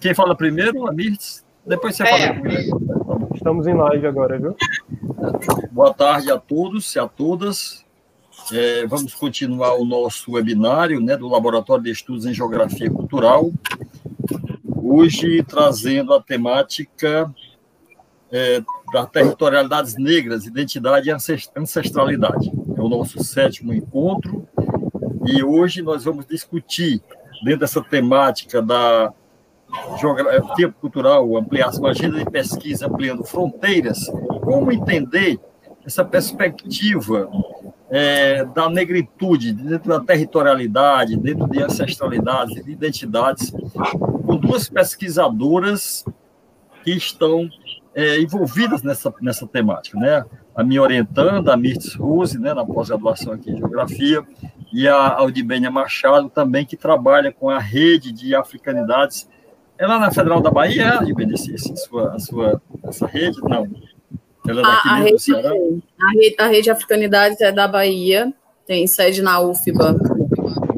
Quem fala primeiro, a Mirtz? Depois você é. fala comigo. Estamos em live agora, viu? Boa tarde a todos e a todas. É, vamos continuar o nosso webinário né, do Laboratório de Estudos em Geografia Cultural. Hoje trazendo a temática é, das territorialidades negras, identidade e ancestralidade. É o nosso sétimo encontro e hoje nós vamos discutir, dentro dessa temática da geografia cultural, ampliação, agenda de pesquisa ampliando fronteiras, como entender essa perspectiva é, da negritude, dentro da territorialidade, dentro de ancestralidades, de identidades, com duas pesquisadoras que estão é, envolvidas nessa, nessa temática, né? A minha orientanda, a Mirtz Rose, né, na pós-graduação aqui em Geografia, e a Aldibênia Machado também, que trabalha com a rede de africanidades. É lá na Federal da Bahia, Aldibênia, a sua, a sua, essa rede? Não. Ela é daqui a, a rede? A rede, a rede de africanidades é da Bahia, tem sede na UFBA,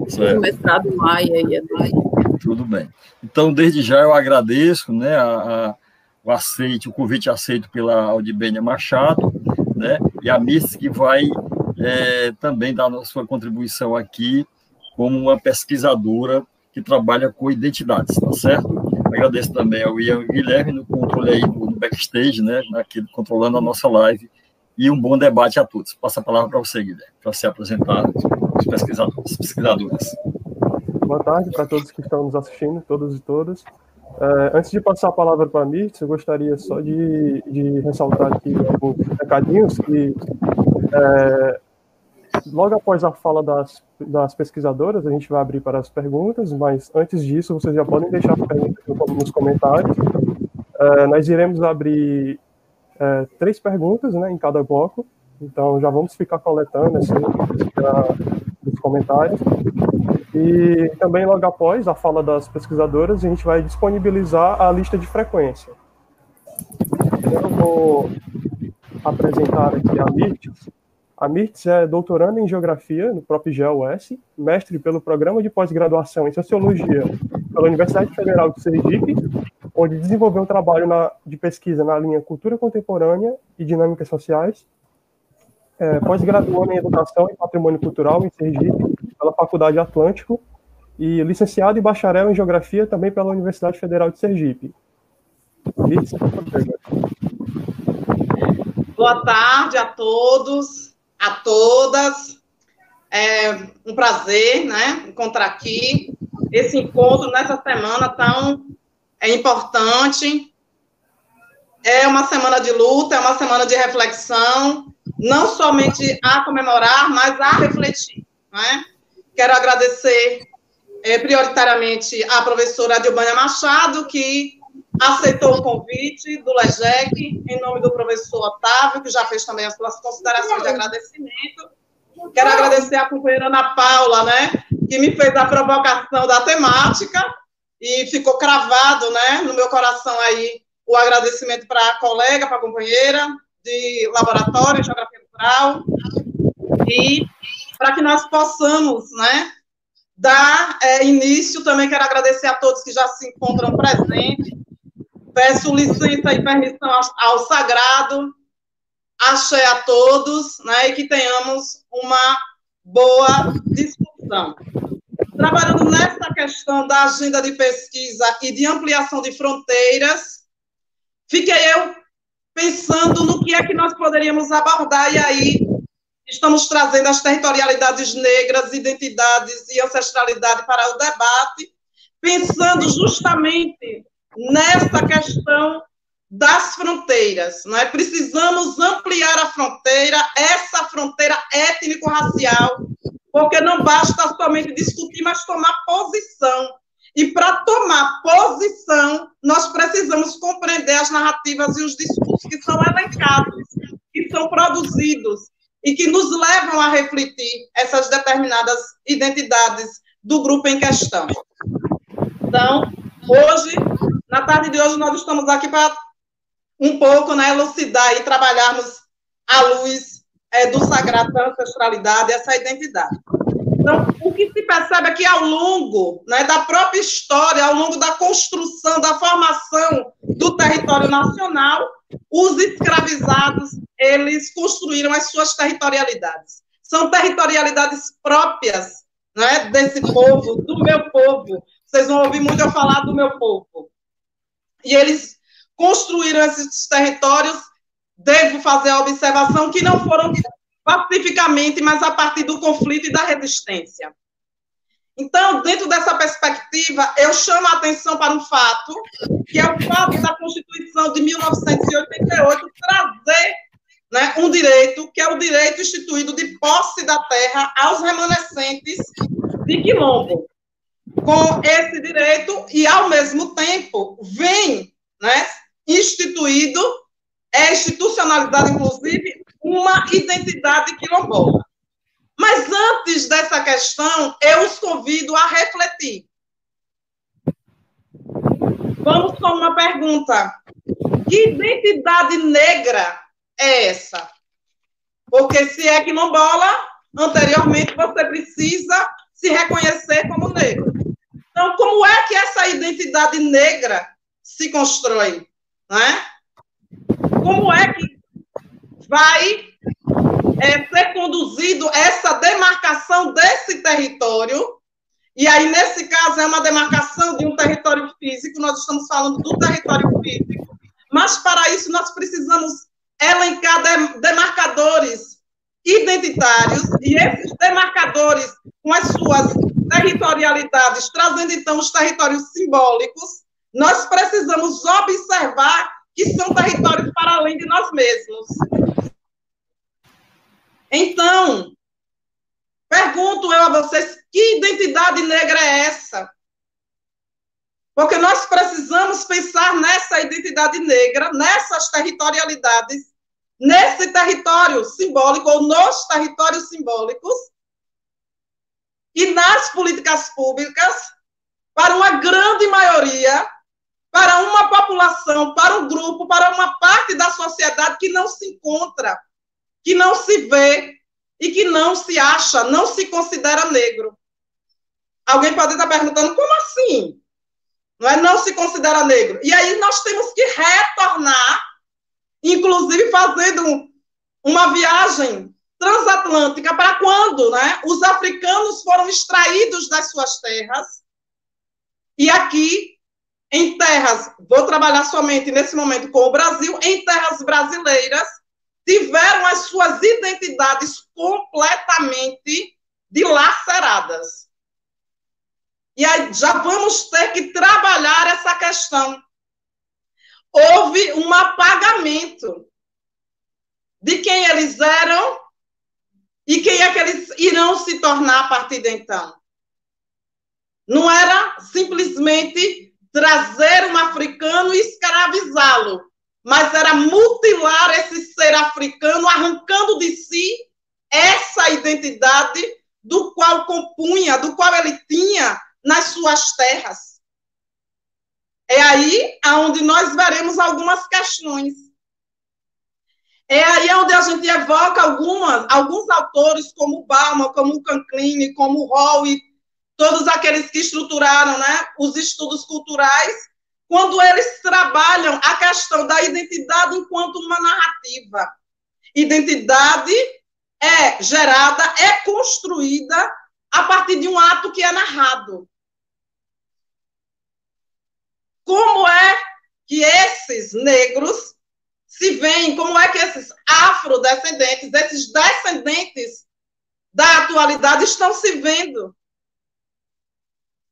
certo. mestrado Maia e é Bahia. Tudo bem. Então, desde já eu agradeço né, a, a o aceite, o convite aceito pela Aldibênia Machado, né, e a Miss que vai é, também dar sua contribuição aqui como uma pesquisadora que trabalha com identidades, tá certo? Agradeço também ao Ian Guilherme no controle aí do, backstage, né, aqui controlando a nossa live, e um bom debate a todos. Passa a palavra para você, Guilherme, para se apresentar os pesquisadores, pesquisadoras. Boa tarde para todos que estão nos assistindo, todos e todas. É, antes de passar a palavra para a Mirtz, eu gostaria só de, de ressaltar aqui alguns recadinhos que é, logo após a fala das, das pesquisadoras, a gente vai abrir para as perguntas, mas antes disso, vocês já podem deixar as perguntas nos comentários. É, nós iremos abrir é, três perguntas né, em cada bloco, então já vamos ficar coletando assim, os comentários. E também, logo após a fala das pesquisadoras, a gente vai disponibilizar a lista de frequência. Eu vou apresentar aqui a Mirtz. A Mirtz é doutoranda em Geografia no próprio GEOS, mestre pelo Programa de Pós-Graduação em Sociologia pela Universidade Federal de Sergipe, onde desenvolveu um trabalho na, de pesquisa na linha Cultura Contemporânea e Dinâmicas Sociais, é, pós-graduou em Educação e Patrimônio Cultural em Sergipe pela Faculdade Atlântico e licenciado e bacharel em Geografia também pela Universidade Federal de Sergipe. Boa tarde a todos, a todas. É um prazer, né, encontrar aqui esse encontro nessa semana tão é importante. É uma semana de luta, é uma semana de reflexão, não somente a comemorar, mas a refletir, né? Quero agradecer é, prioritariamente à professora Adilbânia Machado, que aceitou o convite do LEGEC, em nome do professor Otávio, que já fez também as suas considerações de agradecimento. Quero agradecer à companheira Ana Paula, né, que me fez a provocação da temática e ficou cravado, né, no meu coração aí o agradecimento para a colega, para a companheira de laboratório, geografia cultural, e para que nós possamos, né, dar é, início. Também quero agradecer a todos que já se encontram presentes. Peço licença e permissão ao, sagrado. Axé a todos, né, e que tenhamos uma boa discussão. Trabalhando nessa questão da agenda de pesquisa e de ampliação de fronteiras, fiquei eu pensando no que é que nós poderíamos abordar, e aí Estamos trazendo as territorialidades negras, identidades e ancestralidade para o debate, pensando justamente nessa questão das fronteiras. Não é? Precisamos ampliar a fronteira, essa fronteira étnico-racial, porque não basta somente discutir, mas tomar posição. E para tomar posição, nós precisamos compreender as narrativas e os discursos que são elencados, que são produzidos e que nos levam a refletir essas determinadas identidades do grupo em questão. Então, hoje, na tarde de hoje, nós estamos aqui para um pouco né, elucidar e trabalharmos à luz é, do sagrado da ancestralidade, essa identidade. Então, o que se percebe é que ao longo né, da própria história, ao longo da construção, da formação do território nacional, os escravizados, eles construíram as suas territorialidades. São territorialidades próprias né, desse povo, do meu povo. Vocês vão ouvir muito eu falar do meu povo. E eles construíram esses territórios, devo fazer a observação, que não foram pacificamente, mas a partir do conflito e da resistência. Então, dentro dessa perspectiva, eu chamo a atenção para um fato, que é o fato da Constituição de 1988 trazer né, um direito, que é o direito instituído de posse da terra aos remanescentes de quilombo. Com esse direito, e ao mesmo tempo, vem né, instituído, é institucionalizado, inclusive, uma identidade quilombola. Mas antes dessa questão, eu os convido a refletir. Vamos com uma pergunta. Que identidade negra é essa? Porque se é quilombola, anteriormente você precisa se reconhecer como negro. Então, como é que essa identidade negra se constrói? Né? Como é que vai é, ser conduzido essa demarcação desse território? E aí, nesse caso, é uma demarcação de um território físico, nós estamos falando do território físico, mas para isso nós precisamos elencar demarcadores identitários, e esses demarcadores, com as suas territorialidades, trazendo então os territórios simbólicos, nós precisamos observar que são territórios para além de nós mesmos. Então, pergunto eu a vocês, que identidade negra é essa? Porque nós precisamos pensar nessa identidade negra, nessas territorialidades, nesse território simbólico, ou nos territórios simbólicos, e nas políticas públicas, para uma grande maioria para uma população, para um grupo, para uma parte da sociedade que não se encontra, que não se vê e que não se acha, não se considera negro. Alguém pode estar perguntando, como assim? Não é não se considera negro. E aí nós temos que retornar, inclusive fazendo uma viagem transatlântica para quando né, os africanos foram extraídos das suas terras e aqui em terras, vou trabalhar somente nesse momento com o Brasil, em terras brasileiras, tiveram as suas identidades completamente dilaceradas. E aí já vamos ter que trabalhar essa questão. Houve um apagamento de quem eles eram e quem é que eles irão se tornar a partir de então. Não era simplesmente trazer um africano e escravizá-lo, mas era mutilar esse ser africano, arrancando de si essa identidade do qual compunha, do qual ele tinha nas suas terras. É aí aonde nós veremos algumas questões. É aí onde a gente evoca algumas, alguns autores, como Bauman, como Canclini, como Howe, todos aqueles que estruturaram né, os estudos culturais, quando eles trabalham a questão da identidade enquanto uma narrativa. Identidade é gerada, é construída a partir de um ato que é narrado. Como é que esses negros se veem, como é que esses afrodescendentes, esses descendentes da atualidade estão se vendo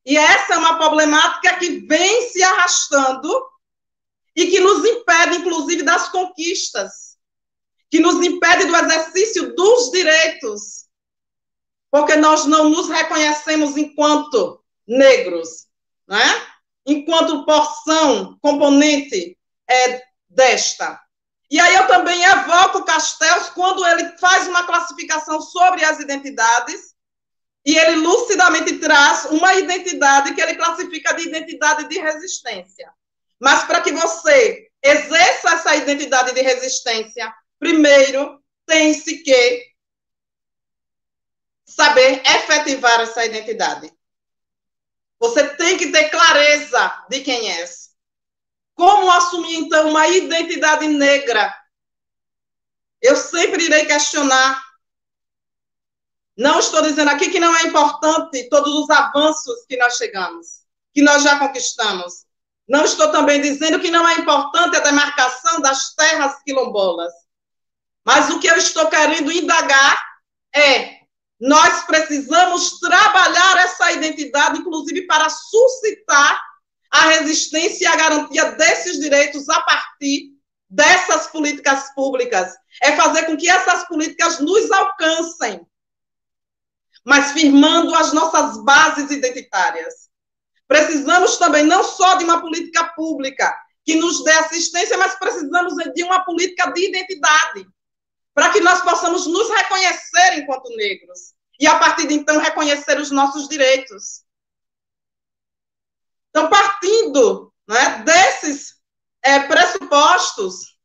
e essa é uma problemática que vem se arrastando e que nos impede, inclusive, das conquistas, que nos impede do exercício dos direitos, porque nós não nos reconhecemos enquanto negros, né? enquanto porção, componente é, desta. E aí eu também evoco Castells quando ele faz uma classificação sobre as identidades, e ele lucidamente traz uma identidade que ele classifica de identidade de resistência. Mas para que você exerça essa identidade de resistência, primeiro tem-se que saber efetivar essa identidade. Você tem que ter clareza de quem é. Como assumir, então, uma identidade negra? Eu sempre irei questionar. Não estou dizendo aqui que não é importante todos os avanços que nós chegamos, que nós já conquistamos. Não estou também dizendo que não é importante a demarcação das terras quilombolas. Mas o que eu estou querendo indagar é: nós precisamos trabalhar essa identidade, inclusive para suscitar a resistência e a garantia desses direitos a partir dessas políticas públicas. É fazer com que essas políticas nos alcancem, mas firmando as nossas bases identitárias. Precisamos também não só de uma política pública que nos dê assistência, mas precisamos de uma política de identidade, para que nós possamos nos reconhecer enquanto negros e, a partir de então, reconhecer os nossos direitos. Então, partindo né, desses é, pressupostos,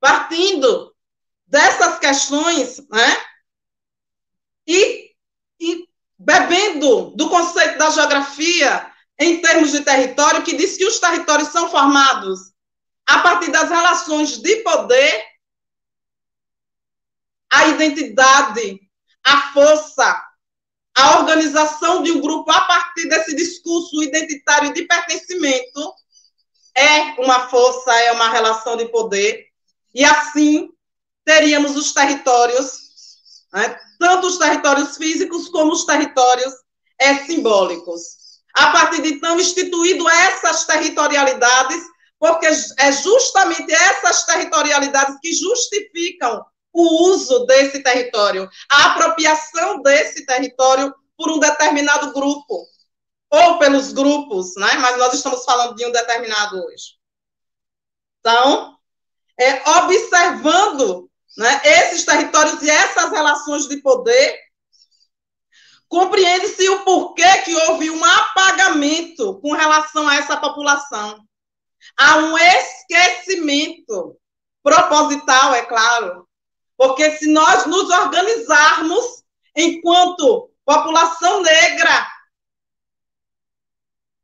partindo dessas questões, né, e, e bebendo do conceito da geografia em termos de território, que diz que os territórios são formados a partir das relações de poder, a identidade, a força, a organização de um grupo a partir desse discurso identitário de pertencimento é uma força, é uma relação de poder, e assim teríamos os territórios, né, tanto os territórios físicos como os territórios é, simbólicos. A partir de então, instituído essas territorialidades, porque é justamente essas territorialidades que justificam o uso desse território, a apropriação desse território por um determinado grupo, ou pelos grupos, né? mas nós estamos falando de um determinado hoje. Então, é, observando né, esses territórios e essas relações de poder, compreende-se o porquê que houve um apagamento com relação a essa população. Há um esquecimento proposital, é claro, porque se nós nos organizarmos enquanto população negra,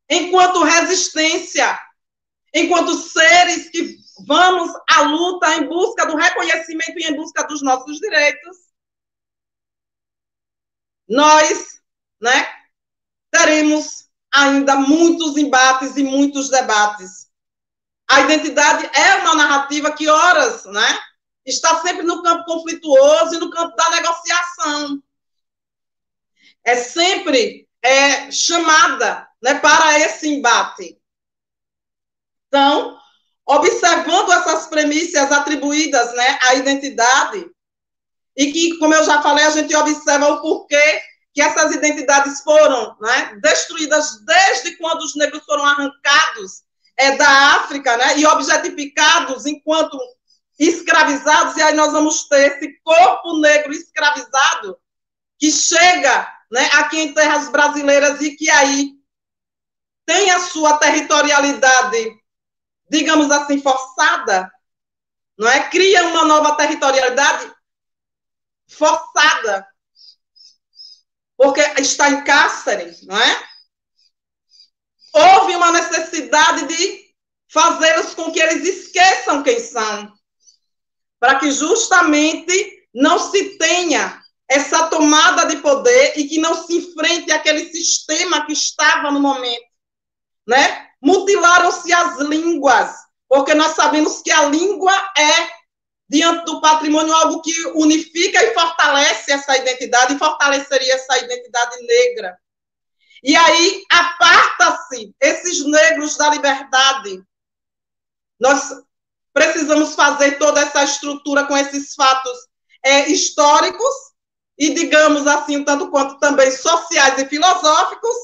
enquanto resistência, enquanto seres que vamos à luta em busca do reconhecimento e em busca dos nossos direitos, nós, né, teremos ainda muitos embates e muitos debates. A identidade é uma narrativa que horas, né, está sempre no campo conflituoso e no campo da negociação. É sempre é, chamada né, para esse embate. Então, observando essas premissas atribuídas né, à identidade, e que, como eu já falei, a gente observa o porquê que essas identidades foram né, destruídas desde quando os negros foram arrancados é, da África né, e objetificados enquanto escravizados, e aí nós vamos ter esse corpo negro escravizado que chega né, aqui em terras brasileiras e que aí tem a sua territorialidade, digamos assim, forçada, não é? Cria uma nova territorialidade forçada, porque está em cárcere, não é? Houve uma necessidade de fazê-los com que eles esqueçam quem são para que justamente não se tenha essa tomada de poder e que não se enfrente aquele sistema que estava no momento, né? Mutilaram-se as línguas, porque nós sabemos que a língua é diante do patrimônio algo que unifica e fortalece essa identidade e fortaleceria essa identidade negra. E aí aparta-se esses negros da liberdade. Nós precisamos fazer toda essa estrutura com esses fatos é, históricos e, digamos assim, tanto quanto também sociais e filosóficos,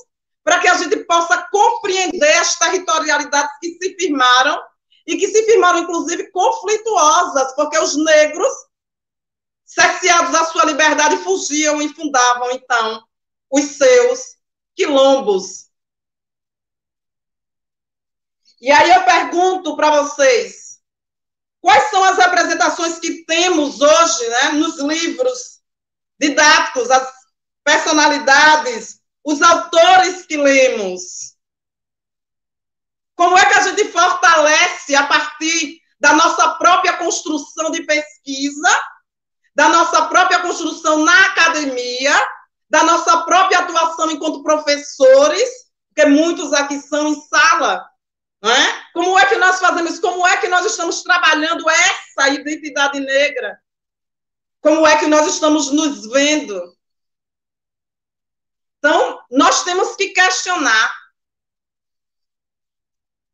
para que a gente possa compreender as territorialidades que se firmaram e que se firmaram, inclusive, conflituosas, porque os negros, cerceados da sua liberdade, fugiam e fundavam, então, os seus quilombos. E aí eu pergunto para vocês, Quais são as representações que temos hoje né, nos livros didáticos, as personalidades, os autores que lemos. Como é que a gente fortalece a partir da nossa própria construção de pesquisa, da nossa própria construção na academia, da nossa própria atuação enquanto professores, porque muitos aqui são em sala, não é? Como é que nós fazemos? Como é que nós estamos trabalhando essa identidade negra? Como é que nós estamos nos vendo? Então, nós temos que questionar.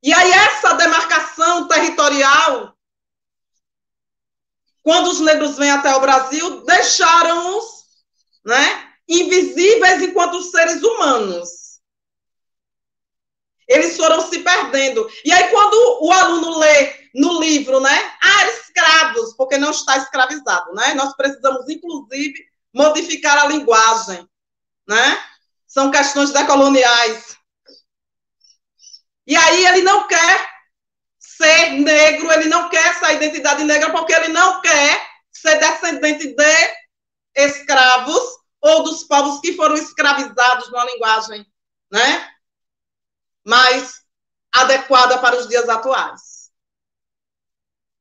E aí, essa demarcação territorial, quando os negros vêm até o Brasil, deixaram-os né, invisíveis enquanto seres humanos. Eles foram se perdendo. E aí, quando o aluno lê no livro, né? Ah, escravos, porque não está escravizado, né? Nós precisamos, inclusive, modificar a linguagem, né? São questões decoloniais. E aí ele não quer ser negro, ele não quer essa identidade negra, porque ele não quer ser descendente de escravos ou dos povos que foram escravizados numa linguagem, né? Mais adequada para os dias atuais.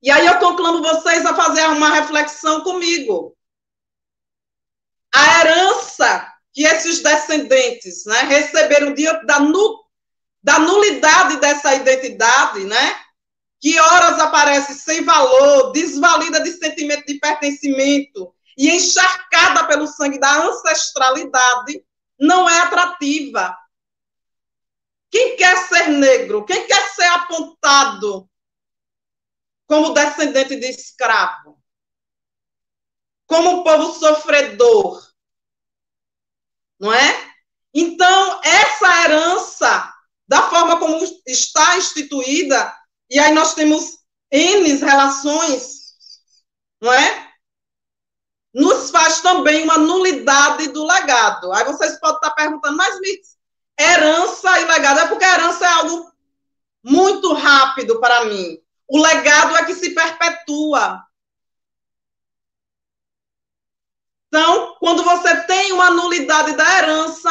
E aí eu conclamo vocês a fazer uma reflexão comigo. A herança que esses descendentes né, receberam diante da, nu, da nulidade dessa identidade, né, que horas aparece sem valor, desvalida de sentimento de pertencimento e encharcada pelo sangue da ancestralidade, não é atrativa, quem quer ser negro? Quem quer ser apontado como descendente de escravo? Como um povo sofredor? Não é? Então, essa herança, da forma como está instituída, e aí nós temos N relações, não é? Nos faz também uma nulidade do legado. Aí vocês podem estar perguntando, mas herança e legado. É porque a herança é algo muito rápido para mim. O legado é que se perpetua. Então, quando você tem uma nulidade da herança,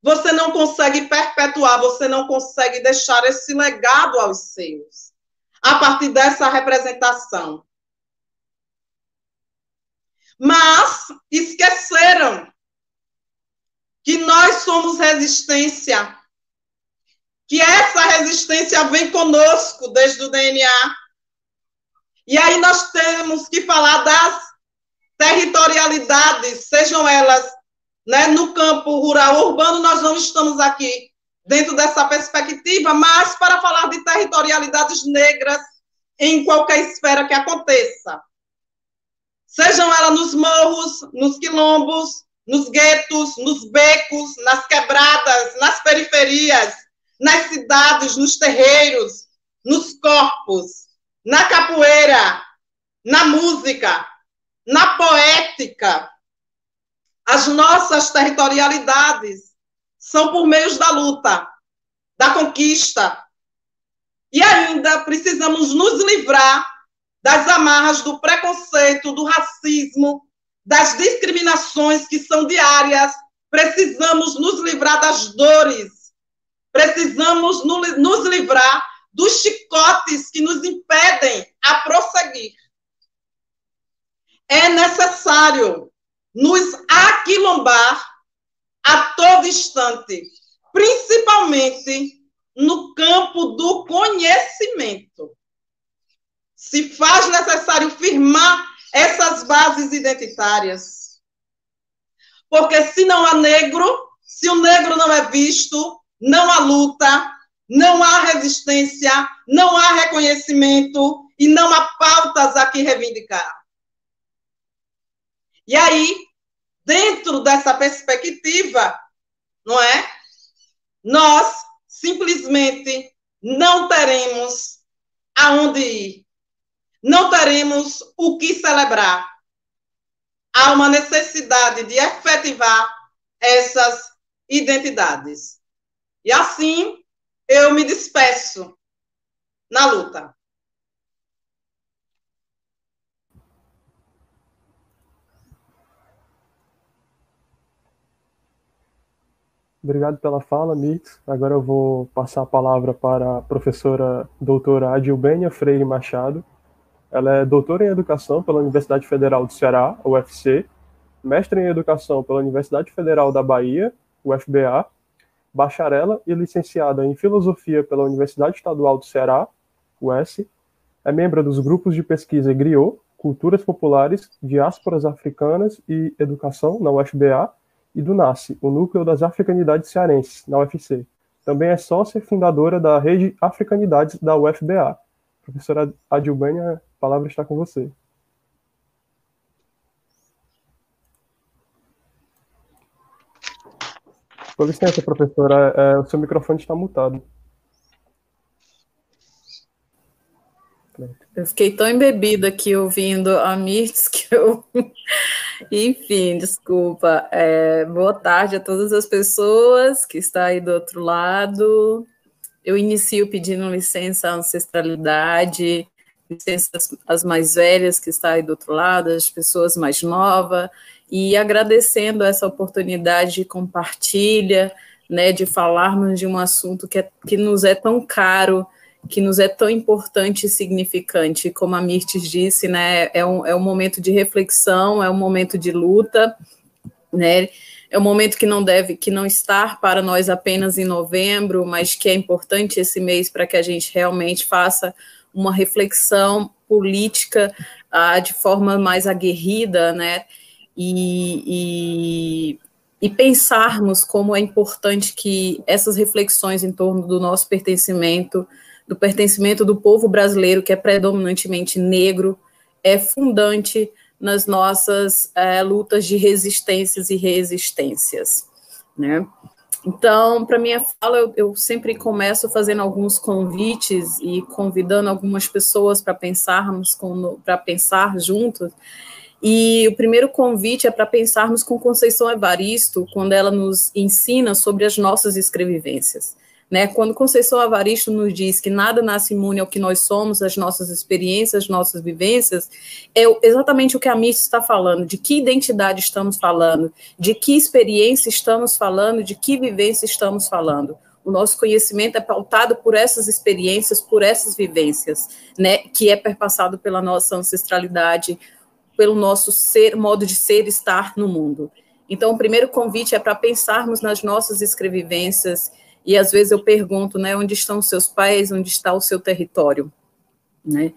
você não consegue perpetuar, você não consegue deixar esse legado aos seus, a partir dessa representação. Mas esqueceram que nós somos resistência, que essa resistência vem conosco desde o DNA. E aí nós temos que falar das territorialidades, sejam elas né, no campo rural urbano, nós não estamos aqui dentro dessa perspectiva, mas para falar de territorialidades negras em qualquer esfera que aconteça. Sejam elas nos morros, nos quilombos, nos guetos, nos becos, nas quebradas, nas periferias, nas cidades, nos terreiros, nos corpos, na capoeira, na música, na poética. As nossas territorialidades são por meio da luta, da conquista. E ainda precisamos nos livrar das amarras do preconceito, do racismo, das discriminações que são diárias, precisamos nos livrar das dores, precisamos nos livrar dos chicotes que nos impedem a prosseguir. É necessário nos aquilombar a todo instante, principalmente no campo do conhecimento. Se faz necessário firmar essas bases identitárias. Porque se não há negro, se o negro não é visto, não há luta, não há resistência, não há reconhecimento e não há pautas a que reivindicar. E aí, dentro dessa perspectiva, não é? Nós simplesmente não teremos aonde ir não teremos o que celebrar. Há uma necessidade de efetivar essas identidades. E assim eu me despeço na luta. Obrigado pela fala, Mix. Agora eu vou passar a palavra para a professora doutora Adilbênia Freire Machado. Ela é doutora em Educação pela Universidade Federal do Ceará, UFC, mestre em Educação pela Universidade Federal da Bahia, UFBA, bacharela e licenciada em Filosofia pela Universidade Estadual do Ceará, UES, é membro dos grupos de pesquisa GRIOT, Culturas Populares, Diásporas Africanas e Educação, na UFBA, e do NACE, o Núcleo das Africanidades Cearenses, na UFC. Também é sócia fundadora da Rede Africanidades da UFBA. Professora Adilbânia, a palavra está com você. Com licença, professora, é, o seu microfone está mutado. Eu fiquei tão embebida aqui ouvindo a Mirtz que eu. Enfim, desculpa. É, boa tarde a todas as pessoas que estão aí do outro lado. Eu inicio pedindo licença à ancestralidade, licença às mais velhas que estão aí do outro lado, às pessoas mais novas, e agradecendo essa oportunidade de compartilha, né, de falarmos de um assunto que, é, que nos é tão caro que nos é tão importante e significante. Como a Mirtes disse, né, é um, é um momento de reflexão, é um momento de luta, né, é um momento que não deve, que não estar para nós apenas em novembro, mas que é importante esse mês para que a gente realmente faça uma reflexão política ah, de forma mais aguerrida, né, e, e, e pensarmos como é importante que essas reflexões em torno do nosso pertencimento do pertencimento do povo brasileiro, que é predominantemente negro, é fundante nas nossas é, lutas de resistências e resistências, né? Então, para minha fala, eu, eu, sempre começo fazendo alguns convites e convidando algumas pessoas para pensarmos para pensar juntos. E o primeiro convite é para pensarmos com Conceição Evaristo, quando ela nos ensina sobre as nossas escrevivências. Né? Quando Conceição Avaristo nos diz que nada nasce imune ao que nós somos, as nossas experiências, as nossas vivências, é exatamente o que a Miss está falando, de que identidade estamos falando, de que experiência estamos falando, de que vivência estamos falando. O nosso conhecimento é pautado por essas experiências, por essas vivências, né, que é perpassado pela nossa ancestralidade, pelo nosso ser, modo de ser, estar no mundo. Então, o primeiro convite é para pensarmos nas nossas escrevivências, e às vezes eu pergunto, né, onde estão seus pais, onde está o seu território, né?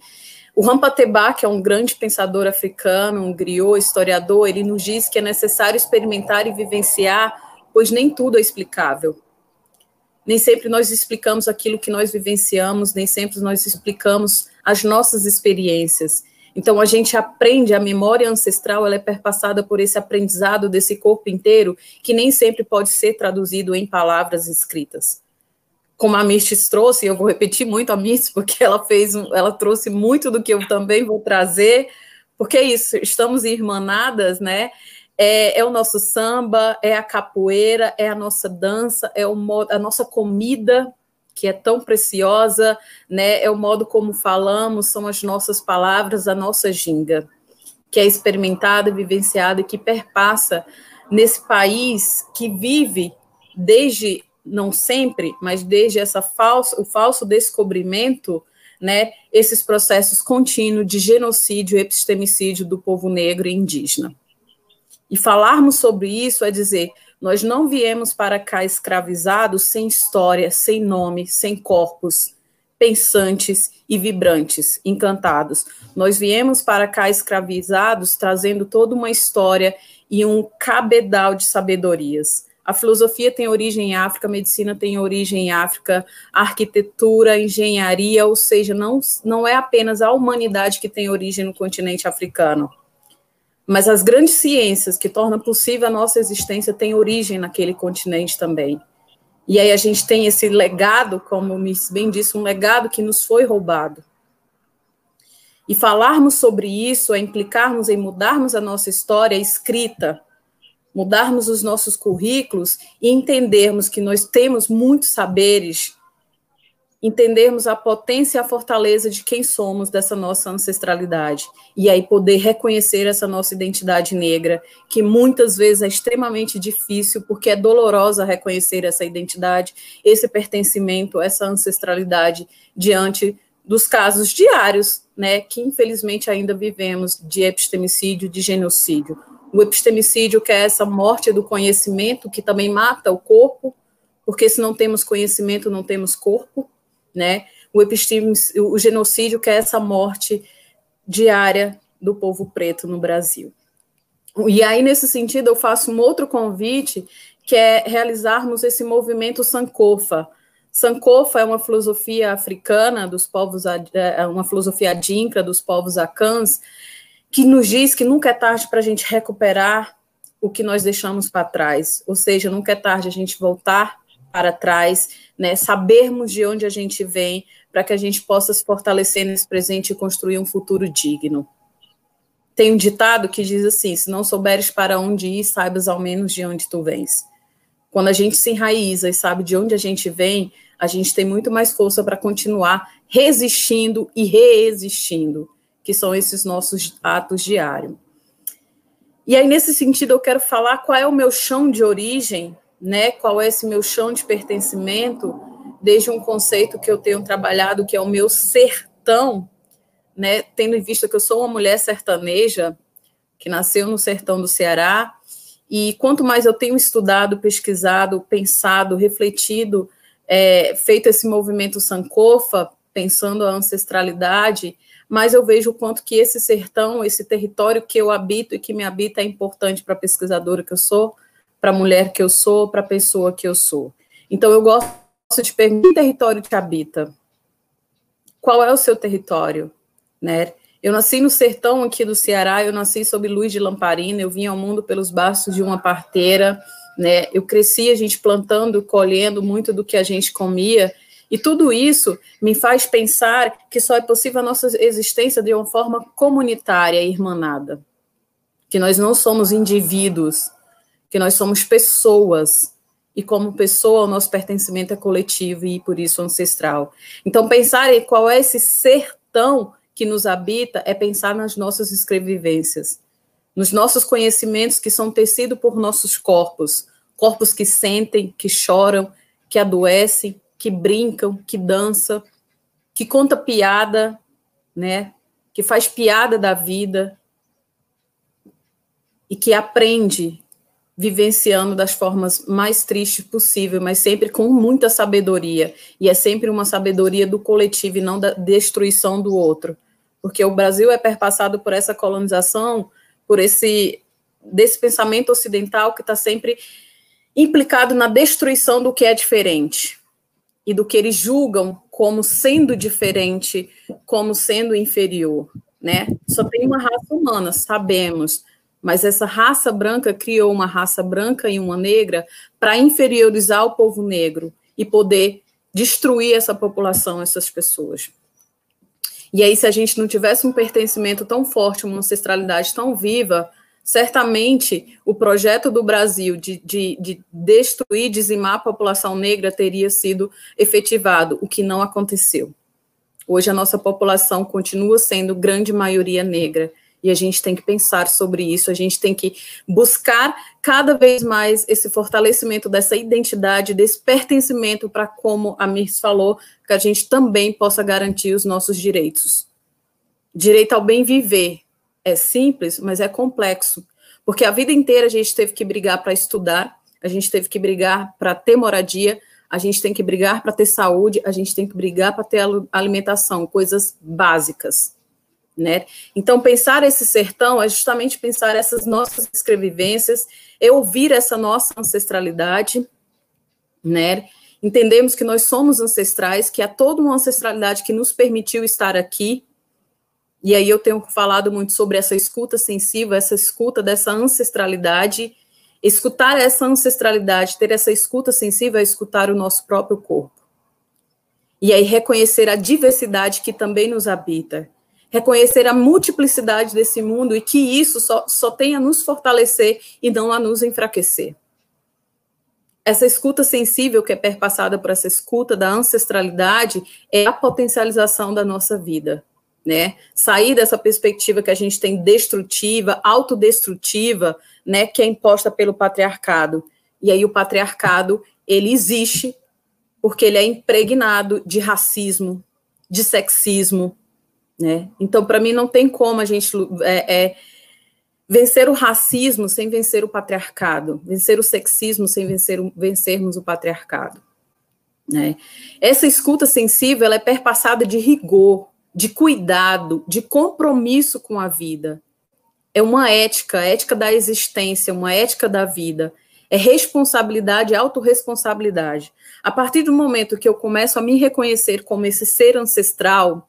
O Rampateba, que é um grande pensador africano, um griot, historiador, ele nos diz que é necessário experimentar e vivenciar, pois nem tudo é explicável. Nem sempre nós explicamos aquilo que nós vivenciamos, nem sempre nós explicamos as nossas experiências. Então a gente aprende, a memória ancestral ela é perpassada por esse aprendizado desse corpo inteiro, que nem sempre pode ser traduzido em palavras escritas. Como a Mistis trouxe, eu vou repetir muito a Mistis, porque ela fez, ela trouxe muito do que eu também vou trazer, porque é isso, estamos irmanadas, né? É, é, o nosso samba, é a capoeira, é a nossa dança, é o, a nossa comida, que é tão preciosa, né? É o modo como falamos, são as nossas palavras, a nossa ginga, que é experimentada, vivenciada que perpassa nesse país que vive desde não sempre, mas desde essa falso, o falso descobrimento, né, esses processos contínuos de genocídio e epistemicídio do povo negro e indígena. E falarmos sobre isso é dizer, nós não viemos para cá escravizados sem história, sem nome, sem corpos, pensantes e vibrantes, encantados. Nós viemos para cá escravizados, trazendo toda uma história e um cabedal de sabedorias. A filosofia tem origem em África, a medicina tem origem em África, a arquitetura, a engenharia, ou seja, não, não é apenas a humanidade que tem origem no continente africano mas as grandes ciências que tornam possível a nossa existência têm origem naquele continente também. E aí a gente tem esse legado, como o Miss bem disse, um legado que nos foi roubado. E falarmos sobre isso é implicarmos em mudarmos a nossa história escrita, mudarmos os nossos currículos e entendermos que nós temos muitos saberes entendermos a potência e a fortaleza de quem somos, dessa nossa ancestralidade, e aí poder reconhecer essa nossa identidade negra, que muitas vezes é extremamente difícil, porque é dolorosa reconhecer essa identidade, esse pertencimento, essa ancestralidade diante dos casos diários, né, que infelizmente ainda vivemos de epistemicídio, de genocídio. O epistemicídio, que é essa morte do conhecimento, que também mata o corpo, porque se não temos conhecimento, não temos corpo, né? O, o genocídio, que é essa morte diária do povo preto no Brasil. E aí, nesse sentido, eu faço um outro convite, que é realizarmos esse movimento Sankofa. Sankofa é uma filosofia africana dos povos, é uma filosofia adinkra dos povos acãs, que nos diz que nunca é tarde para a gente recuperar o que nós deixamos para trás, ou seja, nunca é tarde a gente voltar para trás, né, sabermos de onde a gente vem, para que a gente possa se fortalecer nesse presente e construir um futuro digno. Tem um ditado que diz assim: se não souberes para onde ir, saibas ao menos de onde tu vens. Quando a gente se enraiza e sabe de onde a gente vem, a gente tem muito mais força para continuar resistindo e reexistindo, que são esses nossos atos diários. E aí, nesse sentido, eu quero falar qual é o meu chão de origem né? Qual é esse meu chão de pertencimento, desde um conceito que eu tenho trabalhado, que é o meu sertão, né? Tendo em vista que eu sou uma mulher sertaneja, que nasceu no sertão do Ceará, e quanto mais eu tenho estudado, pesquisado, pensado, refletido, é, feito esse movimento Sankofa, pensando a ancestralidade, mas eu vejo o quanto que esse sertão, esse território que eu habito e que me habita é importante para a pesquisadora que eu sou, para a mulher que eu sou, para a pessoa que eu sou. Então, eu gosto de perguntar: que território te habita? Qual é o seu território? Né? Eu nasci no sertão aqui do Ceará, eu nasci sob luz de lamparina, eu vim ao mundo pelos braços de uma parteira, né? Eu cresci a gente plantando, colhendo muito do que a gente comia, e tudo isso me faz pensar que só é possível a nossa existência de uma forma comunitária e irmanada. Que nós não somos indivíduos, que nós somos pessoas e como pessoa o nosso pertencimento é coletivo e por isso ancestral. Então pensar em qual é esse sertão que nos habita é pensar nas nossas escrevivências, nos nossos conhecimentos que são tecidos por nossos corpos, corpos que sentem, que choram, que adoecem, que brincam, que dançam, que conta piada, né? Que faz piada da vida e que aprende vivenciando das formas mais tristes possível, mas sempre com muita sabedoria. E é sempre uma sabedoria do coletivo e não da destruição do outro. Porque o Brasil é perpassado por essa colonização, por esse desse pensamento ocidental que está sempre implicado na destruição do que é diferente e do que eles julgam como sendo diferente, como sendo inferior, né? Só tem uma raça humana, sabemos, mas essa raça branca criou uma raça branca e uma negra para inferiorizar o povo negro e poder destruir essa população, essas pessoas. E aí, se a gente não tivesse um pertencimento tão forte, uma ancestralidade tão viva, certamente o projeto do Brasil de, de, de destruir, dizimar a população negra teria sido efetivado, o que não aconteceu. Hoje a nossa população continua sendo grande maioria negra e a gente tem que pensar sobre isso, a gente tem que buscar cada vez mais esse fortalecimento dessa identidade, desse pertencimento para, como a Mirs falou, que a gente também possa garantir os nossos direitos. Direito ao bem viver é simples, mas é complexo, porque a vida inteira a gente teve que brigar para estudar, a gente teve que brigar para ter moradia, a gente tem que brigar para ter saúde, a gente tem que brigar para ter alimentação, coisas básicas né? Então, pensar esse sertão é justamente pensar essas nossas escrevivências, é ouvir essa nossa ancestralidade, né? Entendemos que nós somos ancestrais, que há toda uma ancestralidade que nos permitiu estar aqui, e aí eu tenho falado muito sobre essa escuta sensível, essa escuta dessa ancestralidade, escutar essa ancestralidade, ter essa escuta sensível é escutar o nosso próprio corpo. E aí reconhecer a diversidade que também nos habita, reconhecer a multiplicidade desse mundo e que isso só, só tem a nos fortalecer e não a nos enfraquecer. essa escuta sensível que é perpassada por essa escuta da ancestralidade é a potencialização da nossa vida, né? Sair dessa perspectiva que a gente tem destrutiva, autodestrutiva, né, que é imposta pelo patriarcado. E aí o patriarcado, ele existe porque ele é impregnado de racismo, de sexismo, né? Então, para mim, não tem como a gente é, é, vencer o racismo sem vencer o patriarcado, vencer o sexismo sem vencer o, vencermos o patriarcado. Né? Essa escuta sensível ela é perpassada de rigor, de cuidado, de compromisso com a vida. É uma ética, ética da existência, uma ética da vida. É responsabilidade, autorresponsabilidade. A partir do momento que eu começo a me reconhecer como esse ser ancestral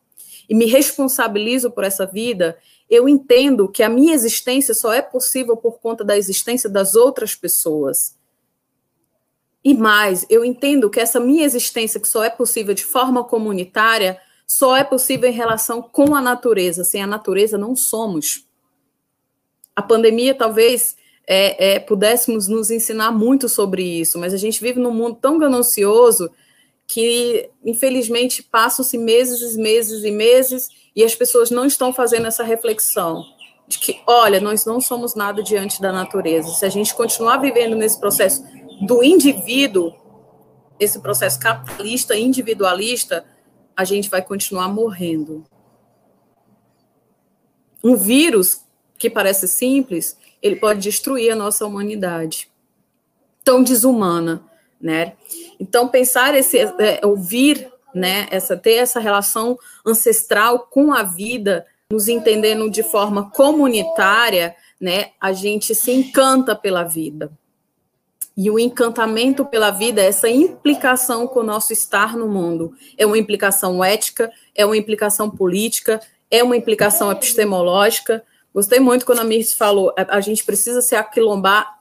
e me responsabilizo por essa vida, eu entendo que a minha existência só é possível por conta da existência das outras pessoas. E mais, eu entendo que essa minha existência, que só é possível de forma comunitária, só é possível em relação com a natureza. Sem a natureza, não somos. A pandemia, talvez, é, é, pudéssemos nos ensinar muito sobre isso, mas a gente vive num mundo tão ganancioso que, infelizmente, passam-se meses e meses e meses e as pessoas não estão fazendo essa reflexão de que, olha, nós não somos nada diante da natureza. Se a gente continuar vivendo nesse processo do indivíduo, esse processo capitalista, individualista, a gente vai continuar morrendo. Um vírus que parece simples, ele pode destruir a nossa humanidade. Tão desumana, né? Então pensar esse é, ouvir né? Essa ter essa relação ancestral com a vida, nos entendendo de forma comunitária, né? A gente se encanta pela vida. E o encantamento pela vida é essa implicação com o nosso estar no mundo. É uma implicação ética, é uma implicação política, é uma implicação epistemológica. Gostei muito quando a Mirce falou, a gente precisa se aquilombar,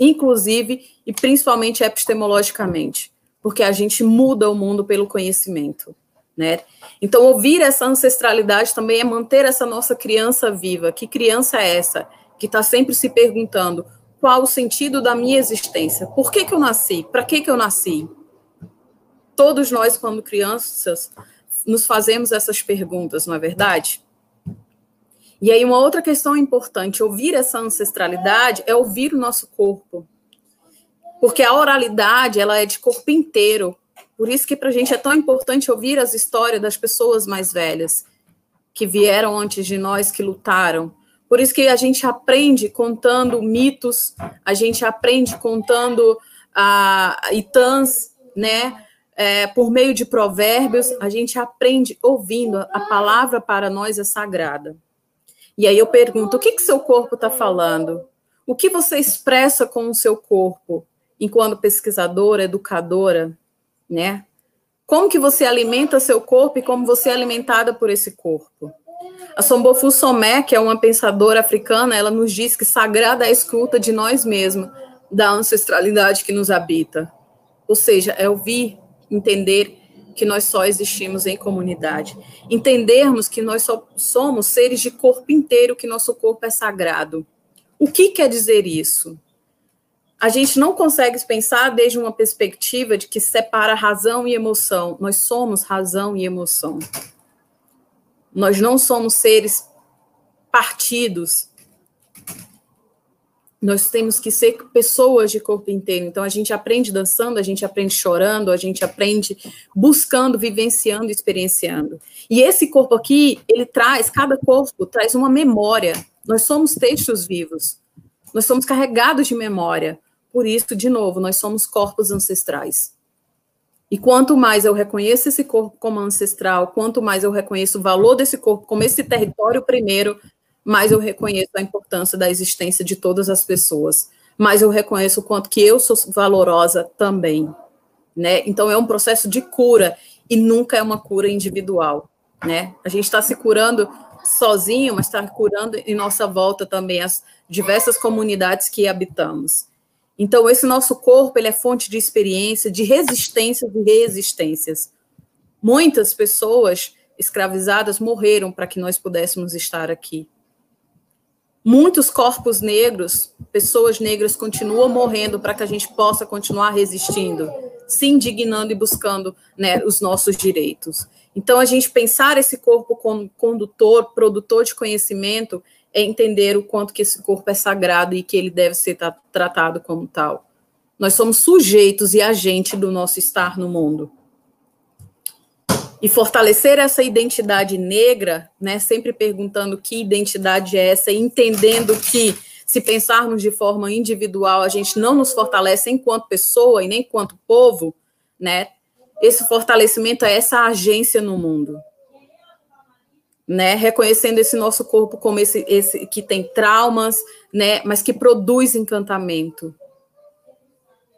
inclusive e principalmente epistemologicamente porque a gente muda o mundo pelo conhecimento, né? Então, ouvir essa ancestralidade também é manter essa nossa criança viva. Que criança é essa? Que está sempre se perguntando qual o sentido da minha existência? Por que, que eu nasci? Para que, que eu nasci? Todos nós, quando crianças, nos fazemos essas perguntas, não é verdade? E aí, uma outra questão importante: ouvir essa ancestralidade é ouvir o nosso corpo. Porque a oralidade, ela é de corpo inteiro. Por isso que para a gente é tão importante ouvir as histórias das pessoas mais velhas, que vieram antes de nós, que lutaram. Por isso que a gente aprende contando mitos, a gente aprende contando a uh, itãs, né? É, por meio de provérbios, a gente aprende ouvindo. A palavra para nós é sagrada. E aí eu pergunto: o que, que seu corpo está falando? O que você expressa com o seu corpo? enquanto pesquisadora, educadora, né? Como que você alimenta seu corpo e como você é alimentada por esse corpo? A Sombofu Somé, que é uma pensadora africana, ela nos diz que sagrada é a escuta de nós mesmos, da ancestralidade que nos habita. Ou seja, é ouvir, entender que nós só existimos em comunidade. Entendermos que nós só somos seres de corpo inteiro, que nosso corpo é sagrado. O que quer dizer isso? a gente não consegue pensar desde uma perspectiva de que separa razão e emoção. Nós somos razão e emoção. Nós não somos seres partidos. Nós temos que ser pessoas de corpo inteiro. Então a gente aprende dançando, a gente aprende chorando, a gente aprende buscando, vivenciando, experienciando. E esse corpo aqui, ele traz, cada corpo traz uma memória. Nós somos textos vivos. Nós somos carregados de memória. Por isso, de novo, nós somos corpos ancestrais. E quanto mais eu reconheço esse corpo como ancestral, quanto mais eu reconheço o valor desse corpo como esse território primeiro, mais eu reconheço a importância da existência de todas as pessoas. Mais eu reconheço o quanto que eu sou valorosa também. Né? Então é um processo de cura e nunca é uma cura individual. Né? A gente está se curando sozinho, mas está curando em nossa volta também as diversas comunidades que habitamos. Então, esse nosso corpo ele é fonte de experiência, de resistências e resistências. Muitas pessoas escravizadas morreram para que nós pudéssemos estar aqui. Muitos corpos negros, pessoas negras continuam morrendo para que a gente possa continuar resistindo, se indignando e buscando né, os nossos direitos. Então, a gente pensar esse corpo como condutor, produtor de conhecimento, é entender o quanto que esse corpo é sagrado e que ele deve ser tratado como tal. Nós somos sujeitos e agentes do nosso estar no mundo. E fortalecer essa identidade negra, né, sempre perguntando que identidade é essa, entendendo que se pensarmos de forma individual, a gente não nos fortalece enquanto pessoa e nem enquanto povo, né? Esse fortalecimento é essa agência no mundo. Né, reconhecendo esse nosso corpo como esse, esse que tem traumas, né, mas que produz encantamento.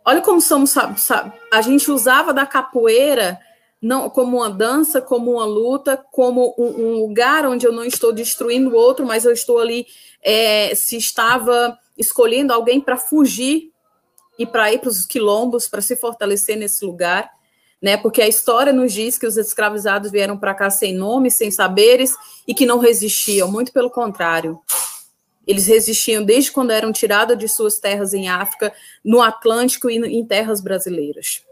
Olha como somos, sabe, sabe, a gente usava da capoeira não como uma dança, como uma luta, como um, um, lugar onde eu não estou destruindo o outro, mas eu estou ali é, se estava escolhendo alguém para fugir e para ir para os quilombos, para se fortalecer nesse lugar, né? Porque a história nos diz que os escravizados vieram para cá sem nome, sem saberes e que não resistiam, muito pelo contrário. Eles resistiam desde quando eram tirados de suas terras em África, no Atlântico e em terras brasileiras,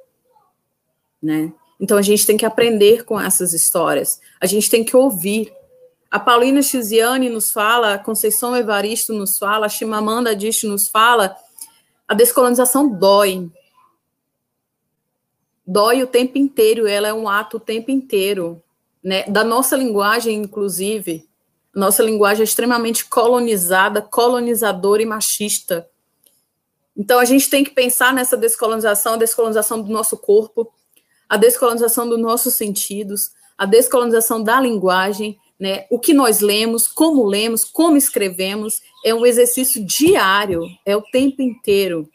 né? Então a gente tem que aprender com essas histórias. A gente tem que ouvir. A Paulina Chiziane nos fala, a Conceição Evaristo nos fala, a Chimamanda Adichie nos fala, a descolonização dói. Dói o tempo inteiro, ela é um ato o tempo inteiro, né? Da nossa linguagem, inclusive. Nossa linguagem é extremamente colonizada, colonizadora e machista. Então a gente tem que pensar nessa descolonização, a descolonização do nosso corpo, a descolonização dos nossos sentidos, a descolonização da linguagem, né? O que nós lemos, como lemos, como escrevemos, é um exercício diário, é o tempo inteiro.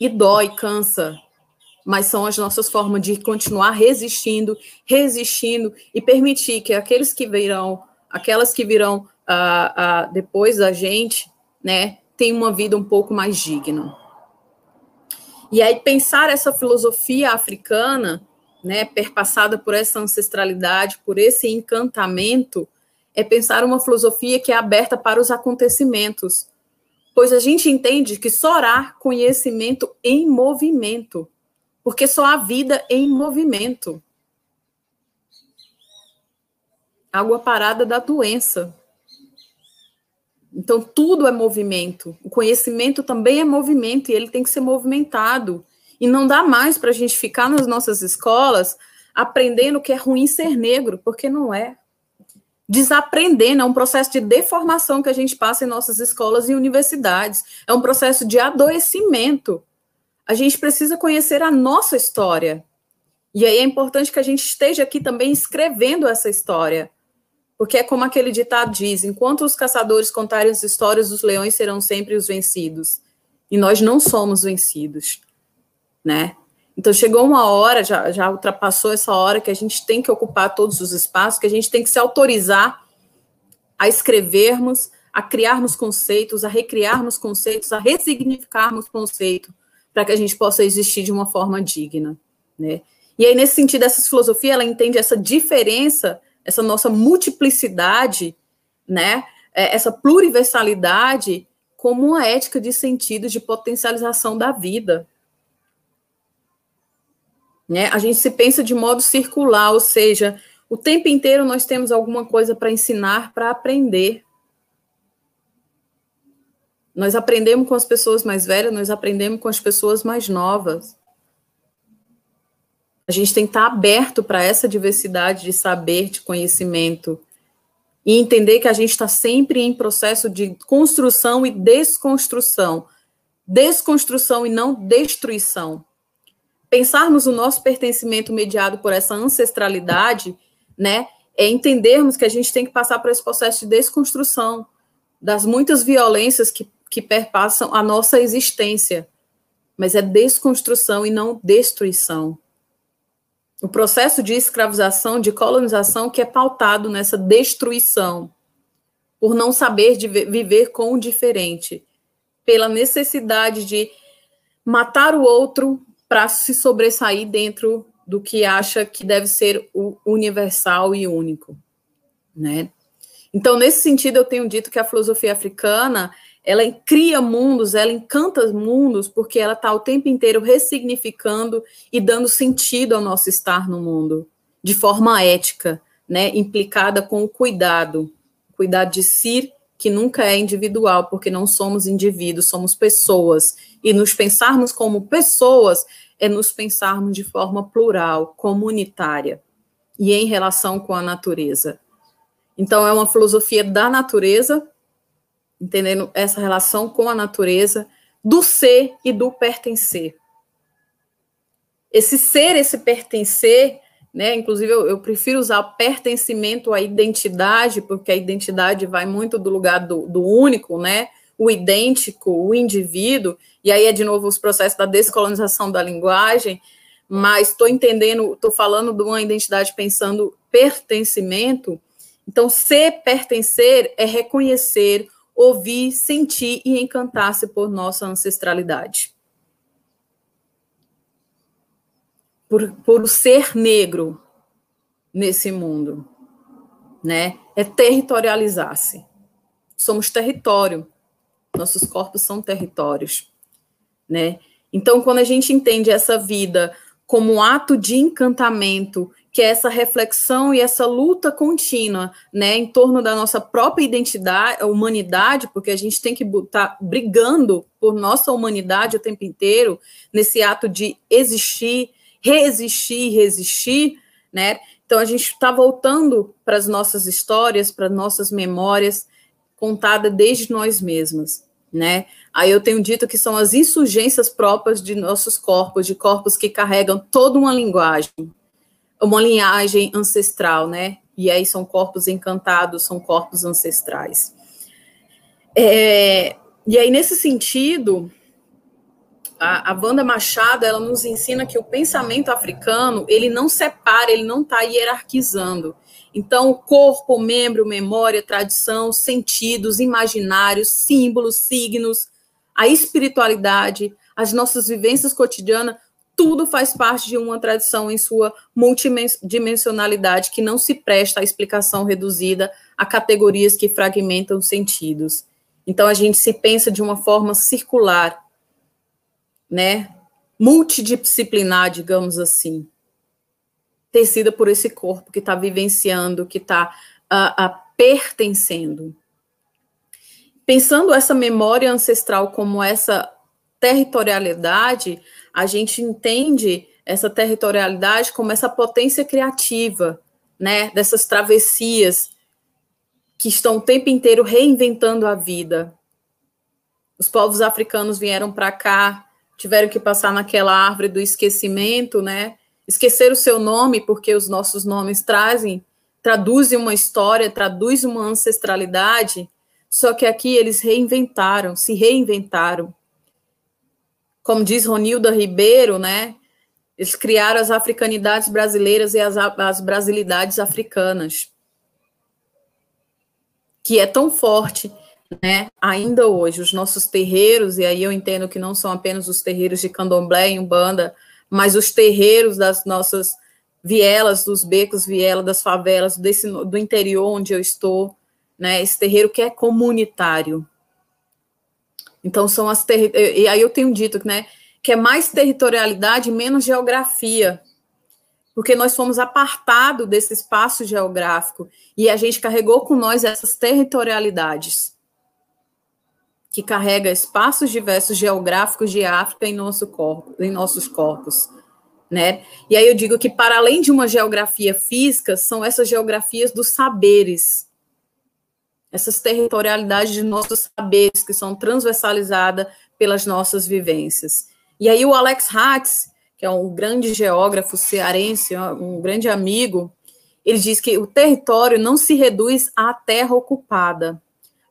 E dói, cansa, mas são as nossas formas de continuar resistindo, resistindo e permitir que aqueles que virão, aquelas que virão uh, uh, depois da gente, né, tenham uma vida um pouco mais digna. E aí pensar essa filosofia africana, né, perpassada por essa ancestralidade, por esse encantamento, é pensar uma filosofia que é aberta para os acontecimentos, pois a gente entende que só há conhecimento em movimento, porque só há vida em movimento. Água parada da doença. Então, tudo é movimento. O conhecimento também é movimento e ele tem que ser movimentado. E não dá mais para a gente ficar nas nossas escolas aprendendo que é ruim ser negro, porque não é. Desaprendendo é um processo de deformação que a gente passa em nossas escolas e universidades. É um processo de adoecimento. A gente precisa conhecer a nossa história. E aí é importante que a gente esteja aqui também escrevendo essa história porque é como aquele ditado diz: enquanto os caçadores contarem as histórias, os leões serão sempre os vencidos. E nós não somos vencidos, né? Então chegou uma hora, já, já ultrapassou essa hora que a gente tem que ocupar todos os espaços, que a gente tem que se autorizar a escrevermos, a criarmos conceitos, a recriarmos conceitos, a ressignificarmos conceitos, para que a gente possa existir de uma forma digna, né? E aí nesse sentido essa filosofia ela entende essa diferença essa nossa multiplicidade, né, é, essa pluriversalidade como uma ética de sentido de potencialização da vida. Né? A gente se pensa de modo circular, ou seja, o tempo inteiro nós temos alguma coisa para ensinar, para aprender. Nós aprendemos com as pessoas mais velhas, nós aprendemos com as pessoas mais novas. A gente tem que estar aberto para essa diversidade de saber, de conhecimento, e entender que a gente está sempre em processo de construção e desconstrução. Desconstrução e não destruição. Pensarmos o nosso pertencimento mediado por essa ancestralidade, né, é entendermos que a gente tem que passar por esse processo de desconstrução das muitas violências que, que perpassam a nossa existência. Mas é desconstrução e não destruição o processo de escravização, de colonização, que é pautado nessa destruição, por não saber viver com o diferente, pela necessidade de matar o outro para se sobressair dentro do que acha que deve ser o universal e único, né? Então, nesse sentido, eu tenho dito que a filosofia africana ela cria mundos, ela encanta mundos, porque ela está o tempo inteiro ressignificando e dando sentido ao nosso estar no mundo, de forma ética, né, implicada com o cuidado, cuidado de si, que nunca é individual, porque não somos indivíduos, somos pessoas, e nos pensarmos como pessoas é nos pensarmos de forma plural, comunitária, e em relação com a natureza. Então, é uma filosofia da natureza, entendendo essa relação com a natureza, do ser e do pertencer. Esse ser, esse pertencer, né? Inclusive, eu, eu, prefiro usar pertencimento à identidade, porque a identidade vai muito do lugar do, do único, né? O idêntico, o indivíduo, e aí é de novo os processos da descolonização da linguagem, mas estou entendendo, estou falando de uma identidade pensando pertencimento. Então, ser pertencer é reconhecer ouvir, sentir e encantar-se por nossa ancestralidade. Por, por ser negro nesse mundo, né? É territorializar-se. Somos território. Nossos corpos são territórios, né? Então, quando a gente entende essa vida como um ato de encantamento que é essa reflexão e essa luta contínua, né, em torno da nossa própria identidade, humanidade, porque a gente tem que estar brigando por nossa humanidade o tempo inteiro, nesse ato de existir, resistir, resistir, né? Então a gente está voltando para as nossas histórias, para nossas memórias, contada desde nós mesmas, né? Aí eu tenho dito que são as insurgências próprias de nossos corpos, de corpos que carregam toda uma linguagem, uma linhagem ancestral, né? E aí são corpos encantados, são corpos ancestrais. É, e aí, nesse sentido, a, a Wanda Machado, ela nos ensina que o pensamento africano, ele não separa, ele não está hierarquizando. Então, corpo, membro, memória, tradição, sentidos, imaginários, símbolos, signos, a espiritualidade, as nossas vivências cotidianas, tudo faz parte de uma tradição em sua multidimensionalidade que não se presta à explicação reduzida a categorias que fragmentam sentidos. Então a gente se pensa de uma forma circular, né? Multidisciplinar, digamos assim, tecida por esse corpo que está vivenciando, que está uh, pertencendo. Pensando essa memória ancestral como essa territorialidade, a gente entende essa territorialidade como essa potência criativa, né, dessas travessias que estão o tempo inteiro reinventando a vida. Os povos africanos vieram para cá, tiveram que passar naquela árvore do esquecimento, né? Esquecer o seu nome, porque os nossos nomes trazem, traduzem uma história, traduzem uma ancestralidade, só que aqui eles reinventaram, se reinventaram como diz Ronilda Ribeiro, né? Eles criaram as africanidades brasileiras e as, as brasilidades africanas, que é tão forte, né? Ainda hoje, os nossos terreiros, e aí eu entendo que não são apenas os terreiros de candomblé e umbanda, mas os terreiros das nossas vielas, dos becos, viela, das favelas, desse, do interior onde eu estou, né? Esse terreiro que é comunitário, então, são as. E aí eu tenho dito né, que é mais territorialidade menos geografia. Porque nós fomos apartados desse espaço geográfico e a gente carregou com nós essas territorialidades, que carrega espaços diversos geográficos de África em, nosso corpo, em nossos corpos. Né? E aí eu digo que, para além de uma geografia física, são essas geografias dos saberes, essas territorialidades de nossos saberes que são transversalizadas pelas nossas vivências. E aí o Alex Hatz, que é um grande geógrafo cearense, um grande amigo, ele diz que o território não se reduz à terra ocupada,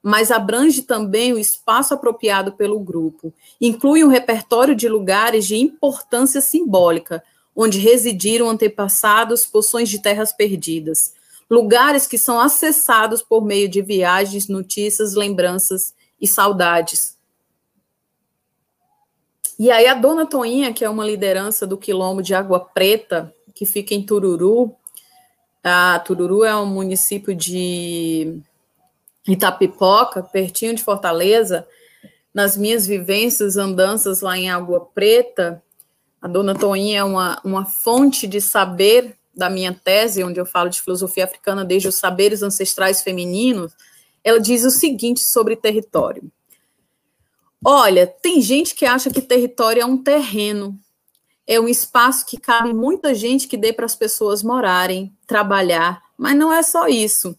mas abrange também o espaço apropriado pelo grupo. Inclui um repertório de lugares de importância simbólica, onde residiram antepassados poções de terras perdidas, lugares que são acessados por meio de viagens, notícias, lembranças e saudades. E aí a dona Toinha, que é uma liderança do quilombo de Água Preta, que fica em Tururu, a Tururu é um município de Itapipoca, pertinho de Fortaleza, nas minhas vivências, andanças lá em Água Preta, a dona Toinha é uma, uma fonte de saber da minha tese, onde eu falo de filosofia africana desde os saberes ancestrais femininos, ela diz o seguinte sobre território. Olha, tem gente que acha que território é um terreno, é um espaço que cabe muita gente que dê para as pessoas morarem, trabalhar, mas não é só isso.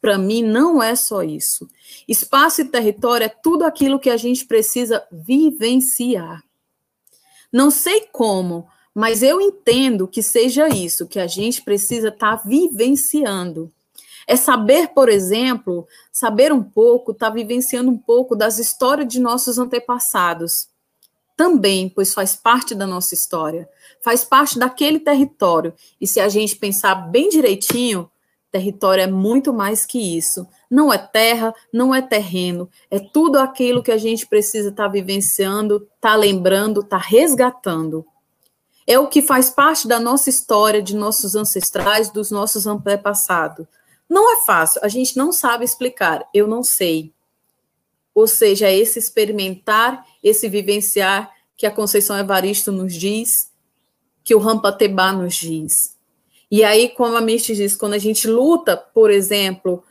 Para mim, não é só isso. Espaço e território é tudo aquilo que a gente precisa vivenciar. Não sei como, mas eu entendo que seja isso, que a gente precisa estar tá vivenciando. É saber, por exemplo, saber um pouco, estar tá vivenciando um pouco das histórias de nossos antepassados. Também, pois faz parte da nossa história, faz parte daquele território. E se a gente pensar bem direitinho, território é muito mais que isso. Não é terra, não é terreno, é tudo aquilo que a gente precisa estar tá vivenciando, estar tá lembrando, estar tá resgatando. É o que faz parte da nossa história, de nossos ancestrais, dos nossos antepassados. Não é fácil, a gente não sabe explicar, eu não sei. Ou seja, é esse experimentar, esse vivenciar que a Conceição Evaristo nos diz, que o Rampatebá nos diz. E aí, como a Misty diz, quando a gente luta, por exemplo,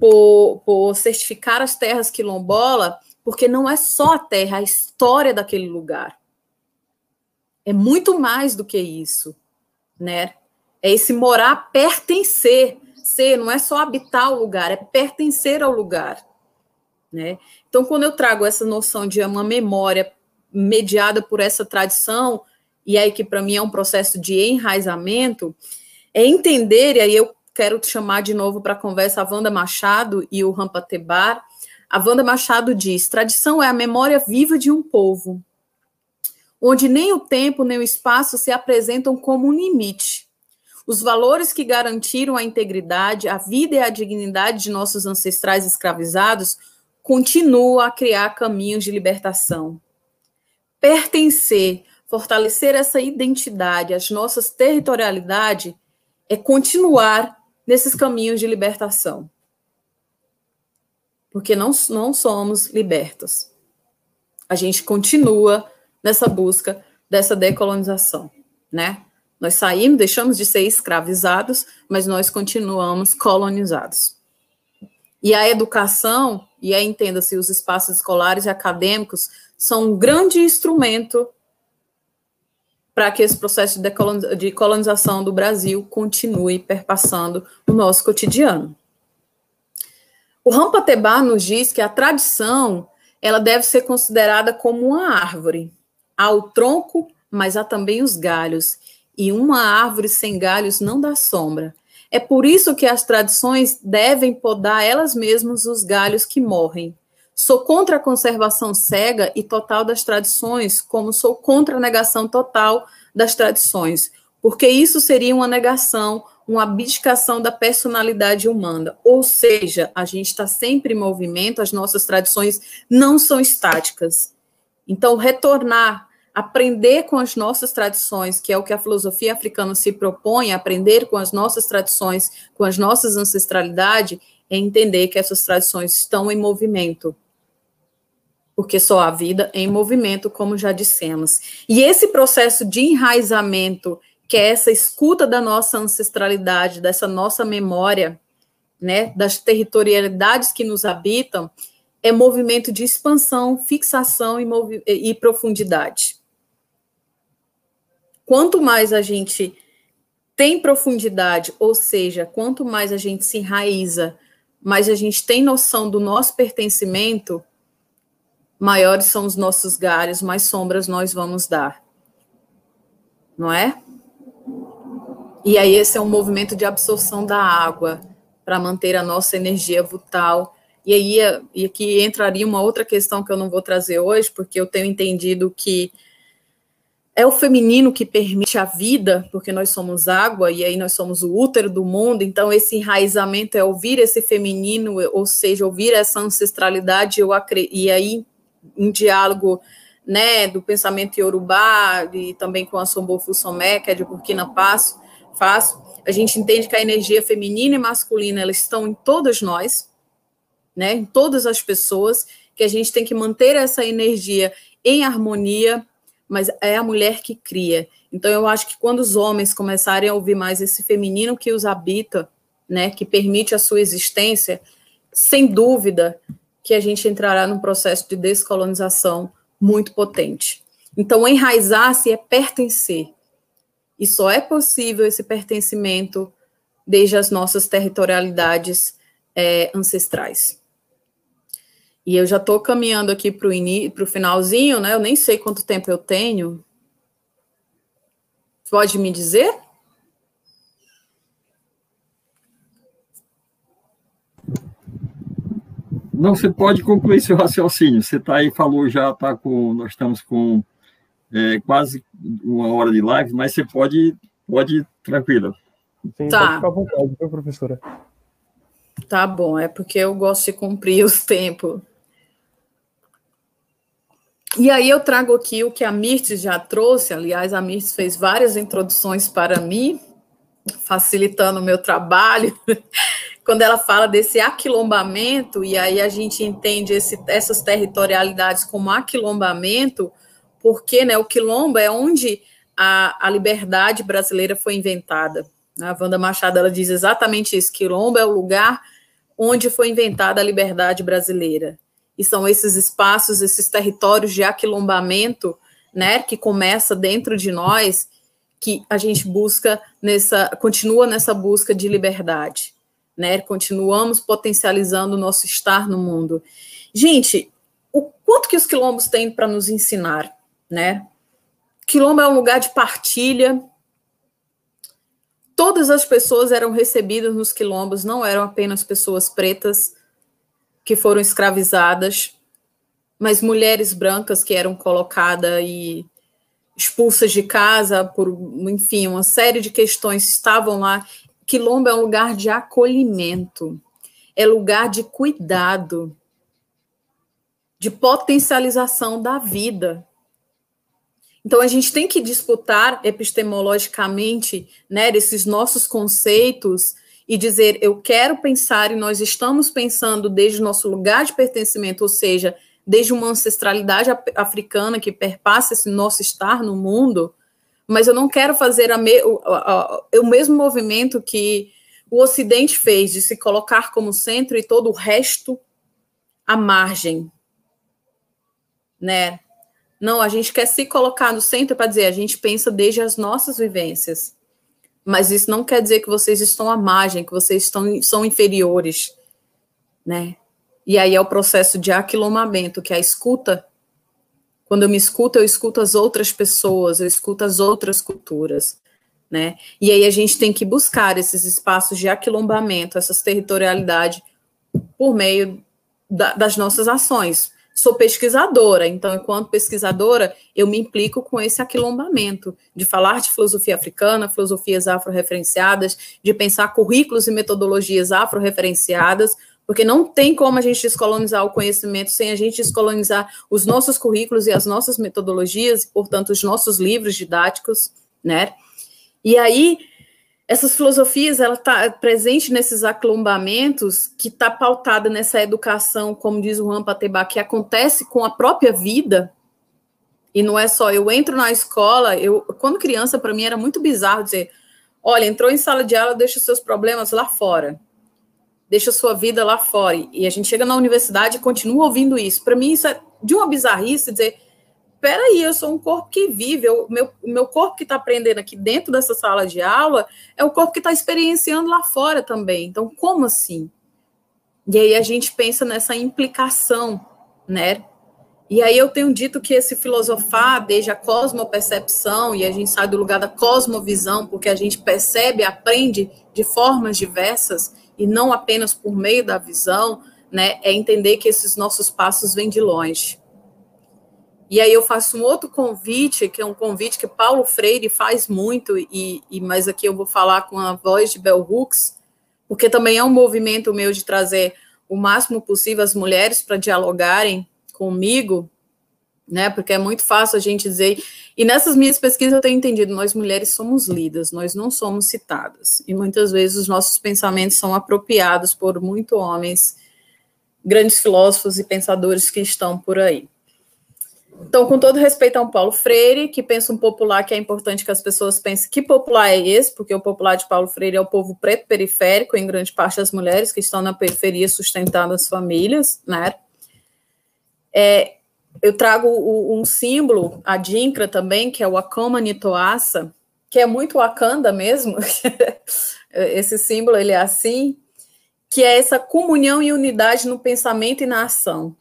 por, por certificar as terras quilombola, porque não é só a terra, é a história daquele lugar. É muito mais do que isso, né? É esse morar, pertencer ser, não é só habitar o lugar, é pertencer ao lugar. Né? Então, quando eu trago essa noção de uma memória mediada por essa tradição, e aí que para mim é um processo de enraizamento, é entender, e aí eu quero chamar de novo para a conversa a Wanda Machado e o Rampa Tebar. A Wanda Machado diz: tradição é a memória viva de um povo, onde nem o tempo nem o espaço se apresentam como um limite, os valores que garantiram a integridade, a vida e a dignidade de nossos ancestrais escravizados continuam a criar caminhos de libertação. Pertencer, fortalecer essa identidade, as nossas territorialidade, é continuar nesses caminhos de libertação. Porque não, não somos libertos. A gente continua nessa busca dessa decolonização, né? Nós saímos, deixamos de ser escravizados, mas nós continuamos colonizados. E a educação, e aí entenda-se os espaços escolares e acadêmicos, são um grande instrumento para que esse processo de colonização do Brasil continue perpassando o nosso cotidiano. O Rampatebá nos diz que a tradição ela deve ser considerada como uma árvore. Há o tronco, mas há também os galhos e uma árvore sem galhos não dá sombra. É por isso que as tradições devem podar elas mesmas os galhos que morrem. Sou contra a conservação cega e total das tradições, como sou contra a negação total das tradições, porque isso seria uma negação, uma abdicação da personalidade humana. Ou seja, a gente está sempre em movimento, as nossas tradições não são estáticas. Então, retornar aprender com as nossas tradições, que é o que a filosofia africana se propõe, aprender com as nossas tradições, com as nossas ancestralidades, é entender que essas tradições estão em movimento. Porque só há vida em movimento, como já dissemos. E esse processo de enraizamento, que é essa escuta da nossa ancestralidade, dessa nossa memória, né, das territorialidades que nos habitam, é movimento de expansão, fixação e, e profundidade. Quanto mais a gente tem profundidade, ou seja, quanto mais a gente se enraiza, mais a gente tem noção do nosso pertencimento, maiores são os nossos galhos, mais sombras nós vamos dar. Não é? E aí esse é um movimento de absorção da água para manter a nossa energia vital. E aí e aqui entraria uma outra questão que eu não vou trazer hoje, porque eu tenho entendido que é o feminino que permite a vida, porque nós somos água e aí nós somos o útero do mundo, então esse enraizamento é ouvir esse feminino, ou seja, ouvir essa ancestralidade, eu e aí um diálogo né, do pensamento iorubá e também com a Sombofu Somé, que é de Burkina Faso, Faso, a gente entende que a energia feminina e masculina elas estão em todos nós, né, em todas as pessoas, que a gente tem que manter essa energia em harmonia, mas é a mulher que cria. Então, eu acho que quando os homens começarem a ouvir mais esse feminino que os habita, né, que permite a sua existência, sem dúvida que a gente entrará num processo de descolonização muito potente. Então, enraizar-se é pertencer. E só é possível esse pertencimento desde as nossas territorialidades é, ancestrais. E eu já estou caminhando aqui para o finalzinho, né? Eu nem sei quanto tempo eu tenho. Pode me dizer? Não, você pode concluir seu raciocínio. Você está aí, falou já, tá com, nós estamos com é, quase uma hora de live, mas você pode, pode tranquila. Sim, tá. pode ficar à vontade, viu, professora? Tá bom, é porque eu gosto de cumprir os tempos. E aí eu trago aqui o que a Mirtes já trouxe, aliás, a Mirtes fez várias introduções para mim, facilitando o meu trabalho, quando ela fala desse aquilombamento, e aí a gente entende esse, essas territorialidades como aquilombamento, porque né, o quilombo é onde a, a liberdade brasileira foi inventada. A Wanda Machado ela diz exatamente isso: quilombo é o lugar onde foi inventada a liberdade brasileira. E são esses espaços, esses territórios de aquilombamento, né, que começa dentro de nós, que a gente busca nessa, continua nessa busca de liberdade, né? Continuamos potencializando o nosso estar no mundo. Gente, o quanto que os quilombos têm para nos ensinar? né? Quilombo é um lugar de partilha. Todas as pessoas eram recebidas nos quilombos, não eram apenas pessoas pretas que foram escravizadas, mas mulheres brancas que eram colocadas e expulsas de casa por, enfim, uma série de questões estavam lá. Quilombo é um lugar de acolhimento, é lugar de cuidado, de potencialização da vida. Então, a gente tem que disputar epistemologicamente né, esses nossos conceitos e dizer: eu quero pensar, e nós estamos pensando desde o nosso lugar de pertencimento, ou seja, desde uma ancestralidade africana que perpassa esse nosso estar no mundo, mas eu não quero fazer me, o, a, o mesmo movimento que o Ocidente fez, de se colocar como centro e todo o resto à margem. Né? Não, a gente quer se colocar no centro para dizer, a gente pensa desde as nossas vivências. Mas isso não quer dizer que vocês estão à margem, que vocês estão, são inferiores, né? E aí é o processo de aquilomamento, que é a escuta. Quando eu me escuto, eu escuto as outras pessoas, eu escuto as outras culturas, né? E aí a gente tem que buscar esses espaços de aquilombamento, essas territorialidades, por meio da, das nossas ações sou pesquisadora, então, enquanto pesquisadora, eu me implico com esse aquilombamento de falar de filosofia africana, filosofias afro-referenciadas, de pensar currículos e metodologias afro-referenciadas, porque não tem como a gente descolonizar o conhecimento sem a gente descolonizar os nossos currículos e as nossas metodologias, e, portanto, os nossos livros didáticos, né? E aí, essas filosofias ela está presente nesses aclombamentos que está pautada nessa educação, como diz o Rampateba, que acontece com a própria vida. E não é só eu entro na escola, eu quando criança para mim era muito bizarro dizer, olha, entrou em sala de aula, deixa seus problemas lá fora. Deixa sua vida lá fora. E a gente chega na universidade e continua ouvindo isso. Para mim isso é de uma bizarrice dizer, peraí, eu sou um corpo que vive, o meu, meu corpo que está aprendendo aqui dentro dessa sala de aula é o corpo que está experienciando lá fora também. Então, como assim? E aí a gente pensa nessa implicação, né? E aí eu tenho dito que esse filosofar, desde a cosmopercepção, e a gente sai do lugar da cosmovisão, porque a gente percebe, aprende de formas diversas, e não apenas por meio da visão, né? É entender que esses nossos passos vêm de longe. E aí eu faço um outro convite, que é um convite que Paulo Freire faz muito, e, e mas aqui eu vou falar com a voz de Bell Hooks, porque também é um movimento meu de trazer o máximo possível as mulheres para dialogarem comigo, né? Porque é muito fácil a gente dizer. E nessas minhas pesquisas eu tenho entendido, nós mulheres somos lidas, nós não somos citadas. E muitas vezes os nossos pensamentos são apropriados por muito homens grandes filósofos e pensadores que estão por aí. Então, com todo respeito ao Paulo Freire, que pensa um popular que é importante que as pessoas pensem que popular é esse, porque o popular de Paulo Freire é o povo preto periférico, em grande parte as mulheres que estão na periferia sustentando as famílias, né? É, eu trago um símbolo, a Dinkra também, que é o Akama Nitoasa, que é muito Wakanda mesmo, esse símbolo ele é assim, que é essa comunhão e unidade no pensamento e na ação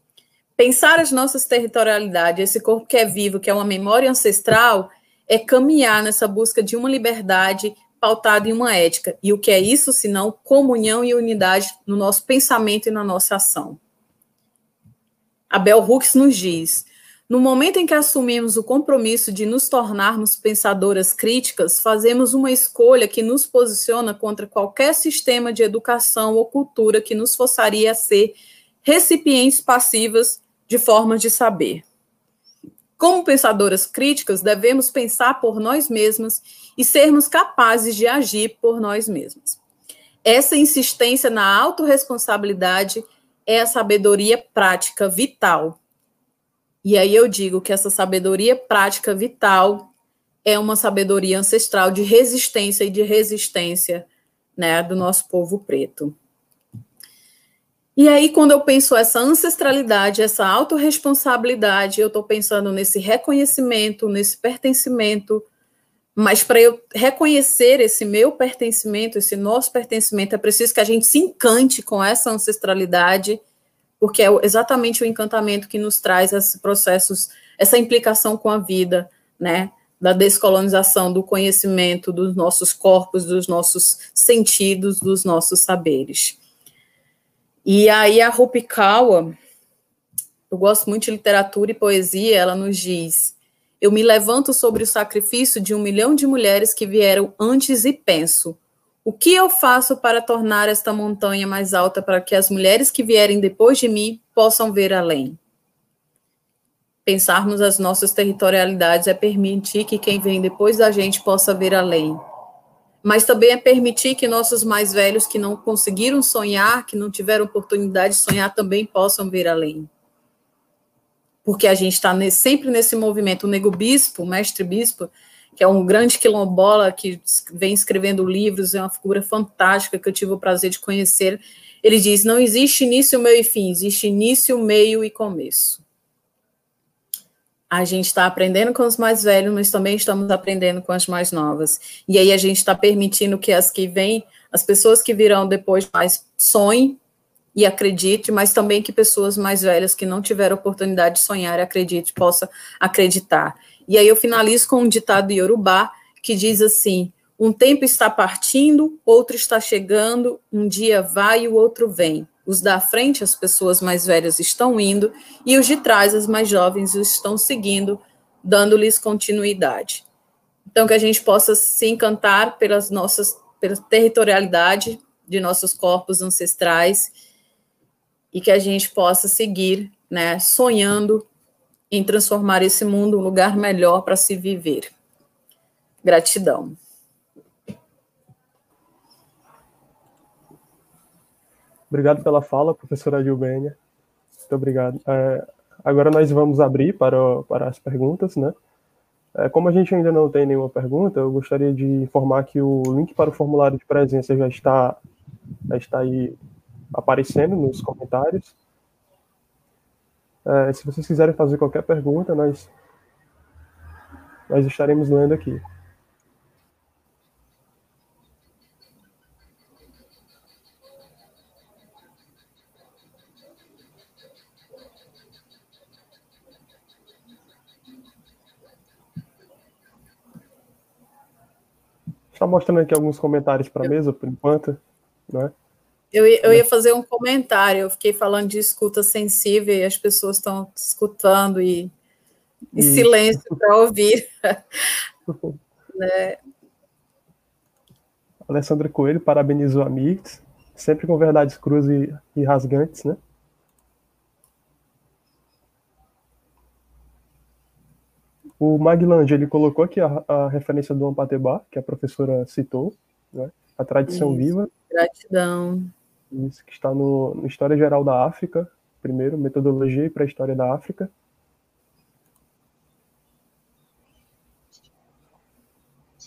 pensar as nossas territorialidades, esse corpo que é vivo, que é uma memória ancestral, é caminhar nessa busca de uma liberdade pautada em uma ética. E o que é isso, senão comunhão e unidade no nosso pensamento e na nossa ação? Abel Hooks nos diz: no momento em que assumimos o compromisso de nos tornarmos pensadoras críticas, fazemos uma escolha que nos posiciona contra qualquer sistema de educação ou cultura que nos forçaria a ser recipientes passivas de formas de saber. Como pensadoras críticas, devemos pensar por nós mesmas e sermos capazes de agir por nós mesmas. Essa insistência na autorresponsabilidade é a sabedoria prática vital. E aí eu digo que essa sabedoria prática vital é uma sabedoria ancestral de resistência e de resistência né, do nosso povo preto. E aí, quando eu penso essa ancestralidade, essa autorresponsabilidade, eu estou pensando nesse reconhecimento, nesse pertencimento. Mas para eu reconhecer esse meu pertencimento, esse nosso pertencimento, é preciso que a gente se encante com essa ancestralidade, porque é exatamente o encantamento que nos traz esses processos, essa implicação com a vida, né? Da descolonização do conhecimento dos nossos corpos, dos nossos sentidos, dos nossos saberes. E aí a Rupi Kawa, eu gosto muito de literatura e poesia, ela nos diz: Eu me levanto sobre o sacrifício de um milhão de mulheres que vieram antes e penso: o que eu faço para tornar esta montanha mais alta para que as mulheres que vierem depois de mim possam ver além? Pensarmos as nossas territorialidades é permitir que quem vem depois da gente possa ver além mas também é permitir que nossos mais velhos que não conseguiram sonhar, que não tiveram oportunidade de sonhar, também possam ver além. Porque a gente está sempre nesse movimento. O Nego Bispo, o mestre Bispo, que é um grande quilombola que vem escrevendo livros, é uma figura fantástica que eu tive o prazer de conhecer. Ele diz: não existe início, meio e fim, existe início, meio e começo a gente está aprendendo com os mais velhos, mas também estamos aprendendo com as mais novas. E aí a gente está permitindo que as que vêm, as pessoas que virão depois mais sonhem e acredite, mas também que pessoas mais velhas que não tiveram oportunidade de sonhar e acredite, possa acreditar. E aí eu finalizo com um ditado Yorubá que diz assim: um tempo está partindo, outro está chegando, um dia vai e o outro vem. Os da frente, as pessoas mais velhas estão indo, e os de trás, as mais jovens, estão seguindo, dando-lhes continuidade. Então, que a gente possa se encantar pelas nossas, pela territorialidade de nossos corpos ancestrais e que a gente possa seguir, né, sonhando em transformar esse mundo um lugar melhor para se viver. Gratidão. Obrigado pela fala, professora Gilbênia. Muito obrigado. É, agora nós vamos abrir para, para as perguntas, né? É, como a gente ainda não tem nenhuma pergunta, eu gostaria de informar que o link para o formulário de presença já está, já está aí aparecendo nos comentários. É, se vocês quiserem fazer qualquer pergunta, nós, nós estaremos lendo aqui. Está mostrando aqui alguns comentários para a mesa, por enquanto, né? Eu, eu ia fazer um comentário, eu fiquei falando de escuta sensível e as pessoas estão escutando e em silêncio para ouvir. né? Alessandra Coelho parabenizou a Mirtz, sempre com verdades cruz e, e rasgantes, né? O Maglange, ele colocou aqui a, a referência do Ampatebá, que a professora citou, né? a tradição Isso. viva. Gratidão. Isso, que está no, no História Geral da África, primeiro, Metodologia e Pré-História da África.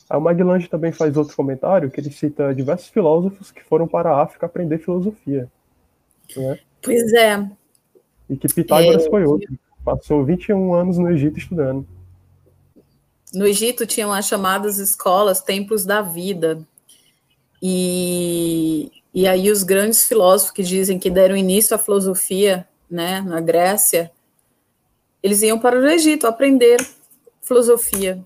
A Maguilange também faz outro comentário, que ele cita diversos filósofos que foram para a África aprender filosofia. Né? Pois é. E que Pitágoras é... foi outro. Passou 21 anos no Egito estudando. No Egito tinham as chamadas escolas, templos da vida. E, e aí os grandes filósofos que dizem que deram início à filosofia, né, na Grécia, eles iam para o Egito aprender filosofia.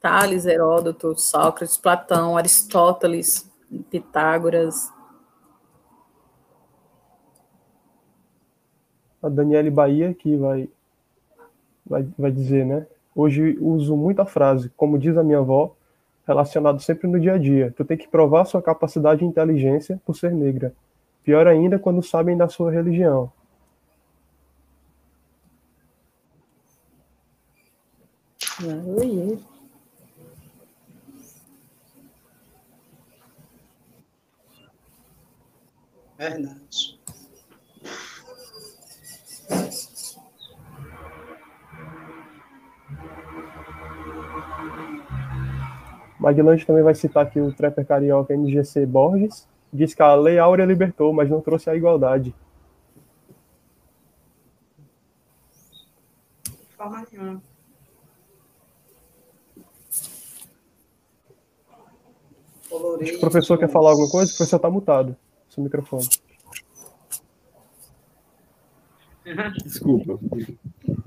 Tales, Heródoto, Sócrates, Platão, Aristóteles, Pitágoras. A Daniele Bahia que vai, vai, vai dizer, né? Hoje uso muito a frase, como diz a minha avó, relacionado sempre no dia a dia. Tu tem que provar sua capacidade e inteligência por ser negra. Pior ainda quando sabem da sua religião. Oi. Verdade. Maguilante também vai citar aqui o trapper carioca NGC Borges. Diz que a Lei Áurea libertou, mas não trouxe a igualdade. Forma nenhuma. O professor quer falar alguma coisa? O professor está mutado. Seu microfone. Desculpa.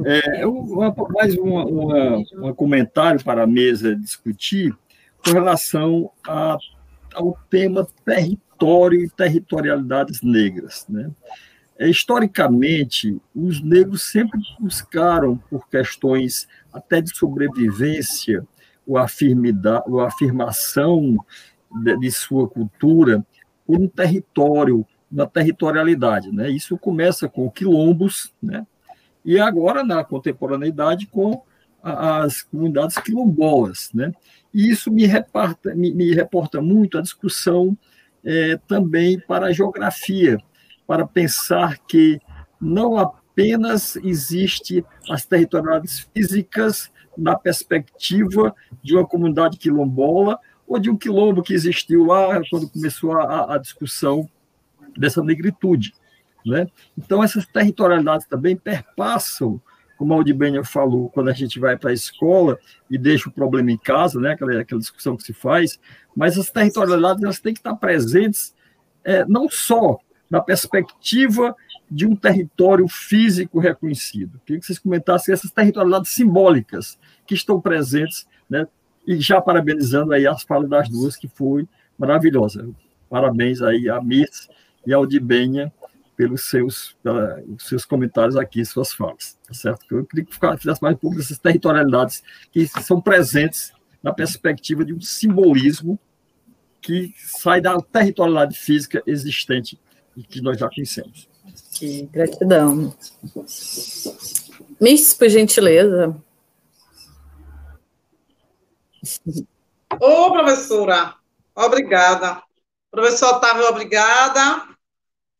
É, uma, mais um comentário para a mesa discutir com relação a, ao tema território e territorialidades negras. Né? É, historicamente, os negros sempre buscaram, por questões até de sobrevivência, ou, afirmida, ou afirmação de, de sua cultura, por um território, uma territorialidade. Né? Isso começa com quilombos, né? e agora, na contemporaneidade, com as comunidades quilombolas. Né? E isso me, reparta, me, me reporta muito a discussão é, também para a geografia, para pensar que não apenas existe as territorialidades físicas na perspectiva de uma comunidade quilombola ou de um quilombo que existiu lá quando começou a, a discussão dessa negritude. Né? Então, essas territorialidades também perpassam, como a Aldibênia falou, quando a gente vai para a escola e deixa o problema em casa, né? aquela, aquela discussão que se faz, mas as territorialidades elas têm que estar presentes é, não só na perspectiva de um território físico reconhecido. Queria que vocês comentassem essas territorialidades simbólicas que estão presentes né, e já parabenizando aí as falas das duas, que foi maravilhosa. Parabéns aí a Miss e ao Dibenha pelos seus, pelos seus comentários aqui, suas falas, tá certo? Eu queria que fizesse mais um pouco dessas territorialidades que são presentes na perspectiva de um simbolismo que sai da territorialidade física existente e que nós já conhecemos. Que gratidão. Miss, por gentileza. Ô, professora, obrigada. Professor Otávio, obrigada.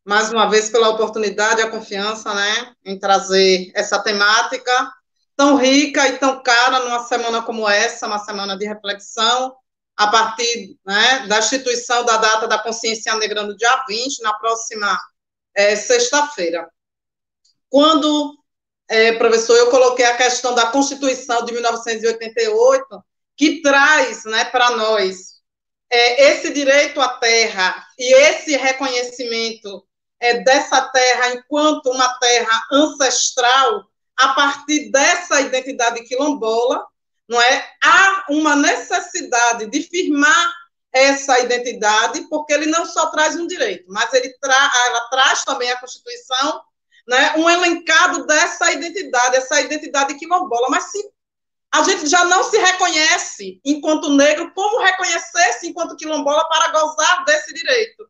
Mais uma vez pela oportunidade e a confiança, né, em trazer essa temática tão rica e tão cara numa semana como essa, uma semana de reflexão, a partir né, da instituição da data da consciência negra no dia 20, na próxima é, sexta-feira. Quando, é, professor, eu coloquei a questão da Constituição de 1988, que traz né, para nós é, esse direito à terra e esse reconhecimento é, dessa terra enquanto uma terra ancestral, a partir dessa identidade quilombola, não é? Há uma necessidade de firmar essa identidade, porque ele não só traz um direito, mas ele tra ela traz também a Constituição, né, um elencado dessa identidade, essa identidade quilombola. Mas se a gente já não se reconhece enquanto negro, como reconhecer-se enquanto quilombola para gozar desse direito?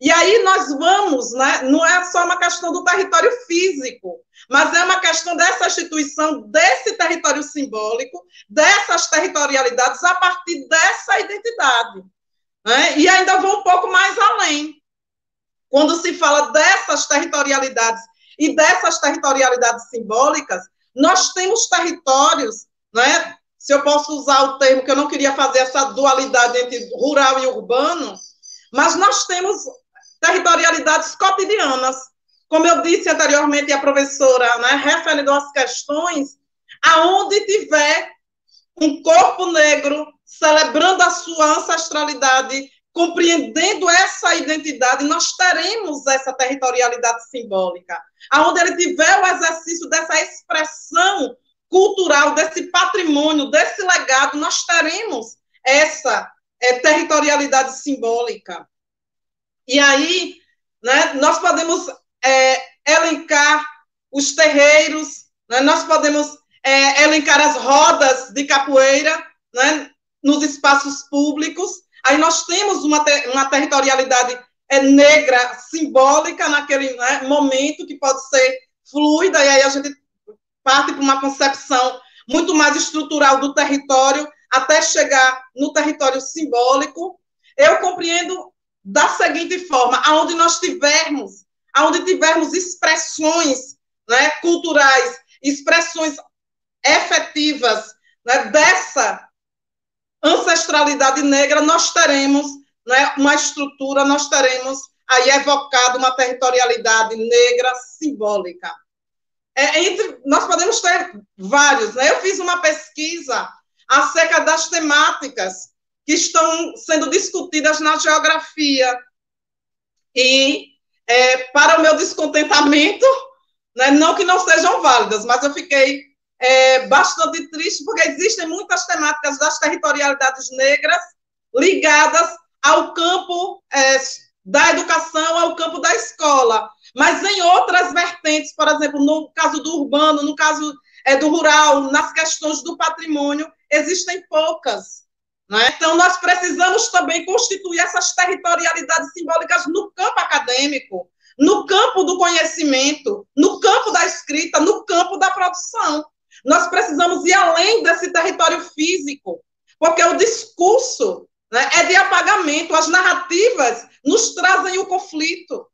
E aí nós vamos, né, não é só uma questão do território físico, mas é uma questão dessa instituição, desse território simbólico, dessas territorialidades a partir dessa identidade. Né? E ainda vou um pouco mais além. quando se fala dessas territorialidades e dessas territorialidades simbólicas, nós temos territórios, né? se eu posso usar o termo que eu não queria fazer essa dualidade entre rural e urbano, mas nós temos territorialidades cotidianas. Como eu disse anteriormente, a professora, né, referindo às questões, aonde tiver um corpo negro celebrando a sua ancestralidade, compreendendo essa identidade, nós teremos essa territorialidade simbólica. Aonde ele tiver o exercício dessa expressão cultural, desse patrimônio, desse legado, nós teremos essa é, territorialidade simbólica. E aí, né, nós podemos é, elencar os terreiros, né, nós podemos é, elencar as rodas de capoeira né, nos espaços públicos. Aí nós temos uma, ter, uma territorialidade é, negra simbólica naquele né, momento que pode ser fluida, e aí a gente parte para uma concepção muito mais estrutural do território até chegar no território simbólico. Eu compreendo da seguinte forma: aonde nós tivermos, aonde tivermos expressões né, culturais, expressões efetivas né, dessa ancestralidade negra, nós teremos né, uma estrutura, nós teremos aí evocado uma territorialidade negra simbólica. É, entre, nós podemos ter vários. Né? Eu fiz uma pesquisa acerca das temáticas que estão sendo discutidas na geografia. E, é, para o meu descontentamento, né, não que não sejam válidas, mas eu fiquei é, bastante triste, porque existem muitas temáticas das territorialidades negras ligadas ao campo é, da educação, ao campo da escola. Mas em outras vertentes, por exemplo, no caso do urbano, no caso é, do rural, nas questões do patrimônio, existem poucas. Né? Então, nós precisamos também constituir essas territorialidades simbólicas no campo acadêmico, no campo do conhecimento, no campo da escrita, no campo da produção. Nós precisamos ir além desse território físico, porque o discurso né, é de apagamento, as narrativas nos trazem o conflito.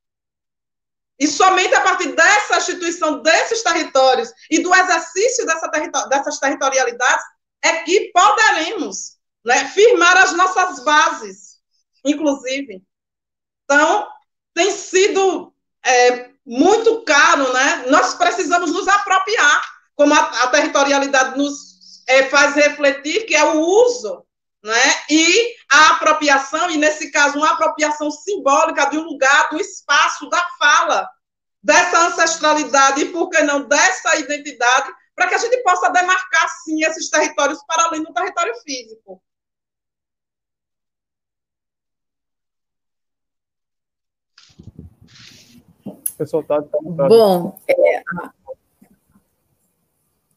E somente a partir dessa instituição, desses territórios e do exercício dessa dessas territorialidades é que poderemos né, firmar as nossas bases, inclusive. Então, tem sido é, muito caro, né? Nós precisamos nos apropriar, como a, a territorialidade nos é, faz refletir, que é o uso né? e a apropriação, e nesse caso, uma apropriação simbólica de um lugar, do espaço, da fala, dessa ancestralidade e, por que não, dessa identidade, para que a gente possa demarcar, sim, esses territórios para além do território físico. Pessoal, tá, tá, tá. Bom, é,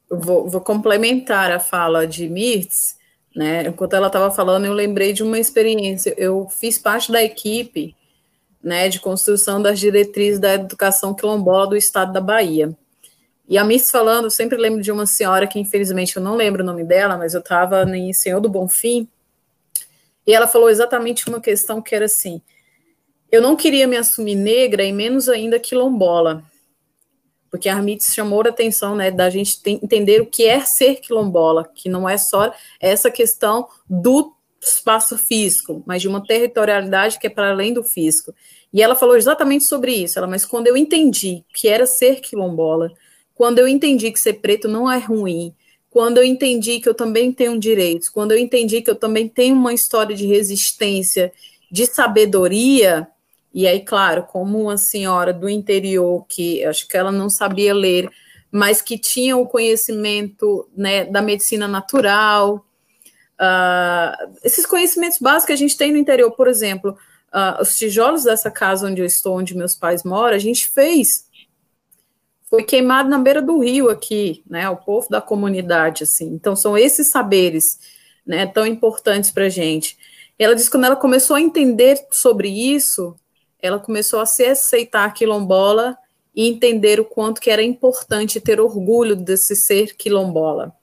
vou, vou complementar a fala de Mirtz, né? Enquanto ela estava falando, eu lembrei de uma experiência. Eu fiz parte da equipe né, de construção das diretrizes da educação quilombola do estado da Bahia. E a Miss falando, eu sempre lembro de uma senhora que, infelizmente, eu não lembro o nome dela, mas eu estava em Senhor do Bonfim, e ela falou exatamente uma questão que era assim: eu não queria me assumir negra e menos ainda quilombola porque a Armites chamou a atenção, né, da gente entender o que é ser quilombola, que não é só essa questão do espaço físico, mas de uma territorialidade que é para além do físico. E ela falou exatamente sobre isso, ela, mas quando eu entendi que era ser quilombola, quando eu entendi que ser preto não é ruim, quando eu entendi que eu também tenho direitos, quando eu entendi que eu também tenho uma história de resistência, de sabedoria, e aí, claro, como uma senhora do interior, que acho que ela não sabia ler, mas que tinha o conhecimento né, da medicina natural, uh, esses conhecimentos básicos que a gente tem no interior, por exemplo, uh, os tijolos dessa casa onde eu estou, onde meus pais moram, a gente fez, foi queimado na beira do rio aqui, né, o povo da comunidade, assim. Então, são esses saberes, né, tão importantes para gente. Ela disse que quando ela começou a entender sobre isso, ela começou a se aceitar quilombola e entender o quanto que era importante ter orgulho desse ser quilombola.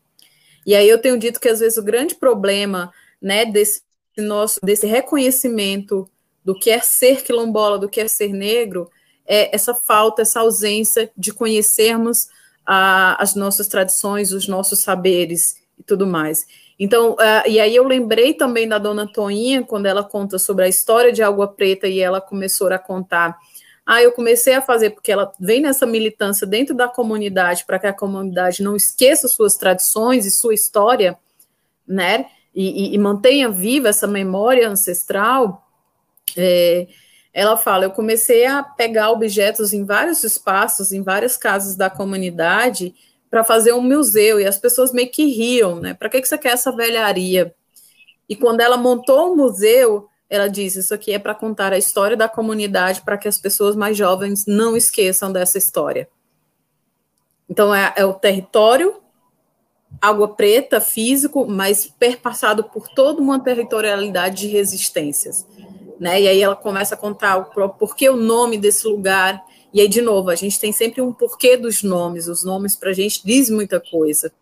E aí eu tenho dito que às vezes o grande problema, né, desse nosso desse reconhecimento do que é ser quilombola, do que é ser negro, é essa falta, essa ausência de conhecermos a, as nossas tradições, os nossos saberes e tudo mais. Então, uh, e aí eu lembrei também da dona Toinha, quando ela conta sobre a história de Água Preta e ela começou a contar. Ah, eu comecei a fazer, porque ela vem nessa militância dentro da comunidade, para que a comunidade não esqueça suas tradições e sua história, né? E, e, e mantenha viva essa memória ancestral. É, ela fala: eu comecei a pegar objetos em vários espaços, em várias casas da comunidade, para fazer um museu, e as pessoas meio que riam, né? Para que, que você quer essa velharia? E quando ela montou o museu, ela disse: Isso aqui é para contar a história da comunidade, para que as pessoas mais jovens não esqueçam dessa história. Então, é, é o território, água preta, físico, mas perpassado por toda uma territorialidade de resistências. Né? E aí ela começa a contar o porquê o nome desse lugar, e aí, de novo, a gente tem sempre um porquê dos nomes. Os nomes para a gente diz muita coisa,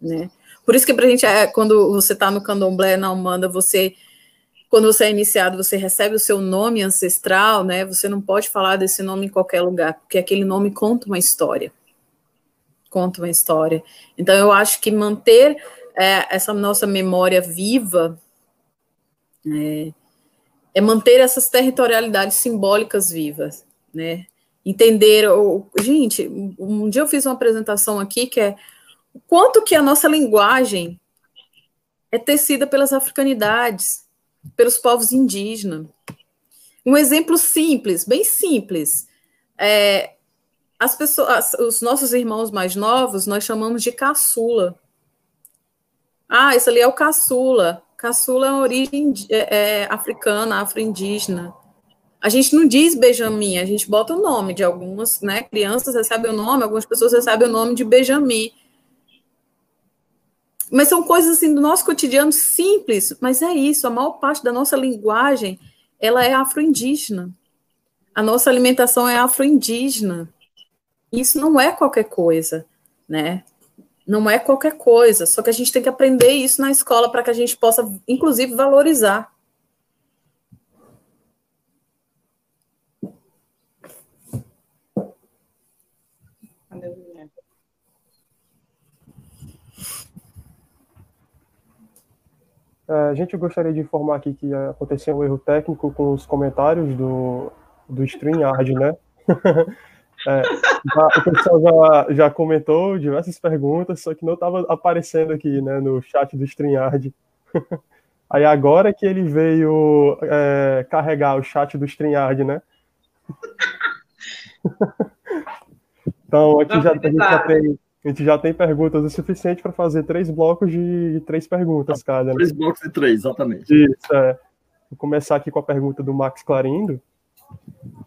né? Por isso que para a gente, é, quando você está no candomblé, na Umbanda, você, quando você é iniciado, você recebe o seu nome ancestral, né? Você não pode falar desse nome em qualquer lugar, porque aquele nome conta uma história. Conta uma história. Então, eu acho que manter é, essa nossa memória viva é, é manter essas territorialidades simbólicas vivas, né? Entender. gente, um dia eu fiz uma apresentação aqui que é o quanto que a nossa linguagem é tecida pelas africanidades, pelos povos indígenas. Um exemplo simples, bem simples. É, as pessoas, os nossos irmãos mais novos, nós chamamos de caçula. Ah, isso ali é o caçula. Caçula é uma origem é, é, africana, afro-indígena. A gente não diz Benjamin, a gente bota o nome de algumas, né? Crianças recebem o nome, algumas pessoas recebem o nome de Benjamin. Mas são coisas assim do nosso cotidiano simples, mas é isso, a maior parte da nossa linguagem, ela é afro-indígena. A nossa alimentação é afro-indígena. Isso não é qualquer coisa, né? Não é qualquer coisa, só que a gente tem que aprender isso na escola para que a gente possa, inclusive, valorizar. A gente gostaria de informar aqui que aconteceu um erro técnico com os comentários do, do StreamYard, né? é, já, o pessoal já, já comentou diversas perguntas, só que não estava aparecendo aqui né, no chat do StreamYard. Aí agora que ele veio é, carregar o chat do StreamYard, né? então aqui já, a gente já tem a gente já tem perguntas o suficiente para fazer três blocos de, de três perguntas cada. Né? Três blocos de três, exatamente. Isso, é. Vou começar aqui com a pergunta do Max Clarindo.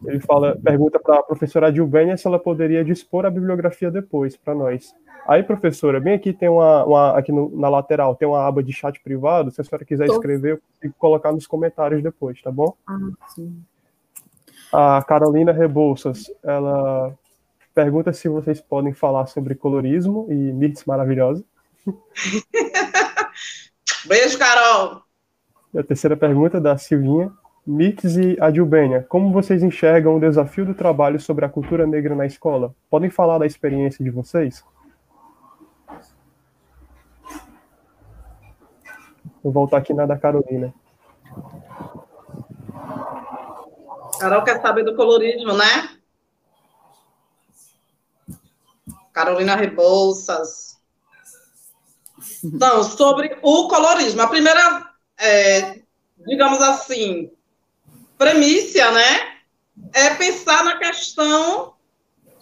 Ele fala, pergunta para a professora Adilbênia se ela poderia dispor a bibliografia depois para nós. Aí, professora, bem aqui tem uma, uma aqui no, na lateral tem uma aba de chat privado. Se a senhora quiser escrever, eu consigo colocar nos comentários depois, tá bom? Ah, sim. A Carolina Rebouças, ela Pergunta se vocês podem falar sobre colorismo e mitos maravilhosos. Beijo, Carol. E a terceira pergunta da Silvinha. Mix e Adilbênia, como vocês enxergam o desafio do trabalho sobre a cultura negra na escola? Podem falar da experiência de vocês? Vou voltar aqui na da Carolina. Carol quer saber do colorismo, né? Carolina Rebouças. Então, sobre o colorismo. A primeira, é, digamos assim, premissa, né, é pensar na questão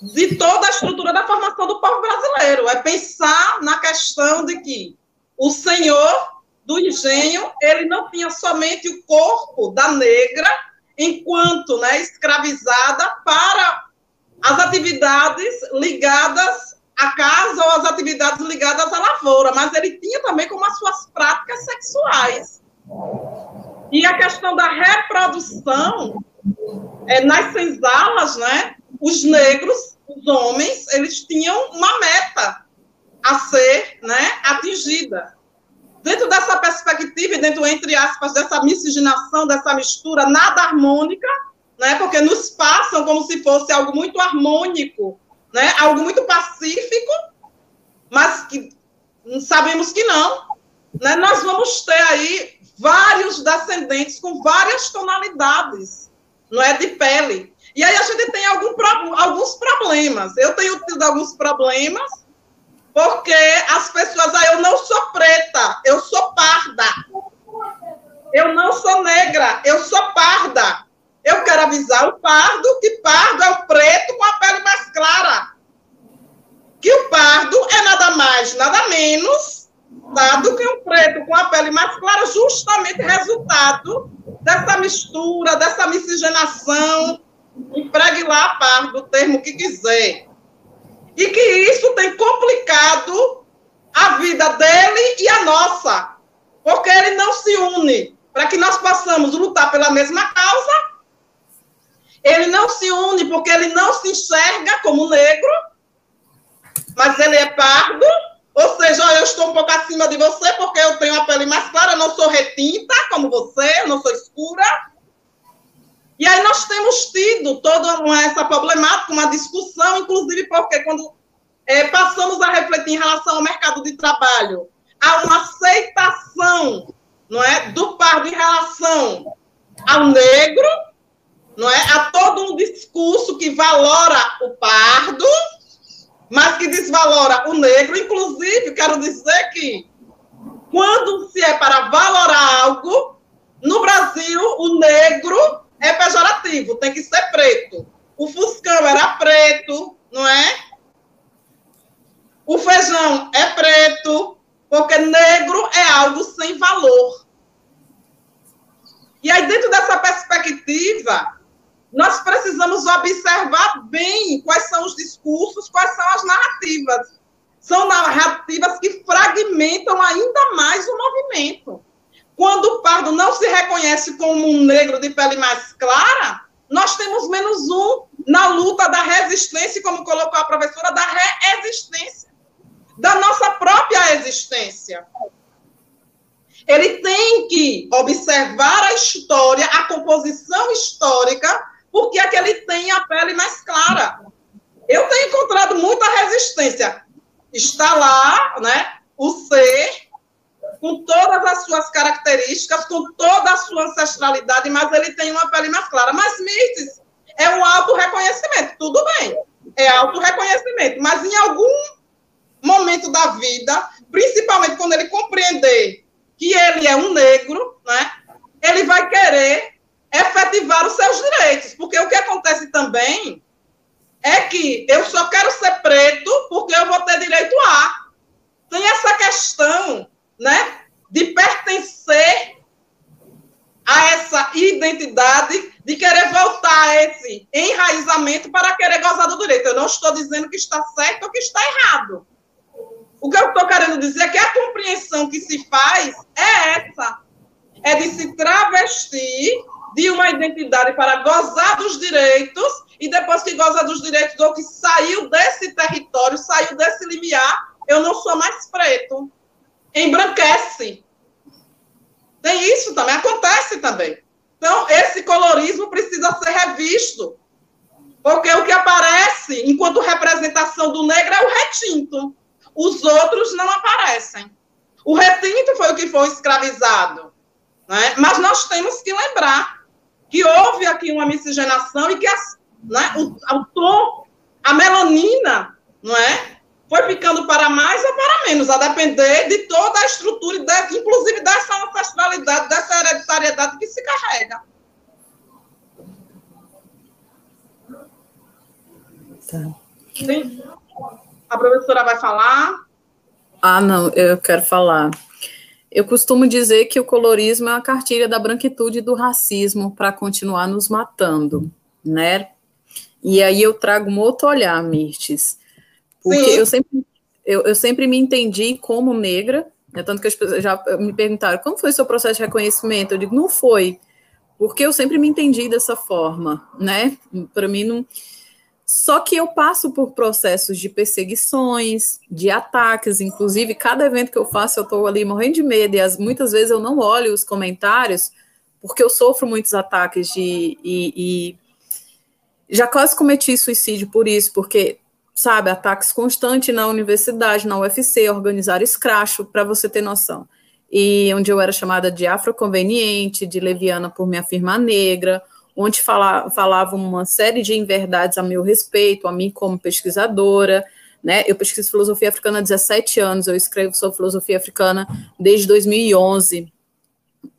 de toda a estrutura da formação do povo brasileiro. É pensar na questão de que o senhor do engenho, ele não tinha somente o corpo da negra enquanto né, escravizada para as atividades ligadas à casa ou as atividades ligadas à lavoura, mas ele tinha também como as suas práticas sexuais. E a questão da reprodução, é, nas senzalas, né, os negros, os homens, eles tinham uma meta a ser né, atingida. dentro dessa perspectiva dentro, entre aspas, dessa miscigenação, dessa mistura nada harmônica, né, porque nos passam como se fosse algo muito harmônico, né, algo muito pacífico, mas que sabemos que não. Né, nós vamos ter aí vários descendentes com várias tonalidades, não é, de pele. E aí a gente tem algum, alguns problemas. Eu tenho tido alguns problemas porque as pessoas, ah, eu não sou preta, eu sou parda. Eu não sou negra, eu sou parda. Eu quero avisar o pardo que pardo é o preto com a pele mais clara. Que o pardo é nada mais, nada menos tá, do que um preto com a pele mais clara, justamente resultado dessa mistura, dessa miscigenação. Empregue lá, pardo, o termo que quiser e que isso tem complicado a vida dele e a nossa, porque ele não se une para que nós possamos lutar pela mesma causa. Ele não se une porque ele não se enxerga como negro, mas ele é pardo, ou seja, eu estou um pouco acima de você porque eu tenho a pele mais clara, não sou retinta como você, não sou escura. E aí nós temos tido toda essa problemática, uma discussão, inclusive porque quando é, passamos a refletir em relação ao mercado de trabalho, há uma aceitação não é, do pardo em relação ao negro, não é, há todo um discurso que valora o pardo, mas que desvalora o negro. Inclusive, quero dizer que quando se é para valorar algo, no Brasil, o negro é pejorativo, tem que ser preto. O Fuscão era preto, não é? O feijão é preto, porque negro é algo sem valor. E aí, dentro dessa perspectiva, nós precisamos observar bem quais são os discursos, quais são as narrativas. São narrativas que fragmentam ainda mais o movimento. Quando o pardo não se reconhece como um negro de pele mais clara, nós temos menos um na luta da resistência, como colocou a professora, da resistência, da nossa própria existência. Ele tem que observar a história, a composição histórica, porque é que ele tem a pele mais clara. Eu tenho encontrado muita resistência. Está lá, né, o ser com todas as suas características, com toda a sua ancestralidade, mas ele tem uma pele mais clara. Mas Mirtes é um auto-reconhecimento, tudo bem, é auto-reconhecimento, mas em algum momento da vida, principalmente quando ele compreender que ele é um negro, né, ele vai querer efetivar os seus direitos, porque o que acontece também é que eu só quero ser preto porque eu vou ter direito a. Tem essa questão né, de pertencer a essa identidade, de querer voltar a esse enraizamento para querer gozar do direito. Eu não estou dizendo que está certo ou que está errado. O que eu estou querendo dizer é que a compreensão que se faz é essa: é de se travestir de uma identidade para gozar dos direitos, e depois que goza dos direitos, ou que saiu desse território, saiu desse limiar, eu não sou mais preto embranquece. Tem isso também, acontece também. Então, esse colorismo precisa ser revisto. Porque o que aparece enquanto representação do negro é o retinto. Os outros não aparecem. O retinto foi o que foi escravizado. Né? Mas nós temos que lembrar que houve aqui uma miscigenação e que as, né, o, o tom, a melanina, não é? foi ficando para mais ou para menos, a depender de toda a estrutura, inclusive dessa ancestralidade, dessa hereditariedade que se carrega. Tá. Sim. A professora vai falar? Ah, não, eu quero falar. Eu costumo dizer que o colorismo é uma cartilha da branquitude e do racismo para continuar nos matando, né? E aí eu trago um outro olhar, Mirtes. Porque eu sempre, eu, eu, sempre me entendi como negra, né, tanto que as pessoas já me perguntaram como foi o seu processo de reconhecimento. Eu digo, não foi, porque eu sempre me entendi dessa forma, né? Para mim não. Só que eu passo por processos de perseguições, de ataques, inclusive cada evento que eu faço eu estou ali morrendo de medo e as, muitas vezes eu não olho os comentários porque eu sofro muitos ataques de e, e já quase cometi suicídio por isso, porque sabe ataques constantes na universidade, na UFC, organizar escracho para você ter noção. E onde eu era chamada de afroconveniente, de leviana por me afirmar negra, onde fala, falavam uma série de inverdades a meu respeito, a mim como pesquisadora, né? Eu pesquiso filosofia africana há 17 anos, eu escrevo sobre filosofia africana desde 2011,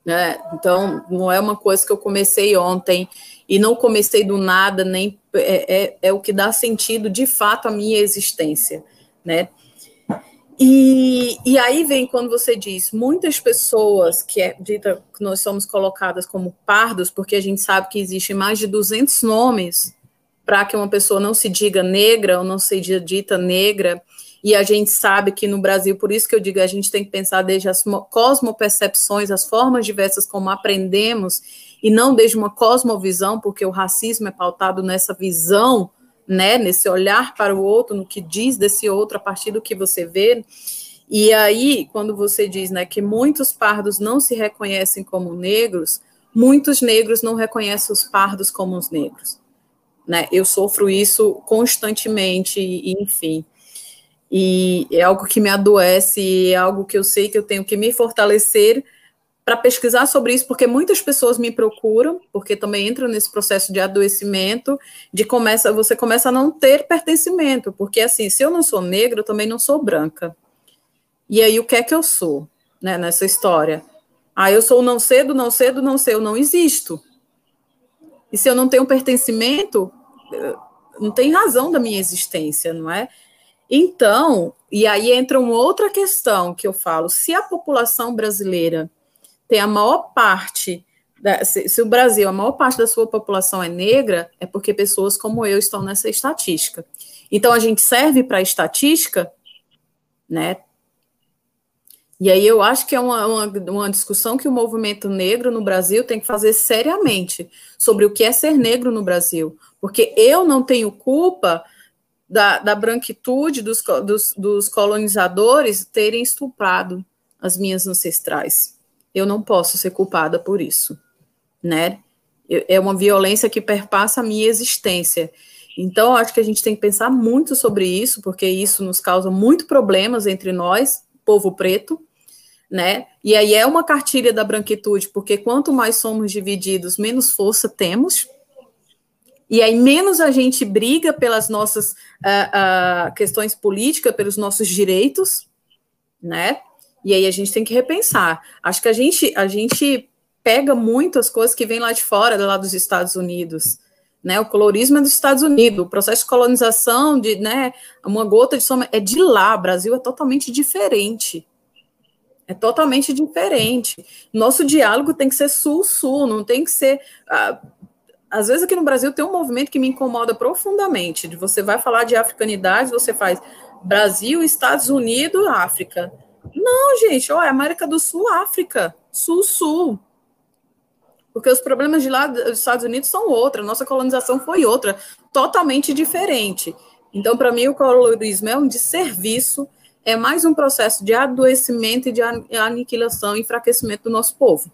né? Então, não é uma coisa que eu comecei ontem e não comecei do nada, nem é, é, é o que dá sentido de fato à minha existência, né? E, e aí vem quando você diz muitas pessoas que é dita que nós somos colocadas como pardos, porque a gente sabe que existem mais de 200 nomes para que uma pessoa não se diga negra ou não seja dita negra, e a gente sabe que no Brasil, por isso que eu digo, a gente tem que pensar desde as cosmopercepções, as formas diversas como aprendemos, e não desde uma cosmovisão, porque o racismo é pautado nessa visão né, nesse olhar para o outro, no que diz desse outro a partir do que você vê. E aí, quando você diz, né, que muitos pardos não se reconhecem como negros, muitos negros não reconhecem os pardos como os negros. Né? Eu sofro isso constantemente, enfim. E é algo que me adoece, é algo que eu sei que eu tenho que me fortalecer para pesquisar sobre isso, porque muitas pessoas me procuram, porque também entram nesse processo de adoecimento, de começa, você começa a não ter pertencimento, porque assim, se eu não sou negra, eu também não sou branca. E aí o que é que eu sou, né, nessa história? Ah, eu sou não cedo, não cedo, não sei, eu não existo. E se eu não tenho pertencimento, eh, não tem razão da minha existência, não é? Então, e aí entra uma outra questão que eu falo: se a população brasileira tem a maior parte, da, se, se, o Brasil, a maior parte da sua população é negra, é porque pessoas como eu estão nessa estatística. Então, a gente serve para a estatística, né? E aí eu acho que é uma, uma, uma, discussão que o movimento negro no Brasil tem que fazer seriamente sobre o que é ser negro no Brasil. Porque eu não tenho culpa da, da branquitude dos, dos, dos colonizadores terem estuprado as minhas ancestrais eu não posso ser culpada por isso, né? É uma violência que perpassa a minha existência. Então, acho que a gente tem que pensar muito sobre isso, porque isso nos causa muito problemas entre nós, povo preto, né? E aí é uma cartilha da branquitude, porque quanto mais somos divididos, menos força temos. E aí menos a gente briga pelas nossas uh, uh, questões políticas, pelos nossos direitos, né? E aí a gente tem que repensar. Acho que a gente, a gente pega muito as coisas que vêm lá de fora, lá dos Estados Unidos. Né, o colorismo é dos Estados Unidos, o processo de colonização, de né, uma gota de soma é de lá. O Brasil é totalmente diferente. É totalmente diferente. Nosso diálogo tem que ser sul-sul, não tem que ser. Ah, às vezes aqui no Brasil tem um movimento que me incomoda profundamente. De você vai falar de africanidade, você faz Brasil, Estados Unidos, África. Não, gente, ó, é América do Sul, África, Sul-Sul. Porque os problemas de lá dos Estados Unidos são outra, nossa colonização foi outra, totalmente diferente. Então, para mim, o colorismo é um desserviço, é mais um processo de adoecimento e de aniquilação e enfraquecimento do nosso povo.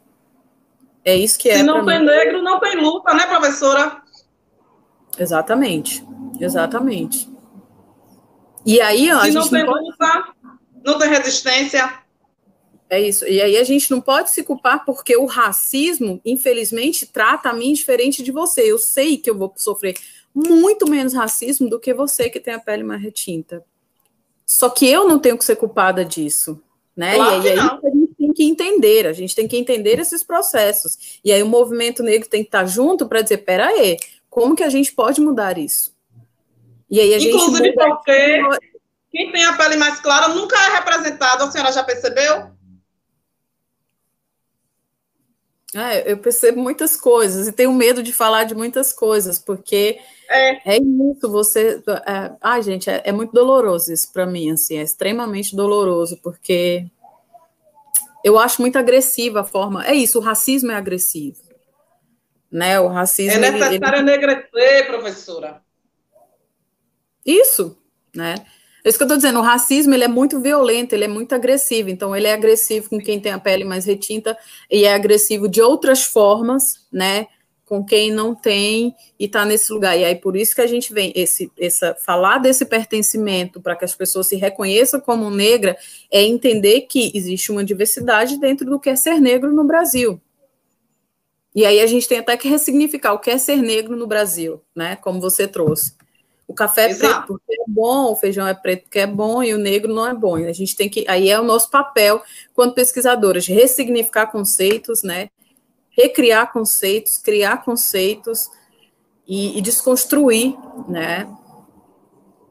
É isso que é. Se não tem mim. negro, não tem luta, né, professora? Exatamente, exatamente. E aí, ó, Se não tem luta, não tem resistência. É isso. E aí a gente não pode se culpar porque o racismo, infelizmente, trata a mim diferente de você. Eu sei que eu vou sofrer muito menos racismo do que você que tem a pele mais retinta. Só que eu não tenho que ser culpada disso, né? Claro e aí, aí a gente tem que entender, a gente tem que entender esses processos. E aí o movimento negro tem que estar junto para dizer, peraí, como que a gente pode mudar isso? E aí a Inclusive gente porque quem tem a pele mais clara nunca é representado, a senhora já percebeu? É, eu percebo muitas coisas e tenho medo de falar de muitas coisas, porque é, é isso, você. É, ai, gente, é, é muito doloroso isso para mim, assim, é extremamente doloroso, porque eu acho muito agressiva a forma. É isso, o racismo é agressivo. Né? O racismo. É necessário ele, ele... enegrecer, professora. Isso, né? É isso que eu estou dizendo, o racismo ele é muito violento, ele é muito agressivo. Então, ele é agressivo com quem tem a pele mais retinta e é agressivo de outras formas, né? Com quem não tem e está nesse lugar. E aí, por isso que a gente vem, esse, essa, falar desse pertencimento para que as pessoas se reconheçam como negra, é entender que existe uma diversidade dentro do que é ser negro no Brasil. E aí a gente tem até que ressignificar o que é ser negro no Brasil, né? Como você trouxe. O café é preto porque é bom, o feijão é preto porque é bom e o negro não é bom. A gente tem que, aí é o nosso papel, quando pesquisadores, ressignificar conceitos, né? Recriar conceitos, criar conceitos e, e desconstruir, né?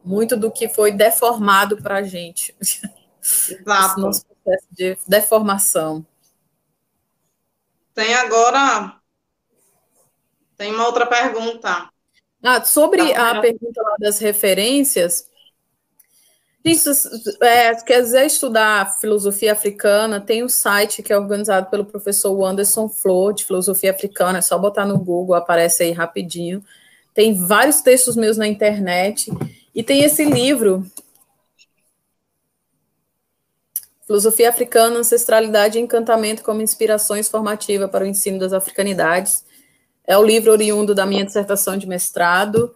Muito do que foi deformado para a gente. Exato. nosso processo de deformação. Tem agora. Tem uma outra pergunta. Ah, sobre a pergunta das referências, isso, é, quiser estudar filosofia africana, tem um site que é organizado pelo professor Anderson Flor, de filosofia africana, é só botar no Google, aparece aí rapidinho. Tem vários textos meus na internet, e tem esse livro, Filosofia Africana, Ancestralidade e Encantamento como Inspirações Formativa para o Ensino das Africanidades. É o livro oriundo da minha dissertação de mestrado.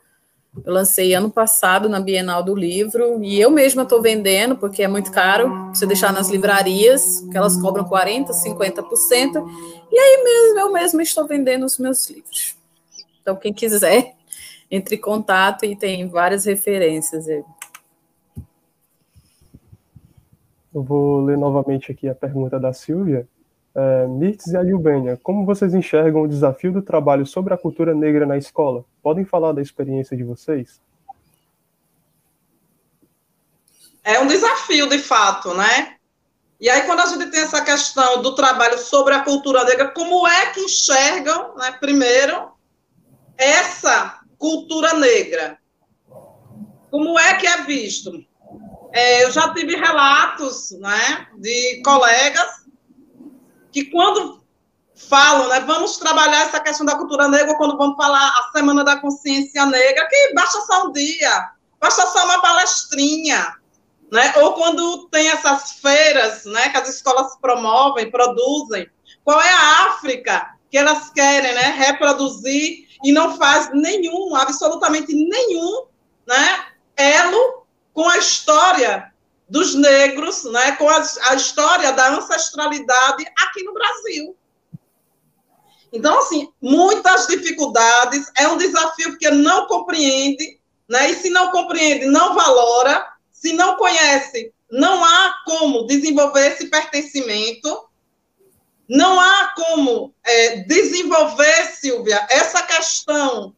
Eu lancei ano passado na Bienal do Livro e eu mesma estou vendendo, porque é muito caro você deixar nas livrarias, que elas cobram 40%, 50%. E aí mesmo eu mesma estou vendendo os meus livros. Então, quem quiser, entre em contato e tem várias referências. Eu vou ler novamente aqui a pergunta da Silvia. É, Mirtz e Ayubênia, como vocês enxergam o desafio do trabalho sobre a cultura negra na escola? Podem falar da experiência de vocês? É um desafio, de fato, né? E aí, quando a gente tem essa questão do trabalho sobre a cultura negra, como é que enxergam, né, primeiro, essa cultura negra? Como é que é visto? É, eu já tive relatos né, de colegas que quando falam, né, vamos trabalhar essa questão da cultura negra, quando vamos falar a Semana da Consciência Negra, que basta só um dia, basta só uma palestrinha, né, ou quando tem essas feiras, né, que as escolas promovem, produzem, qual é a África que elas querem, né, reproduzir e não faz nenhum, absolutamente nenhum, né, elo com a história dos negros, né, com a, a, história da ancestralidade aqui no Brasil. Então, assim, muitas dificuldades, é um desafio porque não compreende, né, e se não compreende, não valora, se não conhece, não há como desenvolver esse pertencimento, não há como é, desenvolver, Silvia, essa questão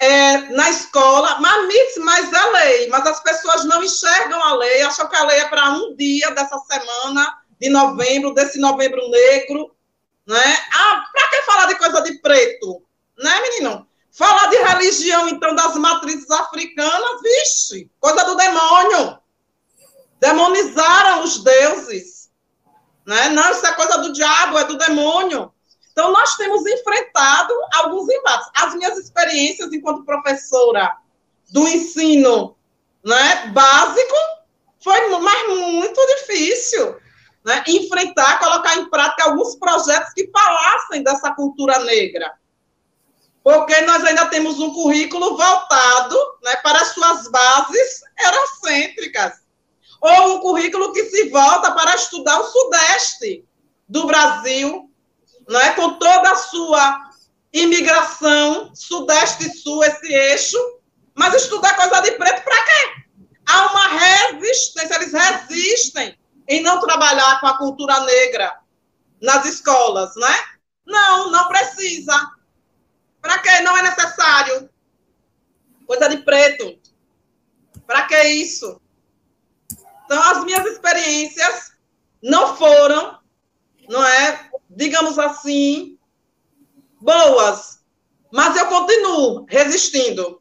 é, na escola, mas, mas é lei, mas as pessoas não enxergam a lei, acham que a lei é para um dia dessa semana de novembro, desse novembro negro, né? Ah, para que falar de coisa de preto? Né, menino? Falar de religião, então, das matrizes africanas, vixe, coisa do demônio. Demonizaram os deuses. Né? Não, isso é coisa do diabo, é do demônio. Então, nós temos enfrentado alguns embates. As minhas experiências enquanto professora do ensino né, básico foi mas muito difícil né, enfrentar, colocar em prática alguns projetos que falassem dessa cultura negra. Porque nós ainda temos um currículo voltado né, para as suas bases eurocêntricas. Ou um currículo que se volta para estudar o Sudeste do Brasil, né, com toda a sua imigração, Sudeste e Sul, esse eixo, mas estudar coisa de preto para quê? Há uma resistência, eles resistem em não trabalhar com a cultura negra nas escolas, né? Não, não precisa. Para quê? Não é necessário. Coisa de preto. Para que isso? Então, as minhas experiências não foram, não é, digamos assim, boas, mas eu continuo resistindo.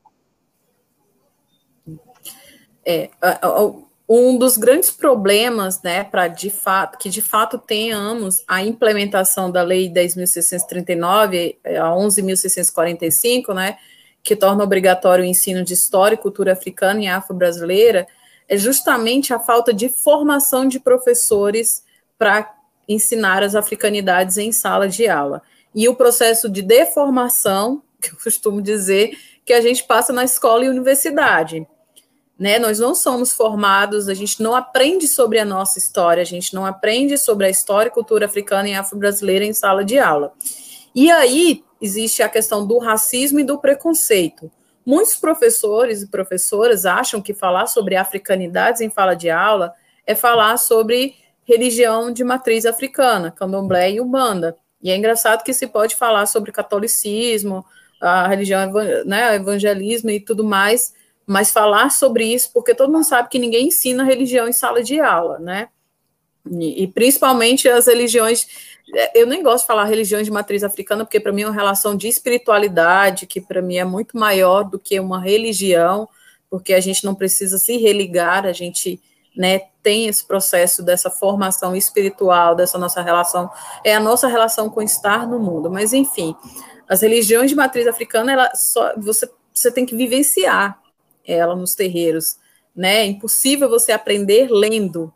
É, um dos grandes problemas, né, para de fato, que de fato tenhamos a implementação da Lei 10.639 a 11.645, né, que torna obrigatório o ensino de história e cultura africana e afro-brasileira é justamente a falta de formação de professores para ensinar as africanidades em sala de aula. E o processo de deformação, que eu costumo dizer, que a gente passa na escola e universidade. Né? Nós não somos formados, a gente não aprende sobre a nossa história, a gente não aprende sobre a história e cultura africana e afro-brasileira em sala de aula. E aí existe a questão do racismo e do preconceito. Muitos professores e professoras acham que falar sobre africanidades em fala de aula é falar sobre religião de matriz africana, candomblé e ubanda. E é engraçado que se pode falar sobre catolicismo, a religião, né, evangelismo e tudo mais, mas falar sobre isso, porque todo mundo sabe que ninguém ensina religião em sala de aula, né? E, e principalmente as religiões eu nem gosto de falar religiões de matriz africana, porque para mim é uma relação de espiritualidade, que para mim é muito maior do que uma religião, porque a gente não precisa se religar, a gente né, tem esse processo dessa formação espiritual, dessa nossa relação, é a nossa relação com estar no mundo. Mas, enfim, as religiões de matriz africana, ela só, você, você tem que vivenciar ela nos terreiros. Né? É impossível você aprender lendo,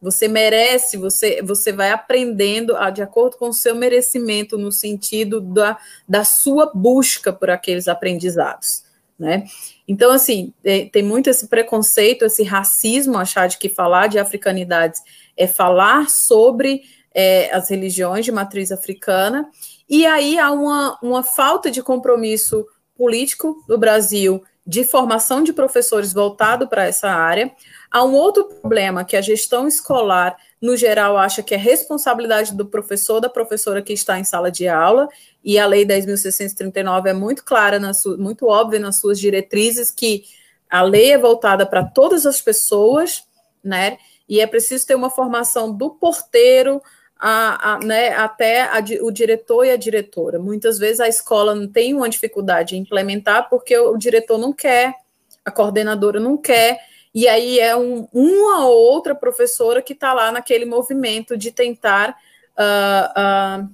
você merece, você, você vai aprendendo a, de acordo com o seu merecimento, no sentido da, da sua busca por aqueles aprendizados. Né? Então, assim, é, tem muito esse preconceito, esse racismo, achar de que falar de africanidades é falar sobre é, as religiões de matriz africana, e aí há uma, uma falta de compromisso político do Brasil de formação de professores voltado para essa área. Há um outro problema que a gestão escolar, no geral, acha que é responsabilidade do professor, da professora que está em sala de aula, e a Lei 10.639 é muito clara, muito óbvia nas suas diretrizes, que a lei é voltada para todas as pessoas, né? E é preciso ter uma formação do porteiro, a, a, né, até a, o diretor e a diretora. Muitas vezes a escola tem uma dificuldade em implementar porque o, o diretor não quer, a coordenadora não quer, e aí é um, uma ou outra professora que está lá naquele movimento de tentar uh, uh,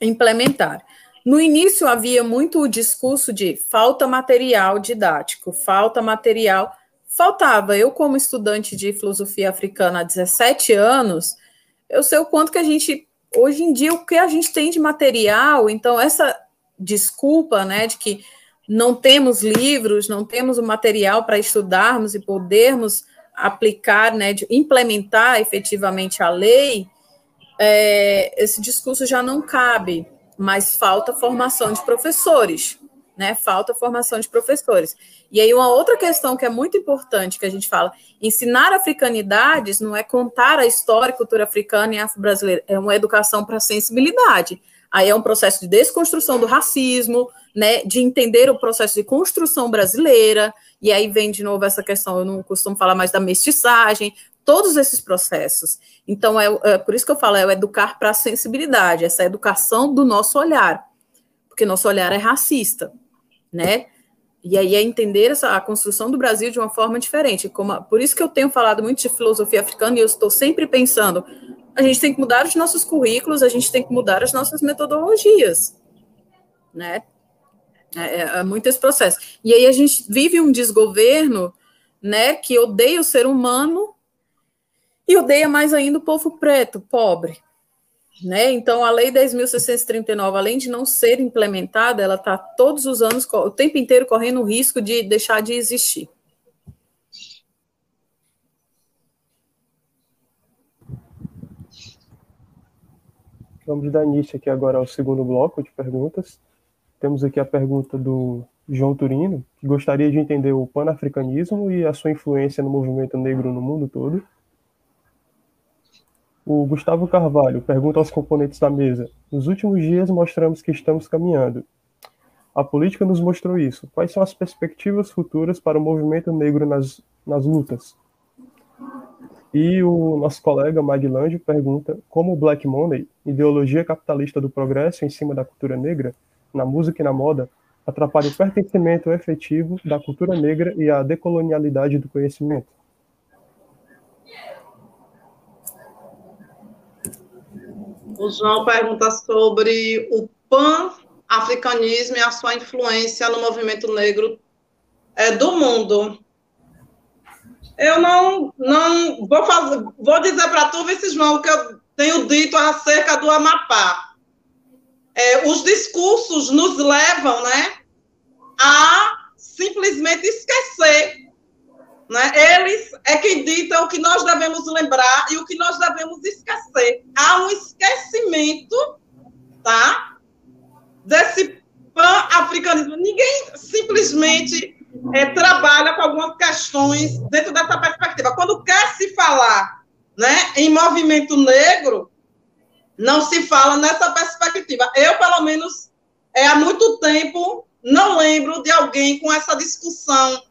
implementar. No início havia muito o discurso de falta material didático, falta material. Faltava. Eu, como estudante de filosofia africana há 17 anos, eu sei o quanto que a gente, hoje em dia, o que a gente tem de material, então essa desculpa, né, de que não temos livros, não temos o material para estudarmos e podermos aplicar, né, de implementar efetivamente a lei, é, esse discurso já não cabe, mas falta formação de professores, né? Falta formação de professores. E aí, uma outra questão que é muito importante que a gente fala: ensinar africanidades não é contar a história e cultura africana e afro-brasileira, é uma educação para sensibilidade. Aí é um processo de desconstrução do racismo, né, de entender o processo de construção brasileira, e aí vem de novo essa questão, eu não costumo falar mais da mestiçagem, todos esses processos. Então, é, é por isso que eu falo, é o educar para a sensibilidade, essa educação do nosso olhar, porque nosso olhar é racista, né? E aí é entender essa, a construção do Brasil de uma forma diferente. Como, por isso que eu tenho falado muito de filosofia africana e eu estou sempre pensando, a gente tem que mudar os nossos currículos, a gente tem que mudar as nossas metodologias, né? É, é, é muito esse processo. E aí a gente vive um desgoverno, né, que odeia o ser humano e odeia mais ainda o povo preto, pobre. Né? Então, a Lei 10.639, além de não ser implementada, ela está todos os anos, o tempo inteiro, correndo o risco de deixar de existir. Vamos dar início aqui agora ao segundo bloco de perguntas. Temos aqui a pergunta do João Turino, que gostaria de entender o panafricanismo e a sua influência no movimento negro no mundo todo. O Gustavo Carvalho pergunta aos componentes da mesa: Nos últimos dias mostramos que estamos caminhando. A política nos mostrou isso. Quais são as perspectivas futuras para o movimento negro nas, nas lutas? E o nosso colega Maglândio pergunta como o Black Money, ideologia capitalista do progresso em cima da cultura negra, na música e na moda, atrapalha o pertencimento efetivo da cultura negra e a decolonialidade do conhecimento. O João pergunta sobre o pan pan-africanismo e a sua influência no movimento negro é, do mundo. Eu não, não vou fazer, vou dizer para tu, Vinícius João, o que eu tenho dito acerca do Amapá. É, os discursos nos levam, né, a simplesmente esquecer. Né? Eles é quem dita o que nós devemos lembrar e o que nós devemos esquecer. Há um esquecimento, tá? Desse pan-africanismo. Ninguém simplesmente é, trabalha com algumas questões dentro dessa perspectiva. Quando quer se falar né, em movimento negro, não se fala nessa perspectiva. Eu, pelo menos, é, há muito tempo não lembro de alguém com essa discussão,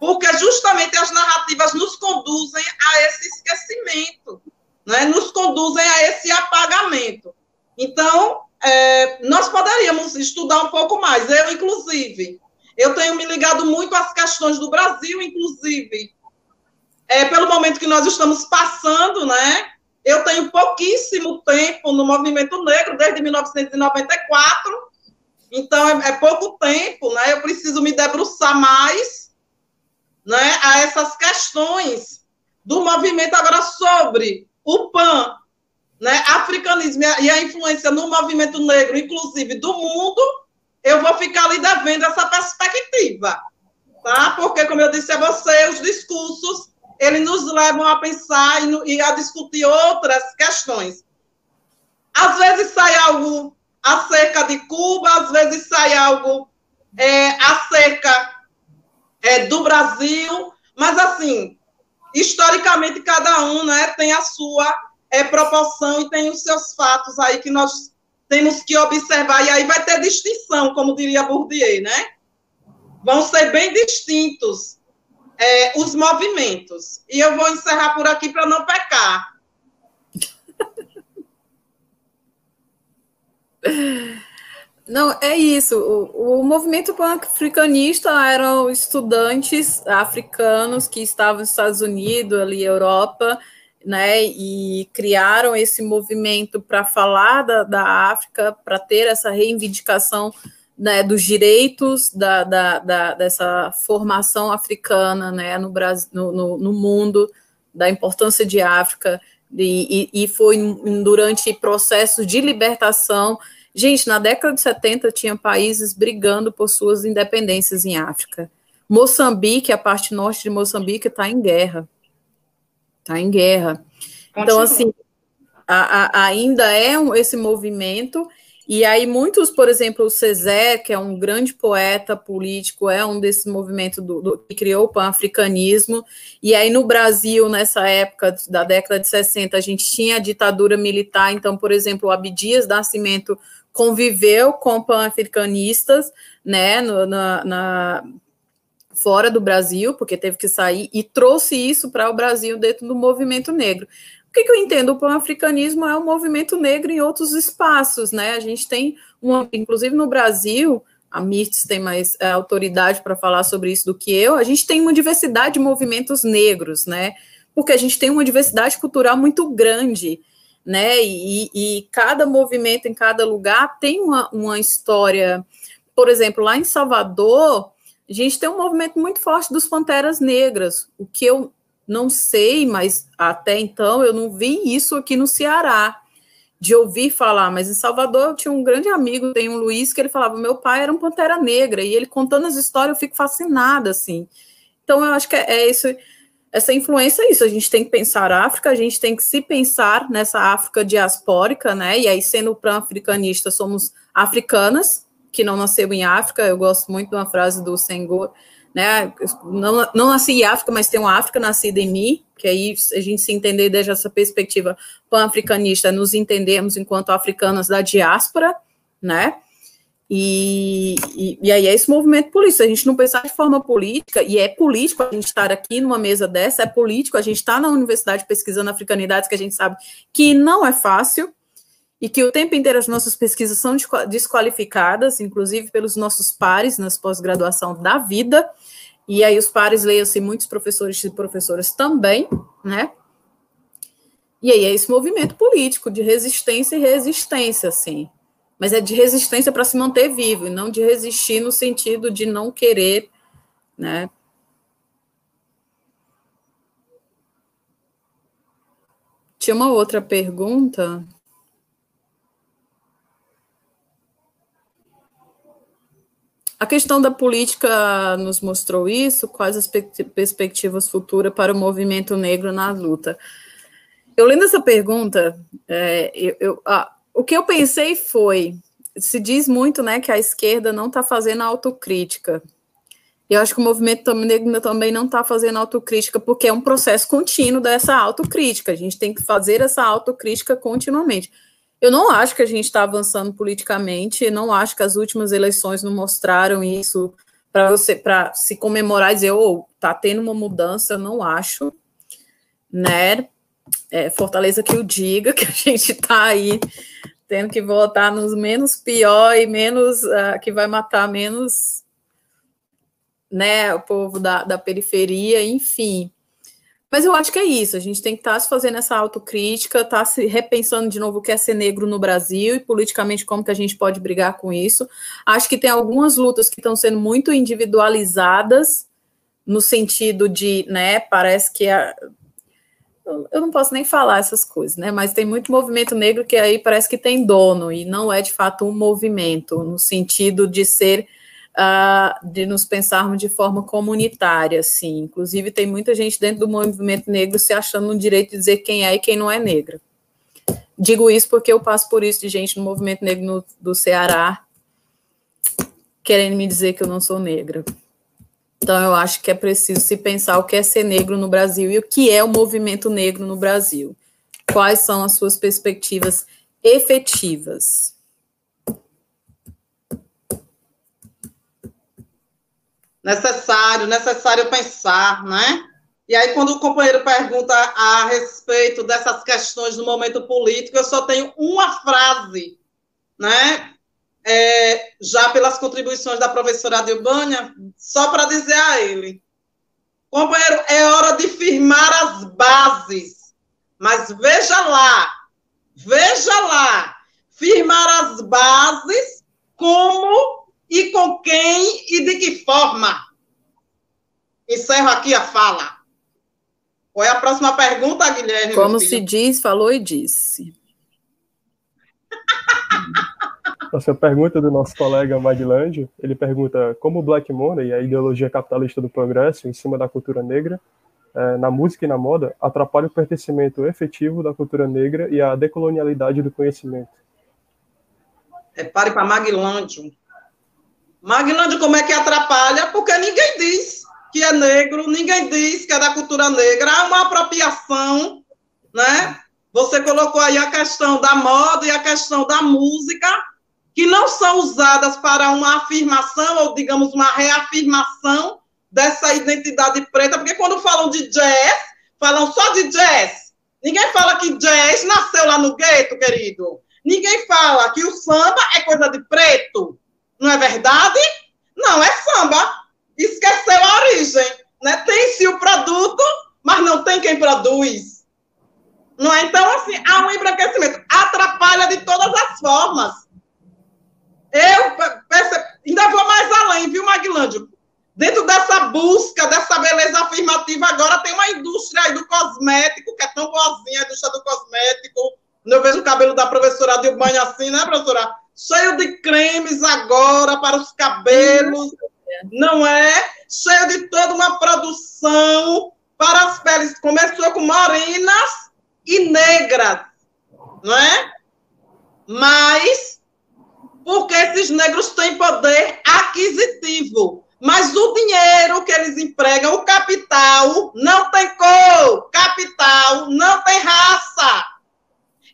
porque justamente as narrativas nos conduzem a esse esquecimento, né? nos conduzem a esse apagamento. Então, é, nós poderíamos estudar um pouco mais. Eu, inclusive, eu tenho me ligado muito às questões do Brasil, inclusive, é, pelo momento que nós estamos passando, né? Eu tenho pouquíssimo tempo no movimento negro, desde 1994, então, é, é, pouco tempo, né? Eu preciso me debruçar mais né, a essas questões do movimento agora sobre o PAN, né, africanismo e a influência no movimento negro, inclusive do mundo, eu vou ficar ali devendo essa perspectiva, tá? Porque, como eu disse a você, os discursos, eles nos levam a pensar e, e a discutir outras questões. Às vezes sai algo acerca de Cuba, às vezes sai algo é, acerca é, do Brasil, mas assim, historicamente cada um né, tem a sua é, proporção e tem os seus fatos aí que nós temos que observar, e aí vai ter distinção, como diria Bourdieu, né? Vão ser bem distintos é, os movimentos. E eu vou encerrar por aqui para não pecar. Não, é isso. O, o movimento pan-africanista eram estudantes africanos que estavam nos Estados Unidos, ali Europa, né, e criaram esse movimento para falar da, da África, para ter essa reivindicação né, dos direitos da, da, da, dessa formação africana né, no, Brasil, no, no, no mundo, da importância de África e, e, e foi durante processos de libertação. Gente, na década de 70 tinha países brigando por suas independências em África. Moçambique, a parte norte de Moçambique, está em guerra. Está em guerra. Então, assim, a, a, ainda é um, esse movimento, e aí muitos, por exemplo, o César, que é um grande poeta político, é um desse movimento do, do, que criou o pan-africanismo, e aí no Brasil, nessa época da década de 60, a gente tinha a ditadura militar, então, por exemplo, o Abdias Nascimento conviveu com pan-africanistas, né, no, na, na fora do Brasil, porque teve que sair, e trouxe isso para o Brasil dentro do movimento negro. O que, que eu entendo? O pan-africanismo é um movimento negro em outros espaços, né? A gente tem, uma, inclusive no Brasil, a Mirtz tem mais é, autoridade para falar sobre isso do que eu, a gente tem uma diversidade de movimentos negros, né? Porque a gente tem uma diversidade cultural muito grande, né? E, e cada movimento em cada lugar tem uma, uma história. Por exemplo, lá em Salvador, a gente tem um movimento muito forte dos Panteras Negras, o que eu não sei, mas até então eu não vi isso aqui no Ceará, de ouvir falar. Mas em Salvador eu tinha um grande amigo, tem um Luiz, que ele falava: meu pai era um Pantera Negra, e ele contando as histórias eu fico fascinada, assim. Então eu acho que é, é isso, essa influência é isso. A gente tem que pensar a África, a gente tem que se pensar nessa África diaspórica, né? E aí, sendo pan-africanista, somos africanas, que não nasceu em África. Eu gosto muito de uma frase do Senghor né? Não, não nasci em África, mas tenho uma África nascida em mim, que aí a gente se entender desde essa perspectiva pan-africanista, nos entendemos enquanto africanas da diáspora, né? E, e, e, aí é esse movimento político. A gente não pensar de forma política, e é político a gente estar aqui numa mesa dessa, é político a gente estar na universidade pesquisando africanidades, que a gente sabe que não é fácil, e que o tempo inteiro as nossas pesquisas são desqualificadas, inclusive pelos nossos pares nas pós-graduação da vida, e aí os pares leiam-se muitos professores e professoras também, né? E aí é esse movimento político de resistência e resistência, assim, mas é de resistência para se manter vivo, e não de resistir no sentido de não querer, né? Tinha uma outra pergunta. A questão da política nos mostrou isso? Quais as perspectivas futuras para o movimento negro na luta? Eu lendo essa pergunta, é, eu, eu, ah, o que eu pensei foi: se diz muito né, que a esquerda não está fazendo autocrítica. Eu acho que o movimento também não está fazendo autocrítica, porque é um processo contínuo dessa autocrítica. A gente tem que fazer essa autocrítica continuamente. Eu não acho que a gente está avançando politicamente, não acho que as últimas eleições não mostraram isso para você para se comemorar e dizer, oh, tá tendo uma mudança, não acho, né? É, Fortaleza que o diga que a gente está aí tendo que votar nos menos pior e menos uh, que vai matar menos né, o povo da, da periferia, enfim. Mas eu acho que é isso, a gente tem que estar tá se fazendo essa autocrítica, estar tá se repensando de novo o que é ser negro no Brasil e politicamente como que a gente pode brigar com isso. Acho que tem algumas lutas que estão sendo muito individualizadas, no sentido de, né, parece que a, eu não posso nem falar essas coisas, né? Mas tem muito movimento negro que aí parece que tem dono e não é de fato um movimento, no sentido de ser uh, de nos pensarmos de forma comunitária, assim. Inclusive, tem muita gente dentro do movimento negro se achando no direito de dizer quem é e quem não é negra. Digo isso porque eu passo por isso de gente no movimento negro no, do Ceará querendo me dizer que eu não sou negra. Então, eu acho que é preciso se pensar o que é ser negro no Brasil e o que é o movimento negro no Brasil. Quais são as suas perspectivas efetivas? necessário, necessário pensar, né? E aí, quando o companheiro pergunta a respeito dessas questões no momento político, eu só tenho uma frase, né? É, já pelas contribuições da professora Adilbânia, só para dizer a ele: companheiro, é hora de firmar as bases, mas veja lá, veja lá, firmar as bases como e com quem e de que forma? Encerro aqui a fala. Qual é a próxima pergunta, Guilherme? Como se diz, falou e disse. Essa pergunta do nosso colega Maglandio, ele pergunta como o Black Money, a ideologia capitalista do progresso em cima da cultura negra, é, na música e na moda, atrapalha o pertencimento efetivo da cultura negra e a decolonialidade do conhecimento. É, pare para Maglândio. Magnândio, como é que atrapalha? Porque ninguém diz que é negro, ninguém diz que é da cultura negra. Há uma apropriação, né? Você colocou aí a questão da moda e a questão da música, que não são usadas para uma afirmação, ou digamos, uma reafirmação dessa identidade preta, porque quando falam de jazz, falam só de jazz. Ninguém fala que jazz nasceu lá no gueto, querido. Ninguém fala que o samba é coisa de preto. Não é verdade? Não, é samba. Esqueceu a origem. Né? Tem-se o produto, mas não tem quem produz. Não é? Então, assim, há um embranquecimento. Atrapalha de todas as formas. Eu percebo, ainda vou mais além, viu, Maglândio? Dentro dessa busca, dessa beleza afirmativa, agora tem uma indústria aí do cosmético, que é tão boazinha, a indústria do cosmético. Eu vejo o cabelo da professora Dilmane assim, né, professora? cheio de cremes agora para os cabelos, não é? Cheio de toda uma produção para as peles. Começou com morenas e negras, não é? Mas porque esses negros têm poder aquisitivo. Mas o dinheiro que eles empregam, o capital, não tem cor, capital não tem raça.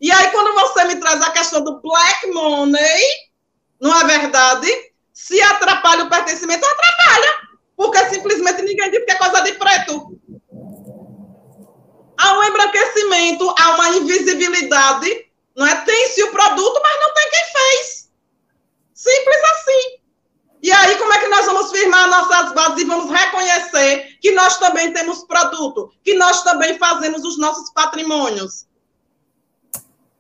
E aí, quando você me traz a questão do black money, não é verdade? Se atrapalha o pertencimento, atrapalha. Porque simplesmente ninguém diz que é coisa de preto. Há um embranquecimento, há uma invisibilidade, não é? Tem-se o produto, mas não tem quem fez. Simples assim. E aí, como é que nós vamos firmar nossas bases e vamos reconhecer que nós também temos produto, que nós também fazemos os nossos patrimônios?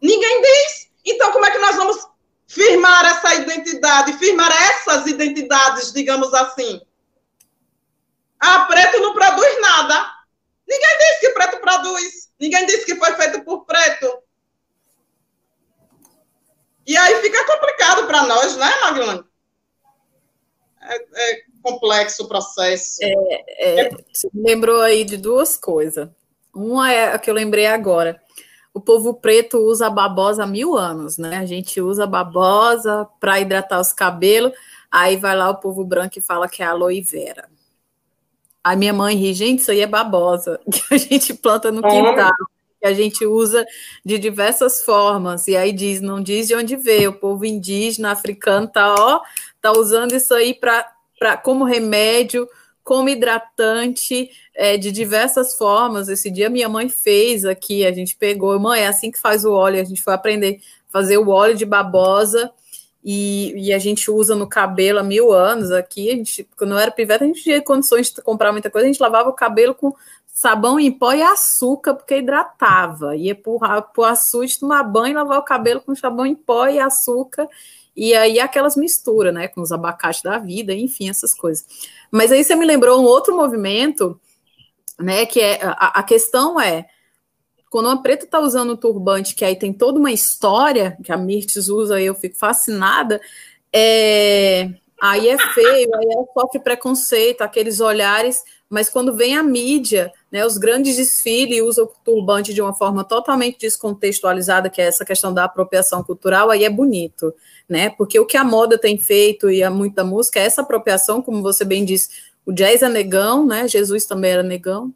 Ninguém diz. Então, como é que nós vamos firmar essa identidade, firmar essas identidades, digamos assim. Ah, preto não produz nada. Ninguém disse que preto produz. Ninguém disse que foi feito por preto. E aí fica complicado para nós, né, Maglane? É, é, complexo o processo. É, é, você lembrou aí de duas coisas. Uma é a que eu lembrei agora. O povo preto usa babosa há mil anos, né? A gente usa babosa para hidratar os cabelos. Aí vai lá o povo branco e fala que é aloe vera. A minha mãe ri, gente, isso aí é babosa, que a gente planta no quintal, que a gente usa de diversas formas. E aí diz, não diz de onde veio. O povo indígena, africano, tá, ó, tá usando isso aí para pra, como remédio, como hidratante, é, de diversas formas. Esse dia minha mãe fez aqui, a gente pegou, mãe, é assim que faz o óleo, a gente foi aprender a fazer o óleo de babosa. E, e, a gente usa no cabelo há mil anos aqui. A gente, quando eu era pivete, a gente tinha condições de comprar muita coisa, a gente lavava o cabelo com sabão em pó e açúcar, porque hidratava. Ia pro, pro açude tomar banho, lavar o cabelo com sabão em pó e açúcar, e aí aquelas misturas, né, com os abacates da vida, enfim, essas coisas. Mas aí você me lembrou um outro movimento, né, que é, a, a questão é, quando uma preta tá usando um turbante, que aí tem toda uma história, que a Mirtes usa, eu fico fascinada, é, aí é feio, aí ela sofre preconceito, aqueles olhares, mas quando vem a mídia, né, os grandes desfiles usam o turbante de uma forma totalmente descontextualizada, que é essa questão da apropriação cultural, aí é bonito né? Porque o que a moda tem feito e a muita música é essa apropriação, como você bem disse, o jazz é negão, né? Jesus também era negão.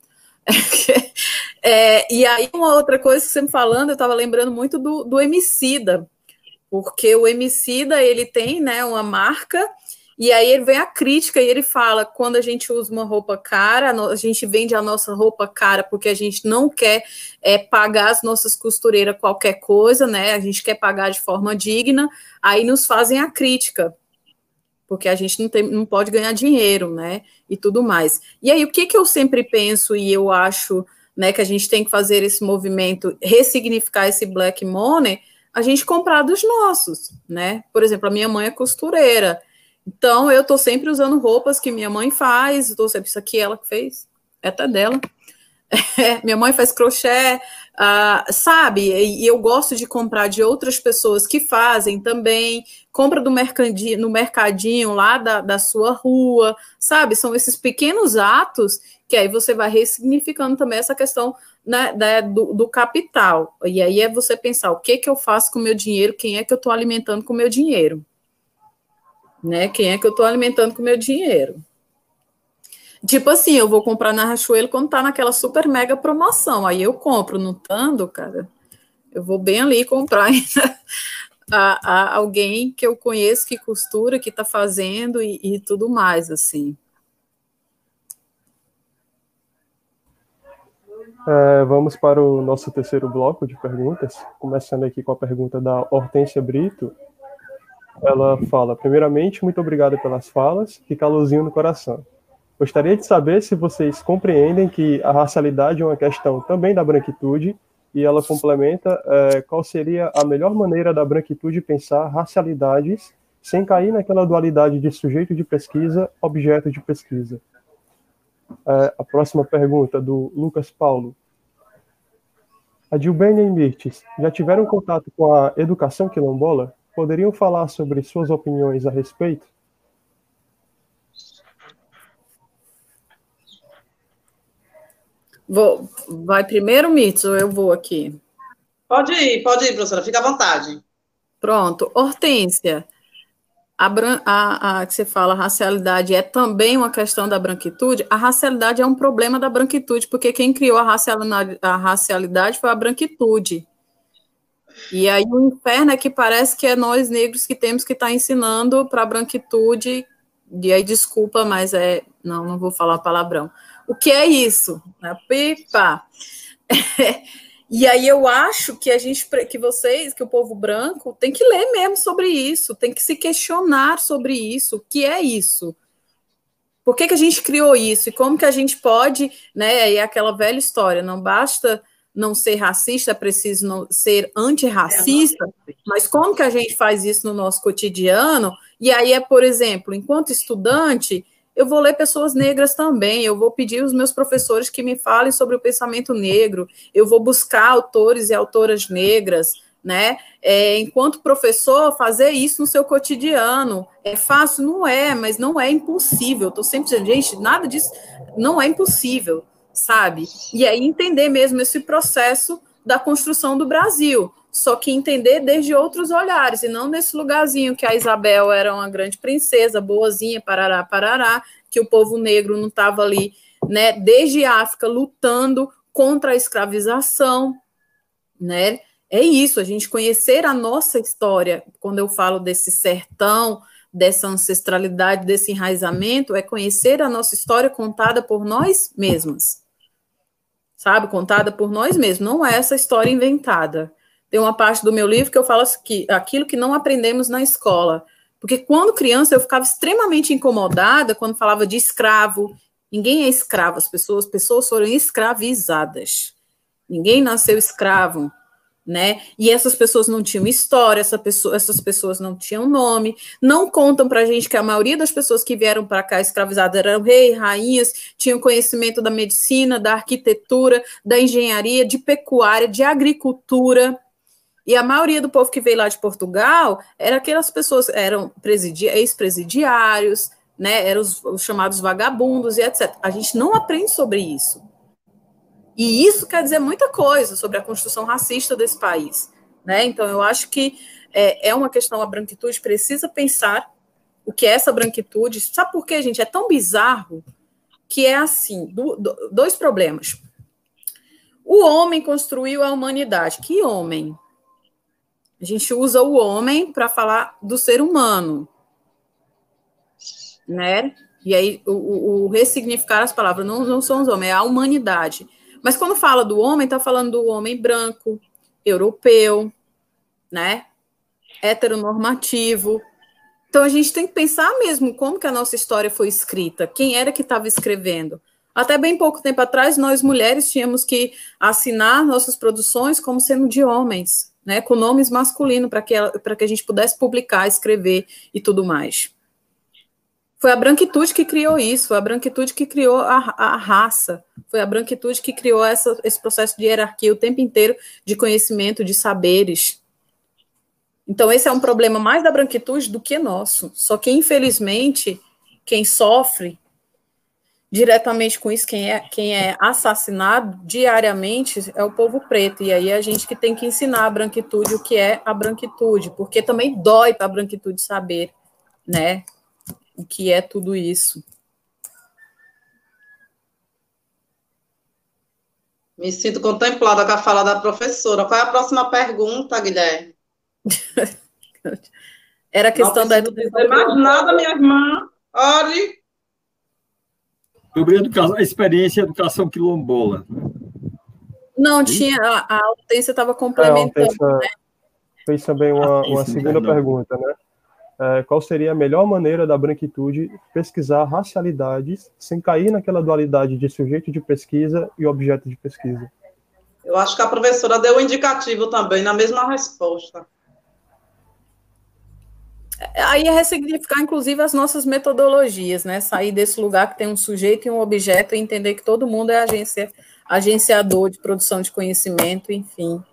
é, e aí, uma outra coisa que você me falando, eu estava lembrando muito do, do Emicida, porque o Emicida, ele tem, né, uma marca e aí ele vem a crítica e ele fala: quando a gente usa uma roupa cara, a gente vende a nossa roupa cara porque a gente não quer é, pagar as nossas costureiras qualquer coisa, né? A gente quer pagar de forma digna, aí nos fazem a crítica. Porque a gente não, tem, não pode ganhar dinheiro, né? E tudo mais. E aí, o que, que eu sempre penso e eu acho né, que a gente tem que fazer esse movimento, ressignificar esse black money, a gente comprar dos nossos, né? Por exemplo, a minha mãe é costureira. Então, eu tô sempre usando roupas que minha mãe faz, tô sempre, isso aqui ela que fez, é até dela. É, minha mãe faz crochê, uh, sabe? E eu gosto de comprar de outras pessoas que fazem também. Compra do mercadinho, no mercadinho lá da, da sua rua, sabe? São esses pequenos atos que aí você vai ressignificando também essa questão né, da, do, do, capital. E aí é você pensar o que, que eu faço com o meu dinheiro, quem é que eu estou alimentando com o meu dinheiro né? Quem é que eu estou alimentando com meu dinheiro? Tipo assim, eu vou comprar na Rachuelo quando tá naquela super mega promoção. Aí eu compro, não cara. Eu vou bem ali comprar ainda a, a alguém que eu conheço que costura, que está fazendo e, e tudo mais, assim. É, vamos para o nosso terceiro bloco de perguntas, começando aqui com a pergunta da Hortência Brito, ela fala: primeiramente, muito obrigado pelas falas, que calorzinho no coração. Gostaria de saber se vocês compreendem que a racialidade é uma questão também da branquitude, e ela complementa é, qual seria a melhor maneira da branquitude pensar racialidades sem cair naquela dualidade de sujeito de pesquisa, objeto de pesquisa. É, a próxima pergunta, do Lucas Paulo. A Dilbene e Mirtes já tiveram contato com a educação quilombola? Poderiam falar sobre suas opiniões a respeito? Vou, vai primeiro, Mitsu, eu vou aqui. Pode ir, pode ir, professora, fica à vontade. Pronto. Hortência, a, a, a, que você fala, a racialidade é também uma questão da branquitude? A racialidade é um problema da branquitude, porque quem criou a racialidade, a racialidade foi a branquitude. E aí o inferno é que parece que é nós negros que temos que estar tá ensinando para a branquitude, e aí desculpa, mas é, não, não vou falar palavrão. O que é isso? É pipa. e aí eu acho que a gente, que vocês, que o povo branco, tem que ler mesmo sobre isso, tem que se questionar sobre isso, o que é isso? Por que, que a gente criou isso? E como que a gente pode, né? E aquela velha história, não basta não ser racista, é preciso não ser antirracista, mas como que a gente faz isso no nosso cotidiano? E aí é, por exemplo, enquanto estudante, eu vou ler pessoas negras também, eu vou pedir os meus professores que me falem sobre o pensamento negro, eu vou buscar autores e autoras negras, né? É, enquanto professor, fazer isso no seu cotidiano. É fácil? Não é, mas não é impossível. Estou sempre dizendo, gente, nada disso não é impossível, sabe? E aí entender mesmo esse processo da construção do Brasil. Só que entender desde outros olhares, e não nesse lugarzinho que a Isabel era uma grande princesa, boazinha, parará, parará, que o povo negro não estava ali, né, desde África, lutando contra a escravização, né? é isso, a gente conhecer a nossa história, quando eu falo desse sertão, dessa ancestralidade, desse enraizamento, é conhecer a nossa história contada por nós mesmas. Sabe? Contada por nós mesmos, não é essa história inventada. Tem uma parte do meu livro que eu falo que aquilo que não aprendemos na escola. Porque quando criança eu ficava extremamente incomodada quando falava de escravo. Ninguém é escravo, as pessoas, pessoas foram escravizadas. Ninguém nasceu escravo né? E essas pessoas não tinham história, essa pessoa, essas pessoas não tinham nome, não contam para a gente que a maioria das pessoas que vieram para cá escravizadas eram reis, rainhas, tinham conhecimento da medicina, da arquitetura, da engenharia, de pecuária, de agricultura. E a maioria do povo que veio lá de Portugal era aquelas pessoas, eram ex-presidiários, né? Eram os, os chamados vagabundos e etc. A gente não aprende sobre isso. E isso quer dizer muita coisa sobre a construção racista desse país. Né? Então, eu acho que é, é uma questão, a branquitude precisa pensar o que é essa branquitude. Sabe por quê, gente? É tão bizarro que é assim: do, do, dois problemas. O homem construiu a humanidade. Que homem? A gente usa o homem para falar do ser humano, né? E aí o, o, o ressignificar as palavras não, não são os homens, é a humanidade. Mas quando fala do homem, está falando do homem branco, europeu, né? Heteronormativo. Então a gente tem que pensar mesmo como que a nossa história foi escrita, quem era que estava escrevendo. Até bem pouco tempo atrás, nós mulheres tínhamos que assinar nossas produções como sendo de homens, né, com nomes masculinos, para que, que a gente pudesse publicar, escrever e tudo mais. Foi a branquitude que criou isso, foi a branquitude que criou a, a raça, foi a branquitude que criou essa, esse processo de hierarquia o tempo inteiro de conhecimento, de saberes. Então, esse é um problema mais da branquitude do que nosso. Só que, infelizmente, quem sofre diretamente com isso, quem é, quem é assassinado diariamente é o povo preto. E aí a gente que tem que ensinar a branquitude o que é a branquitude, porque também dói para a branquitude saber, né? O que é tudo isso. Me sinto contemplada com a fala da professora. Qual é a próxima pergunta, Guilherme? Era a questão da educação. Não mais nada, minha irmã. Olhe. Sobre a, educação, a experiência educação quilombola. Não, tinha. A, a Hortência estava complementando. É, a né? fez também uma, uma segunda pergunta, né? É, qual seria a melhor maneira da branquitude pesquisar racialidades sem cair naquela dualidade de sujeito de pesquisa e objeto de pesquisa? Eu acho que a professora deu um indicativo também na mesma resposta. Aí é ressignificar, inclusive, as nossas metodologias, né? Sair desse lugar que tem um sujeito e um objeto e entender que todo mundo é agência, agenciador de produção de conhecimento, enfim.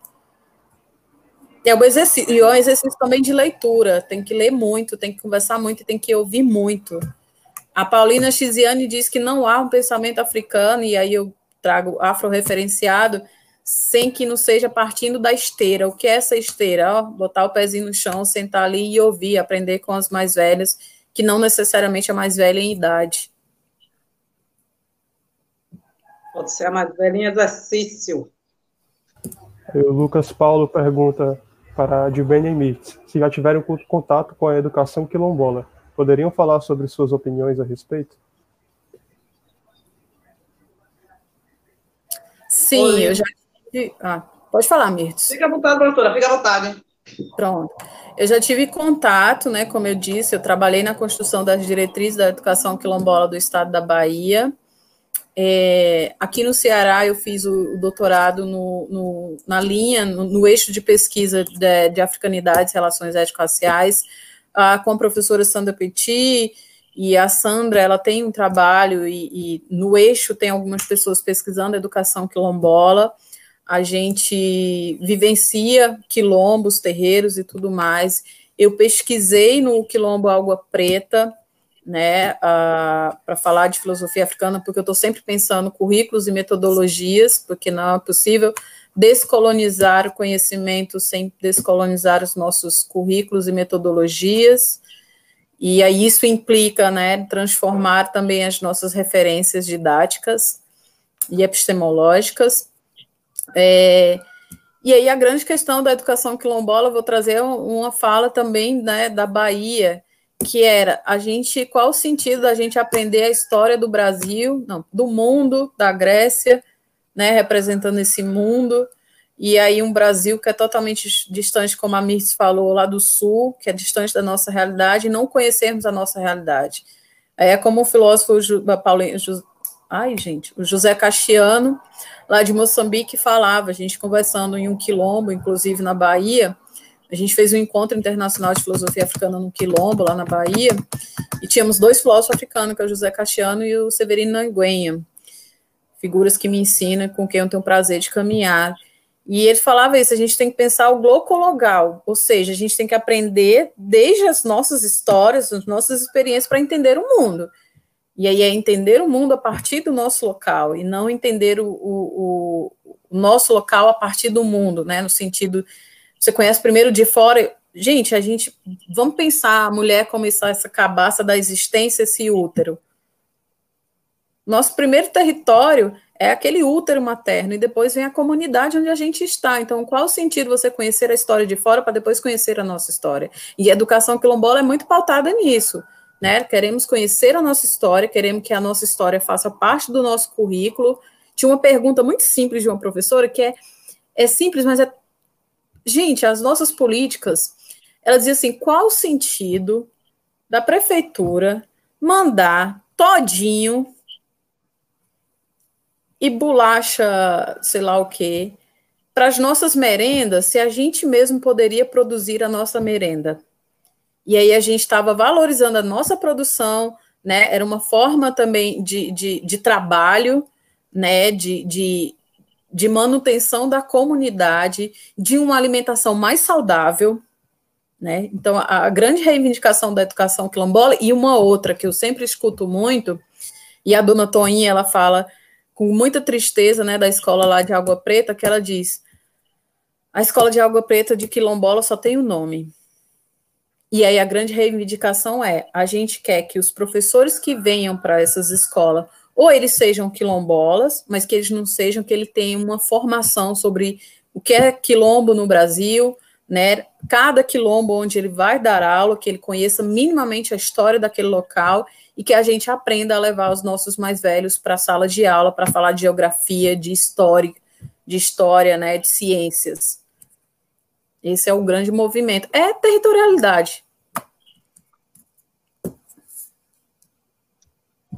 É o exercício, e é um exercício também de leitura. Tem que ler muito, tem que conversar muito, tem que ouvir muito. A Paulina Chiziane diz que não há um pensamento africano, e aí eu trago afro-referenciado, sem que não seja partindo da esteira. O que é essa esteira? Ó, botar o pezinho no chão, sentar ali e ouvir, aprender com as mais velhas, que não necessariamente a mais velha em idade. Pode ser a mais velha em exercício. O Lucas Paulo pergunta para Divene Mirtz, se já tiveram contato com a educação quilombola, poderiam falar sobre suas opiniões a respeito? Sim, Oi. eu já tive. Ah, pode falar, Mirtz. Fica à vontade, doutora, fica à vontade. Pronto. Eu já tive contato, né? Como eu disse, eu trabalhei na construção das diretrizes da educação quilombola do estado da Bahia. É, aqui no Ceará, eu fiz o, o doutorado no, no, na linha, no, no, eixo de pesquisa de, de africanidades relações étnico-raciais, ah, com a professora Sandra Petit, e a Sandra, ela tem um trabalho, e, e no eixo tem algumas pessoas pesquisando educação quilombola, a gente vivencia quilombos, terreiros e tudo mais. Eu pesquisei no Quilombo Água Preta, né, uh, para falar de filosofia africana, porque eu estou sempre pensando currículos e metodologias, porque não é possível descolonizar o conhecimento sem descolonizar os nossos currículos e metodologias. E aí isso implica, né, transformar também as nossas referências didáticas e epistemológicas. É, e aí a grande questão da educação quilombola, vou trazer uma fala também, né, da Bahia, que era a gente, qual o sentido da gente aprender a história do Brasil, não, do mundo, da Grécia, né, representando esse mundo, e aí um Brasil que é totalmente distante, como a Mirce falou, lá do sul, que é distante da nossa realidade, e não conhecermos a nossa realidade. É como o filósofo Paulo, ai gente, o José Castiano, lá de Moçambique, falava, a gente conversando em um quilombo, inclusive na Bahia, a gente fez um encontro internacional de filosofia africana no Quilombo, lá na Bahia, e tínhamos dois filósofos africanos, que é o José Castiano e o Severino Nanguenha, figuras que me ensinam, com quem eu tenho o prazer de caminhar. E ele falava isso, a gente tem que pensar o glocologal, ou seja, a gente tem que aprender desde as nossas histórias, as nossas experiências para entender o mundo. E aí é entender o mundo a partir do nosso local, e não entender o, o, o nosso local a partir do mundo, né, no sentido você conhece primeiro de fora. Gente, a gente. Vamos pensar a mulher como essa cabaça da existência, esse útero. Nosso primeiro território é aquele útero materno, e depois vem a comunidade onde a gente está. Então, qual o sentido você conhecer a história de fora para depois conhecer a nossa história? E a educação quilombola é muito pautada nisso. Né? Queremos conhecer a nossa história, queremos que a nossa história faça parte do nosso currículo. Tinha uma pergunta muito simples de uma professora que é, é simples, mas é Gente, as nossas políticas, ela dizia assim: qual o sentido da prefeitura mandar todinho e bolacha, sei lá o quê, para as nossas merendas, se a gente mesmo poderia produzir a nossa merenda? E aí a gente estava valorizando a nossa produção, né? Era uma forma também de, de, de trabalho, né? De, de de manutenção da comunidade, de uma alimentação mais saudável, né? Então, a, grande reivindicação da educação quilombola, e uma outra que eu sempre escuto muito, e a dona Toinha, ela fala com muita tristeza, né, da escola lá de Água Preta, que ela diz, a escola de Água Preta de quilombola só tem o um nome. E aí a grande reivindicação é, a gente quer que os professores que venham para essas escolas ou eles sejam quilombolas, mas que eles não sejam, que ele tenha uma formação sobre o que é quilombo no Brasil, né? Cada quilombo onde ele vai dar aula, que ele conheça minimamente a história daquele local e que a gente aprenda a levar os nossos mais velhos para a sala de aula para falar de geografia, de história, de história, né, de ciências. Esse é o grande movimento. É territorialidade.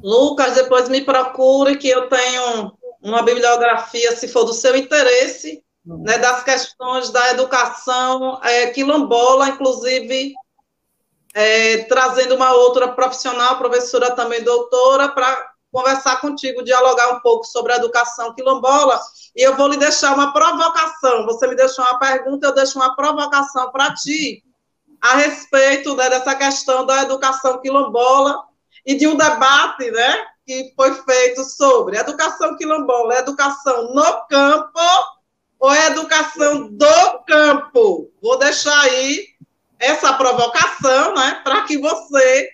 Lucas, depois me procure que eu tenho uma bibliografia, se for do seu interesse, uhum. né, das questões da educação é, quilombola, inclusive é, trazendo uma outra profissional, professora também doutora, para conversar contigo, dialogar um pouco sobre a educação quilombola. E eu vou lhe deixar uma provocação. Você me deixou uma pergunta, eu deixo uma provocação para ti a respeito né, dessa questão da educação quilombola e de um debate né, que foi feito sobre educação quilombola, educação no campo ou educação do campo? Vou deixar aí essa provocação né, para que você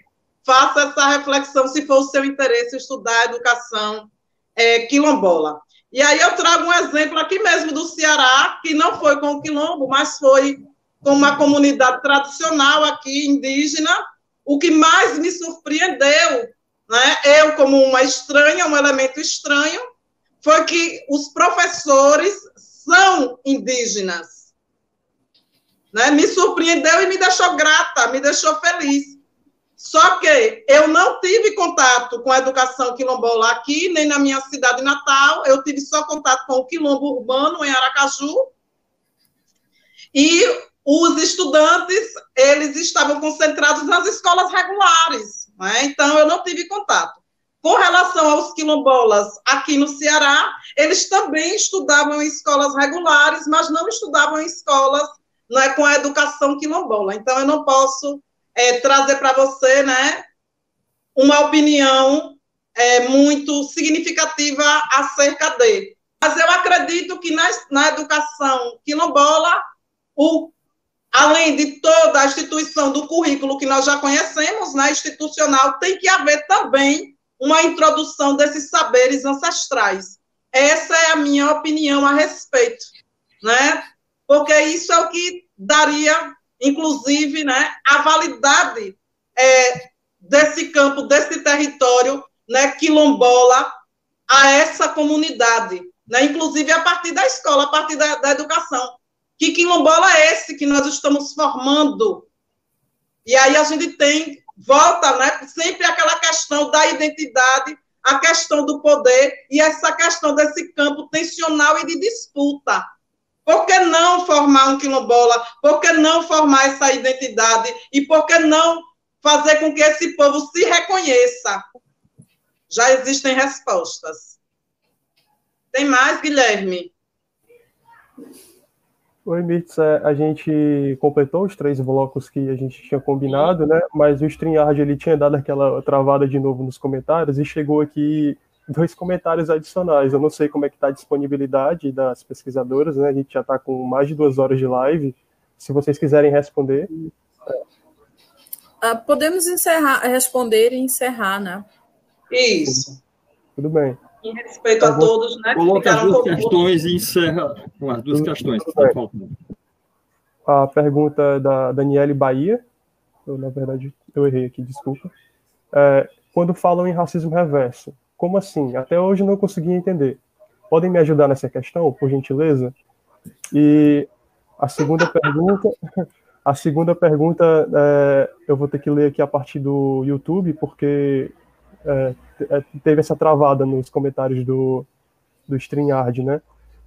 faça essa reflexão, se for o seu interesse estudar a educação é, quilombola. E aí eu trago um exemplo aqui mesmo do Ceará, que não foi com o quilombo, mas foi com uma comunidade tradicional aqui, indígena, o que mais me surpreendeu, né, eu como uma estranha, um elemento estranho, foi que os professores são indígenas. Né? Me surpreendeu e me deixou grata, me deixou feliz. Só que eu não tive contato com a educação quilombola aqui, nem na minha cidade natal, eu tive só contato com o quilombo urbano em Aracaju. E os estudantes, eles estavam concentrados nas escolas regulares, né? então eu não tive contato. Com relação aos quilombolas aqui no Ceará, eles também estudavam em escolas regulares, mas não estudavam em escolas é com a educação quilombola. Então, eu não posso é, trazer para você, né, uma opinião é, muito significativa acerca dele. Mas eu acredito que na, na educação quilombola, o, além de toda a instituição do currículo que nós já conhecemos, né, institucional, tem que haver também uma introdução desses saberes ancestrais. Essa é a minha opinião a respeito, né? Porque isso é o que daria inclusive, né, a validade é, desse campo, desse território, né, quilombola, a essa comunidade, né, inclusive a partir da escola, a partir da, da educação. Que quilombola é esse que nós estamos formando? E aí a gente tem, volta, né, sempre aquela questão da identidade, a questão do poder e essa questão desse campo tensional e de disputa. Por que não formar um quilombola? Por que não formar essa identidade? E por que não fazer com que esse povo se reconheça? Já existem respostas. Tem mais, Guilherme? Oi, Mirtz, é, a gente completou os três blocos que a gente tinha combinado, né? Mas o StreamYard, ele tinha dado aquela travada de novo nos comentários e chegou aqui dois comentários adicionais. Eu não sei como é que está a disponibilidade das pesquisadoras, né? A gente já está com mais de duas horas de live. Se vocês quiserem responder. Uh, podemos encerrar, responder e encerrar, né? Isso. Tudo bem. Em respeito a todos, né? Coloca as duas questões e encerra com as duas questões que estão faltando. A pergunta é da Daniele Bahia. Eu, na verdade, eu errei aqui, desculpa. É, quando falam em racismo reverso, como assim? Até hoje não consegui entender. Podem me ajudar nessa questão, por gentileza? E a segunda pergunta, a segunda pergunta é, eu vou ter que ler aqui a partir do YouTube, porque é, é teve essa travada nos comentários do, do StreamYard, né?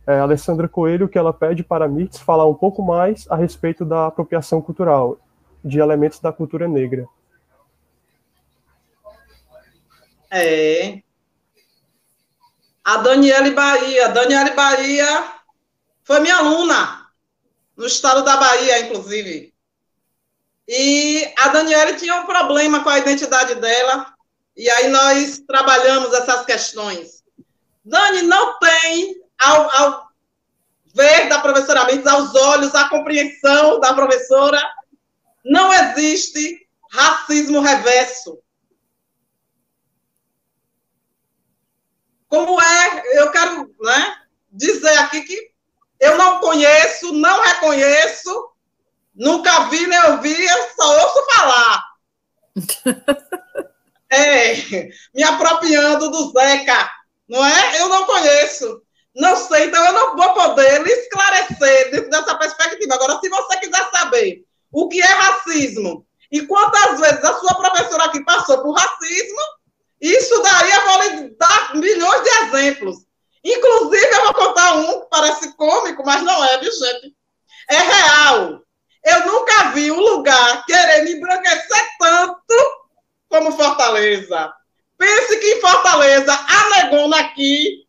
É, Alessandra Coelho, que ela pede para a Mirtz falar um pouco mais a respeito da apropriação cultural, de elementos da cultura negra. É, a Daniele Bahia. Daniele Bahia foi minha aluna, no estado da Bahia, inclusive. E a Daniele tinha um problema com a identidade dela, e aí nós trabalhamos essas questões. Dani, não tem, ao, ao ver da professora Mendes, aos olhos, a compreensão da professora, não existe racismo reverso. Como é, eu quero né, dizer aqui que eu não conheço, não reconheço, nunca vi nem ouvi, eu só ouço falar. é, me apropriando do Zeca, não é? Eu não conheço. Não sei, então eu não vou poder lhe esclarecer dessa perspectiva. Agora, se você quiser saber o que é racismo e quantas vezes a sua professora aqui passou por racismo, isso daí eu vou lhe dar milhões de exemplos. Inclusive, eu vou contar um que parece cômico, mas não é, viu, gente? É real. Eu nunca vi um lugar querendo embranquecer tanto como Fortaleza. Pense que em Fortaleza, a negona aqui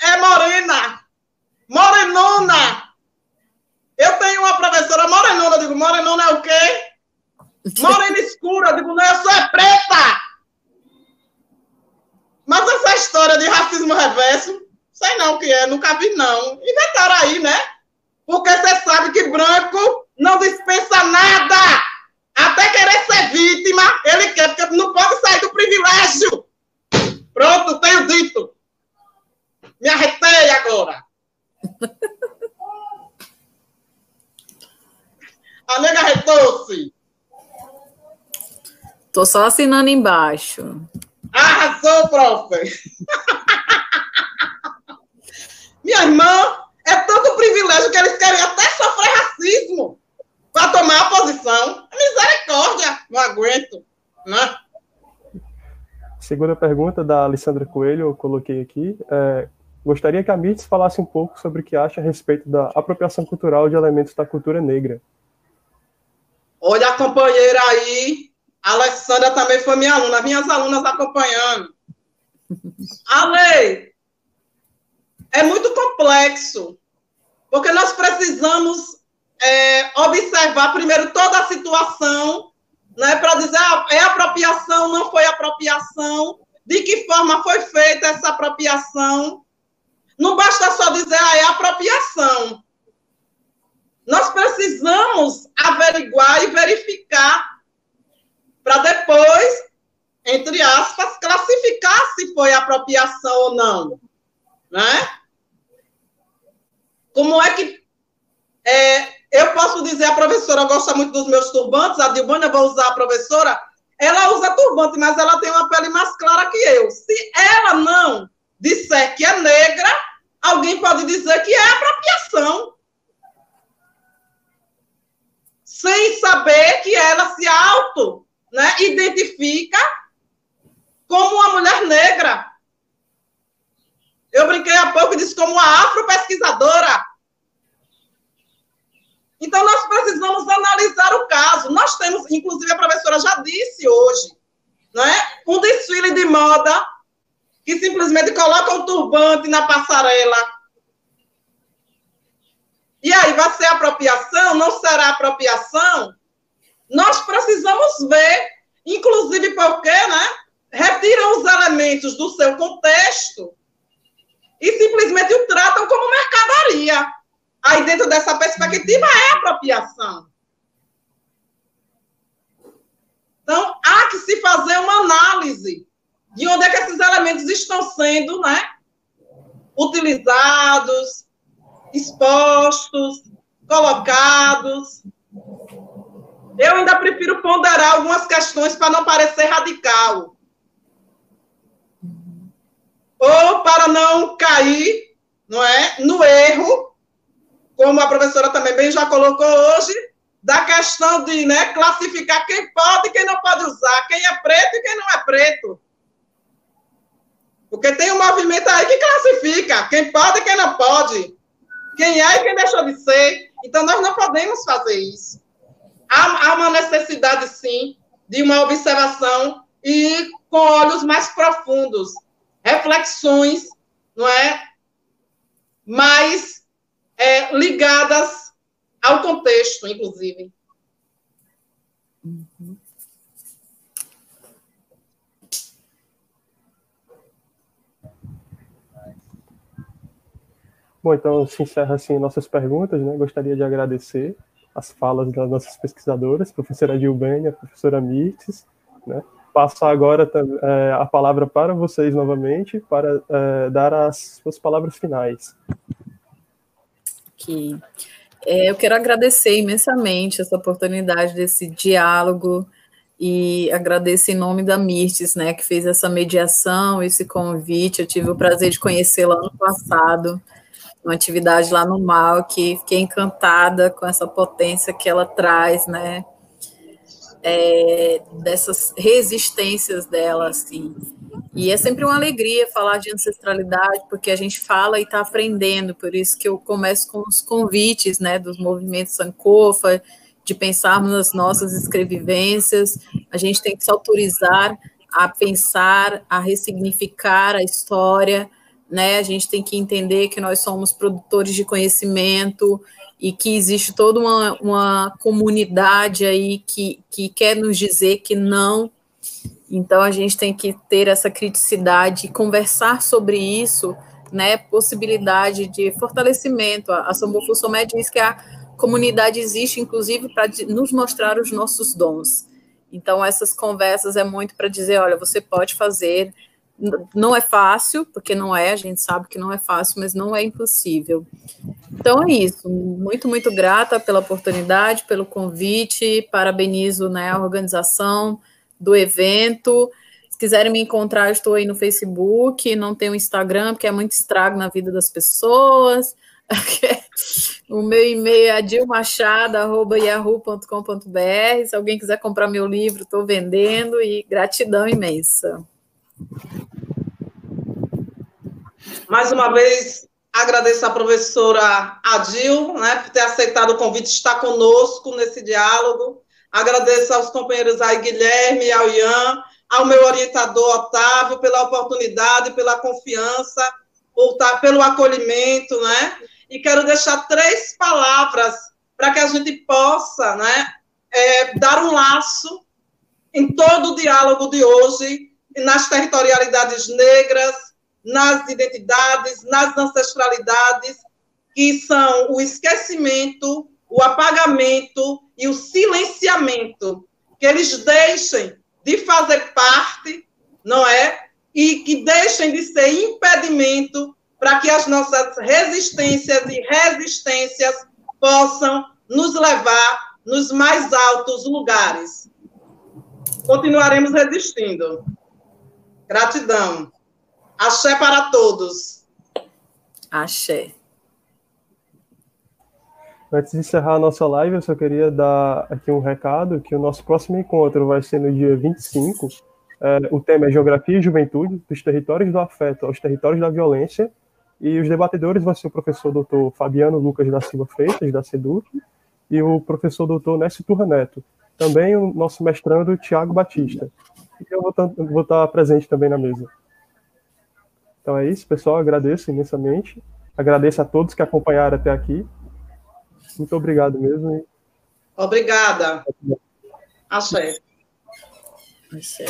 é morena. Morenona. Eu tenho uma professora morenona, eu digo, morenona é o quê? Morena escura, eu digo, não, eu sou é preta. Mas essa história de racismo reverso, sei não o que é, nunca vi não. Inventaram aí, né? Porque você sabe que branco não dispensa nada. Até querer ser vítima, ele quer, porque não pode sair do privilégio. Pronto, tenho dito. Me arretei agora. A nega arretou-se. Tô só assinando embaixo. Arrasou, prof. Minha irmã, é tanto privilégio que eles querem até sofrer racismo para tomar a posição. Misericórdia, não aguento. né? Segunda pergunta da Alessandra Coelho, eu coloquei aqui. É, gostaria que a Mirtz falasse um pouco sobre o que acha a respeito da apropriação cultural de elementos da cultura negra. Olha a companheira aí, a Alessandra também foi minha aluna, minhas alunas acompanhando. Ale, é muito complexo, porque nós precisamos é, observar primeiro toda a situação, né, para dizer ah, é apropriação, não foi apropriação, de que forma foi feita essa apropriação. Não basta só dizer ah, é apropriação. Nós precisamos averiguar e verificar para depois, entre aspas, classificar se foi apropriação ou não, né? Como é que é, eu posso dizer a professora gosta muito dos meus turbantes, a Dilbânia vou usar a professora, ela usa turbante, mas ela tem uma pele mais clara que eu. Se ela não disser que é negra, alguém pode dizer que é apropriação. Sem saber que ela se auto né, identifica como uma mulher negra. Eu brinquei há pouco e disse como uma afro-pesquisadora. Então, nós precisamos analisar o caso. Nós temos, inclusive, a professora já disse hoje, né, um desfile de moda que simplesmente coloca um turbante na passarela. E aí, vai ser apropriação? Não será apropriação? Nós precisamos ver, inclusive porque, né, retiram os elementos do seu contexto e simplesmente o tratam como mercadoria. Aí, dentro dessa perspectiva, é apropriação. Então, há que se fazer uma análise de onde é que esses elementos estão sendo né, utilizados, expostos, colocados. Eu ainda prefiro ponderar algumas questões para não parecer radical. Ou para não cair não é, no erro, como a professora também bem já colocou hoje, da questão de né, classificar quem pode e quem não pode usar, quem é preto e quem não é preto. Porque tem um movimento aí que classifica quem pode e quem não pode, quem é e quem deixou de ser. Então, nós não podemos fazer isso. Há, há uma necessidade, sim, de uma observação e com olhos mais profundos, reflexões, não é? Mais é, ligadas ao contexto, inclusive. Uhum. Bom, então se encerra assim nossas perguntas, né? Gostaria de agradecer as falas das nossas pesquisadoras, professora Gilbânia, professora Mirtes, né? Passo agora é, a palavra para vocês novamente, para é, dar as suas palavras finais. Ok. É, eu quero agradecer imensamente essa oportunidade desse diálogo e agradeço em nome da Mirtes, né, que fez essa mediação, esse convite. Eu tive o prazer de conhecê-la ano passado uma atividade lá no MAL, que fiquei encantada com essa potência que ela traz, né? É, dessas resistências dela, assim. E é sempre uma alegria falar de ancestralidade, porque a gente fala e está aprendendo, por isso que eu começo com os convites, né, dos movimentos Sankofa, de pensarmos nas nossas escrevivências, a gente tem que se autorizar a pensar, a ressignificar a história, né? A gente tem que entender que nós somos produtores de conhecimento e que existe toda uma, uma comunidade aí que, que quer nos dizer que não. Então a gente tem que ter essa criticidade conversar sobre isso, né? Possibilidade de fortalecimento. A, a Sambofu Somé diz que a comunidade existe, inclusive, para nos mostrar os nossos dons. Então, essas conversas é muito para dizer: olha, você pode fazer, não é fácil, porque não é, a gente sabe que não é fácil, mas não é impossível. Então é isso. Muito, muito grata pela oportunidade, pelo convite. Parabenizo né, a organização do evento. Se quiserem me encontrar, estou aí no Facebook, não tenho Instagram, porque é muito estrago na vida das pessoas. o meu e-mail é dilmachado.yahoo.com.br. Se alguém quiser comprar meu livro, estou vendendo e gratidão imensa. Mais uma vez, agradeço à professora Adil né, por ter aceitado o convite de estar conosco nesse diálogo. Agradeço aos companheiros aí, Guilherme ao Ian, ao meu orientador Otávio, pela oportunidade, pela confiança, pelo acolhimento, né? E quero deixar três palavras para que a gente possa né, é, dar um laço em todo o diálogo de hoje, nas territorialidades negras, nas identidades, nas ancestralidades, que são o esquecimento, o apagamento e o silenciamento, que eles deixem de fazer parte, não é? E que deixem de ser impedimento para que as nossas resistências e resistências possam nos levar nos mais altos lugares. Continuaremos resistindo. Gratidão. Axé para todos. Axé. Antes de encerrar a nossa live, eu só queria dar aqui um recado, que o nosso próximo encontro vai ser no dia 25. É, o tema é Geografia e Juventude, dos territórios do afeto aos territórios da violência, e os debatedores vão ser o professor doutor Fabiano Lucas da Silva Freitas, da SEDUC, e o professor doutor Nécio Turra Neto. Também o nosso mestrando Tiago Batista. E eu vou, vou estar presente também na mesa. Então é isso, pessoal. Agradeço imensamente. Agradeço a todos que acompanharam até aqui. Muito obrigado mesmo. Obrigada. Axé. Axé.